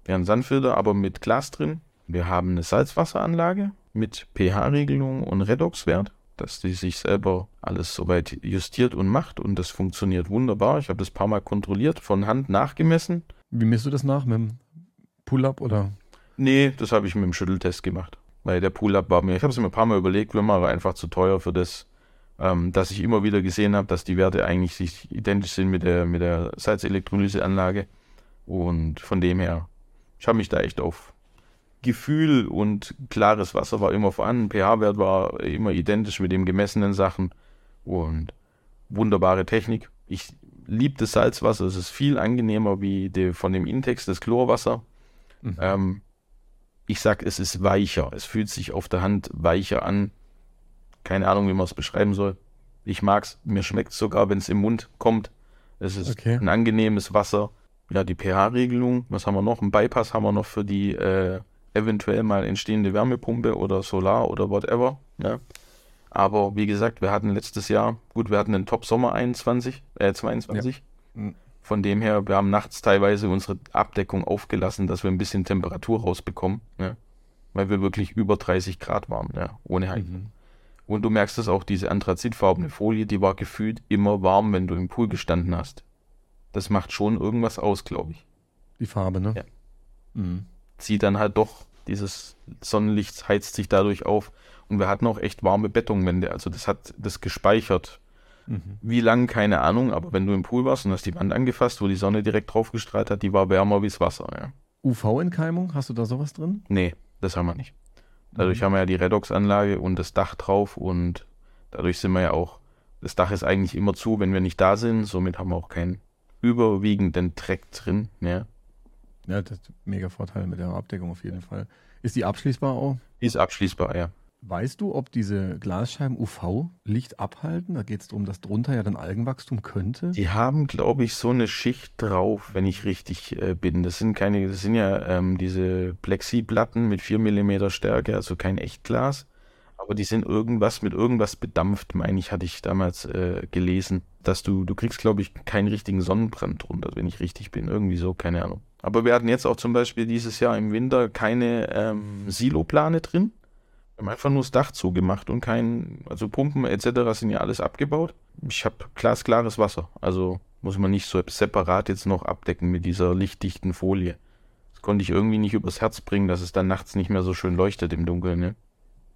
ein Sandfilter, aber mit Glas drin. Wir haben eine Salzwasseranlage mit pH-Regelung und Redoxwert, dass die sich selber alles soweit justiert und macht und das funktioniert wunderbar. Ich habe das ein paar Mal kontrolliert, von Hand nachgemessen. Wie misst du das nach? Mit dem Pull-up oder? Nee, das habe ich mit dem Schütteltest gemacht. Weil der Pull-Up war mir, ich habe es mir ein paar Mal überlegt, war mir einfach zu teuer für das, ähm, dass ich immer wieder gesehen habe, dass die Werte eigentlich sich identisch sind mit der, mit der Salzelektrolyseanlage. Und von dem her, ich habe mich da echt auf Gefühl und klares Wasser war immer vorhanden. pH-Wert war immer identisch mit den gemessenen Sachen. Und wunderbare Technik. Ich liebe das Salzwasser. Es ist viel angenehmer wie die, von dem Intex, das Chlorwasser. Mhm. Ähm, ich sag, es ist weicher. Es fühlt sich auf der Hand weicher an. Keine Ahnung, wie man es beschreiben soll. Ich mag's. Mir schmeckt sogar, wenn es im Mund kommt. Es ist Okay. ein angenehmes Wasser. Ja, die pH-Regelung. Was haben wir noch? Ein Bypass haben wir noch für die äh, eventuell mal entstehende Wärmepumpe oder Solar oder whatever. Ja. Aber wie gesagt, wir hatten letztes Jahr, gut, wir hatten den Top-Sommer 21, äh, 22. Mhm. Von dem her, wir haben nachts teilweise unsere Abdeckung aufgelassen, dass wir ein bisschen Temperatur rausbekommen, ja. Weil wir wirklich über 30 Grad waren, ja, ohne Heizung. Mhm. Und du merkst es auch, diese anthrazitfarbene Folie, die war gefühlt immer warm, wenn du im Pool gestanden hast. Das macht schon irgendwas aus, glaube ich. Die Farbe, ne? Ja. Mhm. Zieht dann halt doch, dieses Sonnenlicht heizt sich dadurch auf. Und wir hatten auch echt warme Betonwände, also das hat das gespeichert. Mhm. Wie lang, keine Ahnung, aber wenn du im Pool warst und hast die Wand angefasst, wo die Sonne direkt drauf gestrahlt hat, die war wärmer wie das Wasser, ja. UV-Entkeimung, hast du da sowas drin? Nee, das haben wir nicht. Dadurch Mhm. haben wir ja die Redox-Anlage und das Dach drauf und dadurch sind wir ja auch, das Dach ist eigentlich immer zu, wenn wir nicht da sind, somit haben wir auch keinen überwiegenden Dreck drin, ja. Ja, das ist mega Vorteil mit der Abdeckung auf jeden Fall. Ist die abschließbar auch? Ist abschließbar, ja. Weißt du, ob diese Glasscheiben UV-Licht abhalten? Da geht es darum, dass drunter ja dann Algenwachstum könnte. Die haben, glaube ich, so eine Schicht drauf, wenn ich richtig äh, bin. Das sind keine, das sind ja ähm, diese Plexiplatten mit 4 mm Stärke, also kein Echtglas. Aber die sind irgendwas mit irgendwas bedampft, meine ich, hatte ich damals äh, gelesen. Dass du, du kriegst, glaube ich, keinen richtigen Sonnenbrand drunter, wenn ich richtig bin. Irgendwie so, keine Ahnung. Aber wir hatten jetzt auch zum Beispiel dieses Jahr im Winter keine ähm, Siloplane drin. Haben einfach nur das Dach zugemacht und kein, also Pumpen etc. sind ja alles abgebaut. Ich habe glasklares Wasser, also muss man nicht so separat jetzt noch abdecken mit dieser lichtdichten Folie. Das konnte ich irgendwie nicht übers Herz bringen, dass es dann nachts nicht mehr so schön leuchtet im Dunkeln. Ne?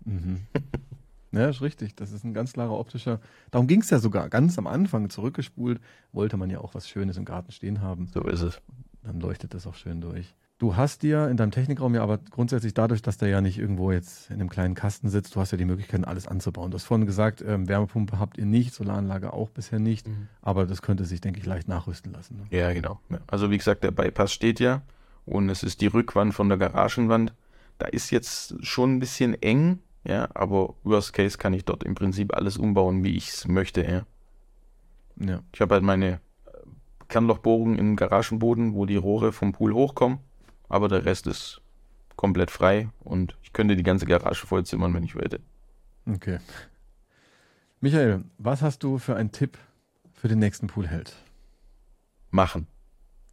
Mhm. Ja, ist richtig. Das ist ein ganz klarer optischer. Darum ging es ja sogar. Ganz am Anfang zurückgespult, wollte man ja auch was Schönes im Garten stehen haben. So ist es. Dann leuchtet das auch schön durch. Du hast dir in deinem Technikraum ja aber grundsätzlich dadurch, dass der ja nicht irgendwo jetzt in einem kleinen Kasten sitzt, du hast ja die Möglichkeit, alles anzubauen. Du hast vorhin gesagt, ähm, Wärmepumpe habt ihr nicht, Solaranlage auch bisher nicht, aber das könnte sich, denke ich, leicht nachrüsten lassen. Ne? Ja, genau. Also wie gesagt, der Bypass steht ja und es ist die Rückwand von der Garagenwand. Da ist jetzt schon ein bisschen eng, ja, aber worst case kann ich dort im Prinzip alles umbauen, wie ich es möchte, ja. Ja. Ich habe halt meine Kernlochbohrung im Garagenboden, wo die Rohre vom Pool hochkommen, aber der Rest ist komplett frei und ich könnte die ganze Garage vollzimmern, wenn ich wollte. Okay. Michael, was hast du für einen Tipp für den nächsten Poolheld? Machen.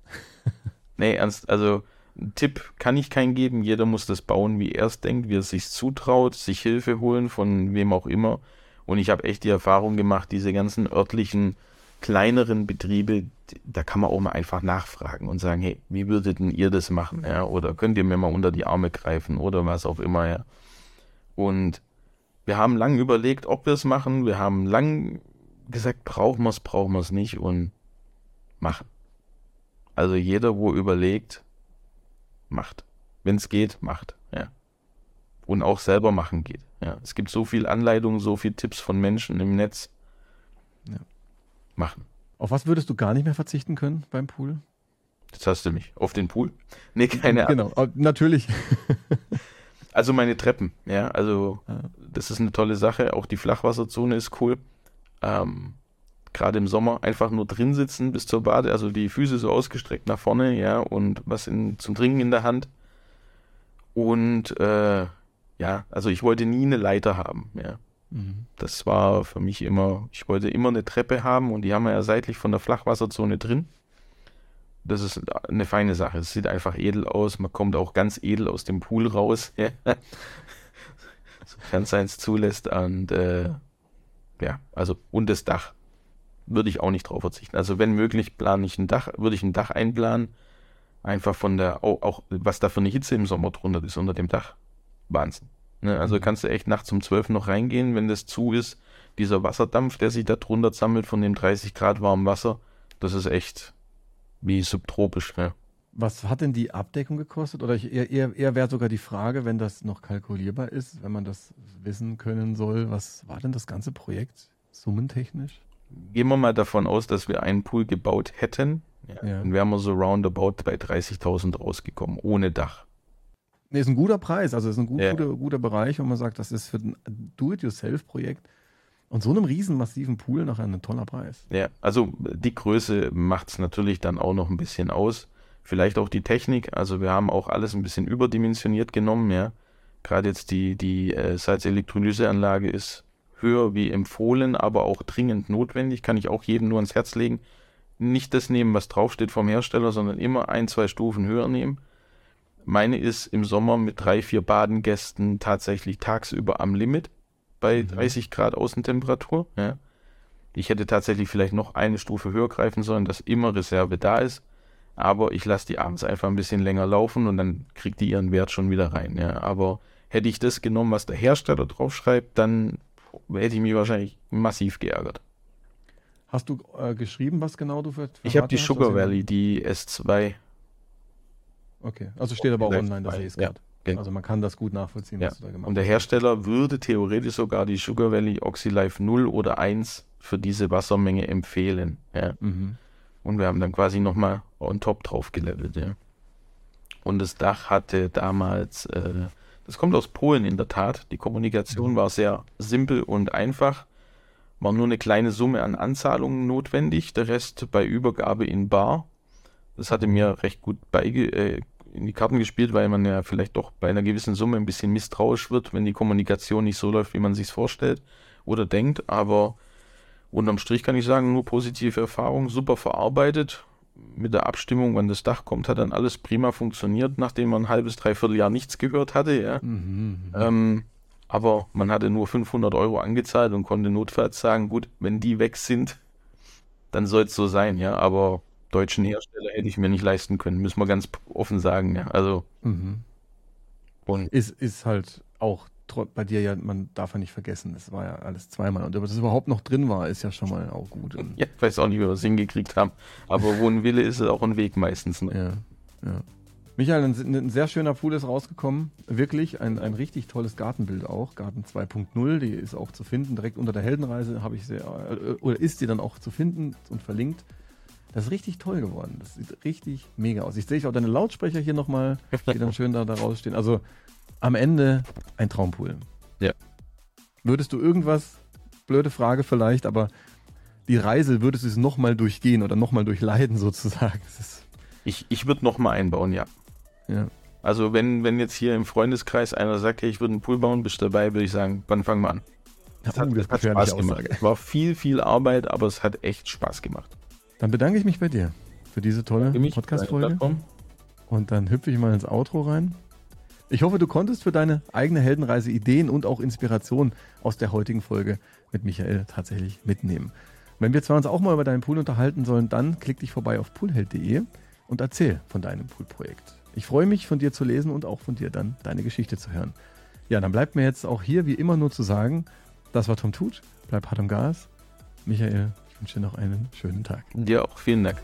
nee, ernst, also einen Tipp kann ich keinen geben. Jeder muss das bauen, wie er es denkt, wie er es sich zutraut, sich Hilfe holen von wem auch immer. Und ich habe echt die Erfahrung gemacht, diese ganzen örtlichen kleineren Betriebe, da kann man auch mal einfach nachfragen und sagen, hey, wie würdet denn ihr das machen? Ja? Oder könnt ihr mir mal unter die Arme greifen oder was auch immer, ja. Und wir haben lang überlegt, ob wir es machen. Wir haben lang gesagt, brauchen wir es, brauchen wir es nicht und machen. Also jeder, wo überlegt, macht. Wenn es geht, macht. Ja. Und auch selber machen geht. Ja. Es gibt so viel Anleitungen, so viele Tipps von Menschen im Netz. Ja. Machen. Auf was würdest du gar nicht mehr verzichten können beim Pool? Jetzt hast du mich. Auf den Pool? Nee, keine Ahnung. Genau, äh, natürlich. Also meine Treppen, ja, also das ist eine tolle Sache. Auch die Flachwasserzone ist cool. Ähm, Gerade im Sommer einfach nur drin sitzen bis zur Bade, also die Füße so ausgestreckt nach vorne, ja, und was in, zum Trinken in der Hand. Und äh, ja, also ich wollte nie eine Leiter haben, ja. Mhm. Das war für mich immer, ich wollte immer eine Treppe haben und die haben wir ja seitlich von der Flachwasserzone drin. Das ist eine feine Sache. Es sieht einfach edel aus. Man kommt auch ganz edel aus dem Pool raus. Sofern es eins zulässt. Und äh, ja, also und das Dach würde ich auch nicht drauf verzichten. Also wenn möglich, plane ich ein Dach, würde ich ein Dach einplanen. Einfach von der, auch, was da für eine Hitze im Sommer drunter ist unter dem Dach. Wahnsinn. Ne? Also Mhm. kannst du echt nachts um 12 noch reingehen, wenn das zu ist. Dieser Wasserdampf, der sich da drunter sammelt von dem 30 Grad warmen Wasser, das ist echt wie subtropisch. Ne? Was hat denn die Abdeckung gekostet? Oder ich, eher, eher, eher wäre sogar die Frage, wenn das noch kalkulierbar ist, wenn man das wissen können soll, was war denn das ganze Projekt summentechnisch? Gehen wir mal davon aus, dass wir einen Pool gebaut hätten. Ja, Ja. Dann wären wir so roundabout bei 30.000 rausgekommen, ohne Dach. Nee, ist ein guter Preis, also ist ein gut, Ja. guter, guter Bereich, wo man sagt, das ist für ein Do-it-yourself-Projekt und so einem riesen massiven Pool nachher ein toller Preis. Ja, also die Größe macht es natürlich dann auch noch ein bisschen aus. Vielleicht auch die Technik. Also wir haben auch alles ein bisschen überdimensioniert genommen, ja. Gerade jetzt die, die äh, Salzelektrolyseanlage ist höher wie empfohlen, aber auch dringend notwendig. Kann ich auch jedem nur ans Herz legen. Nicht das nehmen, was draufsteht vom Hersteller, sondern immer ein, zwei Stufen höher nehmen. Meine ist im Sommer mit drei, vier Badengästen tatsächlich tagsüber am Limit bei Mhm. 30 Grad Außentemperatur. Ja. Ich hätte tatsächlich vielleicht noch eine Stufe höher greifen sollen, dass immer Reserve da ist. Aber ich lasse die abends einfach ein bisschen länger laufen und dann kriegt die ihren Wert schon wieder rein. Ja. Aber hätte ich das genommen, was der Hersteller draufschreibt, dann hätte ich mich wahrscheinlich massiv geärgert. Hast du äh, geschrieben, was genau du für Ich habe die? Sugar Valley, die S2. Okay, also steht aber auch online, das zwei, sehe ich ja, gerade. Also man kann das gut nachvollziehen, Ja. was du da gemacht Und der Hersteller würde theoretisch sogar die Sugar Valley OxyLife 0 oder 1 für diese Wassermenge empfehlen. Ja. hast. Mhm. Und wir haben dann quasi nochmal on top drauf gelevelt, ja. Und das Dach hatte damals, äh, das kommt aus Polen in der Tat. Die Kommunikation Mhm. war sehr simpel und einfach. War nur eine kleine Summe an Anzahlungen notwendig, der Rest bei Übergabe in Bar. Das hatte mir recht gut beige äh, in die Karten gespielt, weil man ja vielleicht doch bei einer gewissen Summe ein bisschen misstrauisch wird, wenn die Kommunikation nicht so läuft, wie man sich vorstellt oder denkt. Aber unterm Strich kann ich sagen, nur positive Erfahrungen, super verarbeitet. Mit der Abstimmung, wann das Dach kommt, hat dann alles prima funktioniert, nachdem man ein halbes, dreiviertel Jahr nichts gehört hatte. Ja. Mhm. Ähm, aber man hatte nur 500 Euro angezahlt und konnte notfalls sagen, gut, wenn die weg sind, dann soll es so sein, ja. Aber deutschen Hersteller hätte ich mir nicht leisten können, müssen wir ganz offen sagen, ja. Also, Mhm. und Ist, ist halt auch bei dir ja, man darf ja nicht vergessen, das war ja alles zweimal. Und dass es überhaupt noch drin war, ist ja schon mal auch gut. Und, ja, ich weiß auch nicht, wie wir es hingekriegt haben. Aber wo ein Wille ist, ist auch ein Weg meistens. Ne? Ja, ja. Michael, ein, ein sehr schöner Pool ist rausgekommen. Wirklich ein, ein richtig tolles Gartenbild auch. Garten 2.0, die ist auch zu finden. Direkt unter der Heldenreise habe ich sie, äh, oder ist sie dann auch zu finden und verlinkt. Das ist richtig toll geworden. Das sieht richtig mega aus. Ich sehe auch deine Lautsprecher hier nochmal, die dann schön da, da rausstehen. Also am Ende ein Traumpool. Ja. Würdest du irgendwas, blöde Frage vielleicht, aber die Reise würdest du es nochmal durchgehen oder nochmal durchleiden sozusagen? Ich, ich würde nochmal einbauen, ja. ja. Also wenn, wenn jetzt hier im Freundeskreis einer sagt, hey, ich würde einen Pool bauen, bist du dabei, würde ich sagen, dann fangen wir an. Das, hat, uh, das hat Spaß gemacht. Aussage. Es war viel, viel Arbeit, aber es hat echt Spaß gemacht. Dann bedanke ich mich bei dir für diese tolle Podcast-Folge. Und dann hüpfe ich mal ins Outro rein. Ich hoffe, du konntest für deine eigene Heldenreise Ideen und auch Inspiration aus der heutigen Folge mit Michael tatsächlich mitnehmen. Wenn wir zwar uns auch mal über deinen Pool unterhalten sollen, dann klick dich vorbei auf poolheld.de und erzähl von deinem Poolprojekt. Ich freue mich, von dir zu lesen und auch von dir dann deine Geschichte zu hören. Ja, dann bleibt mir jetzt auch hier wie immer nur zu sagen, das war Tom Tut, bleib hart am Gas. Michael, ich wünsche dir noch einen schönen Tag. Dir auch. Vielen Dank.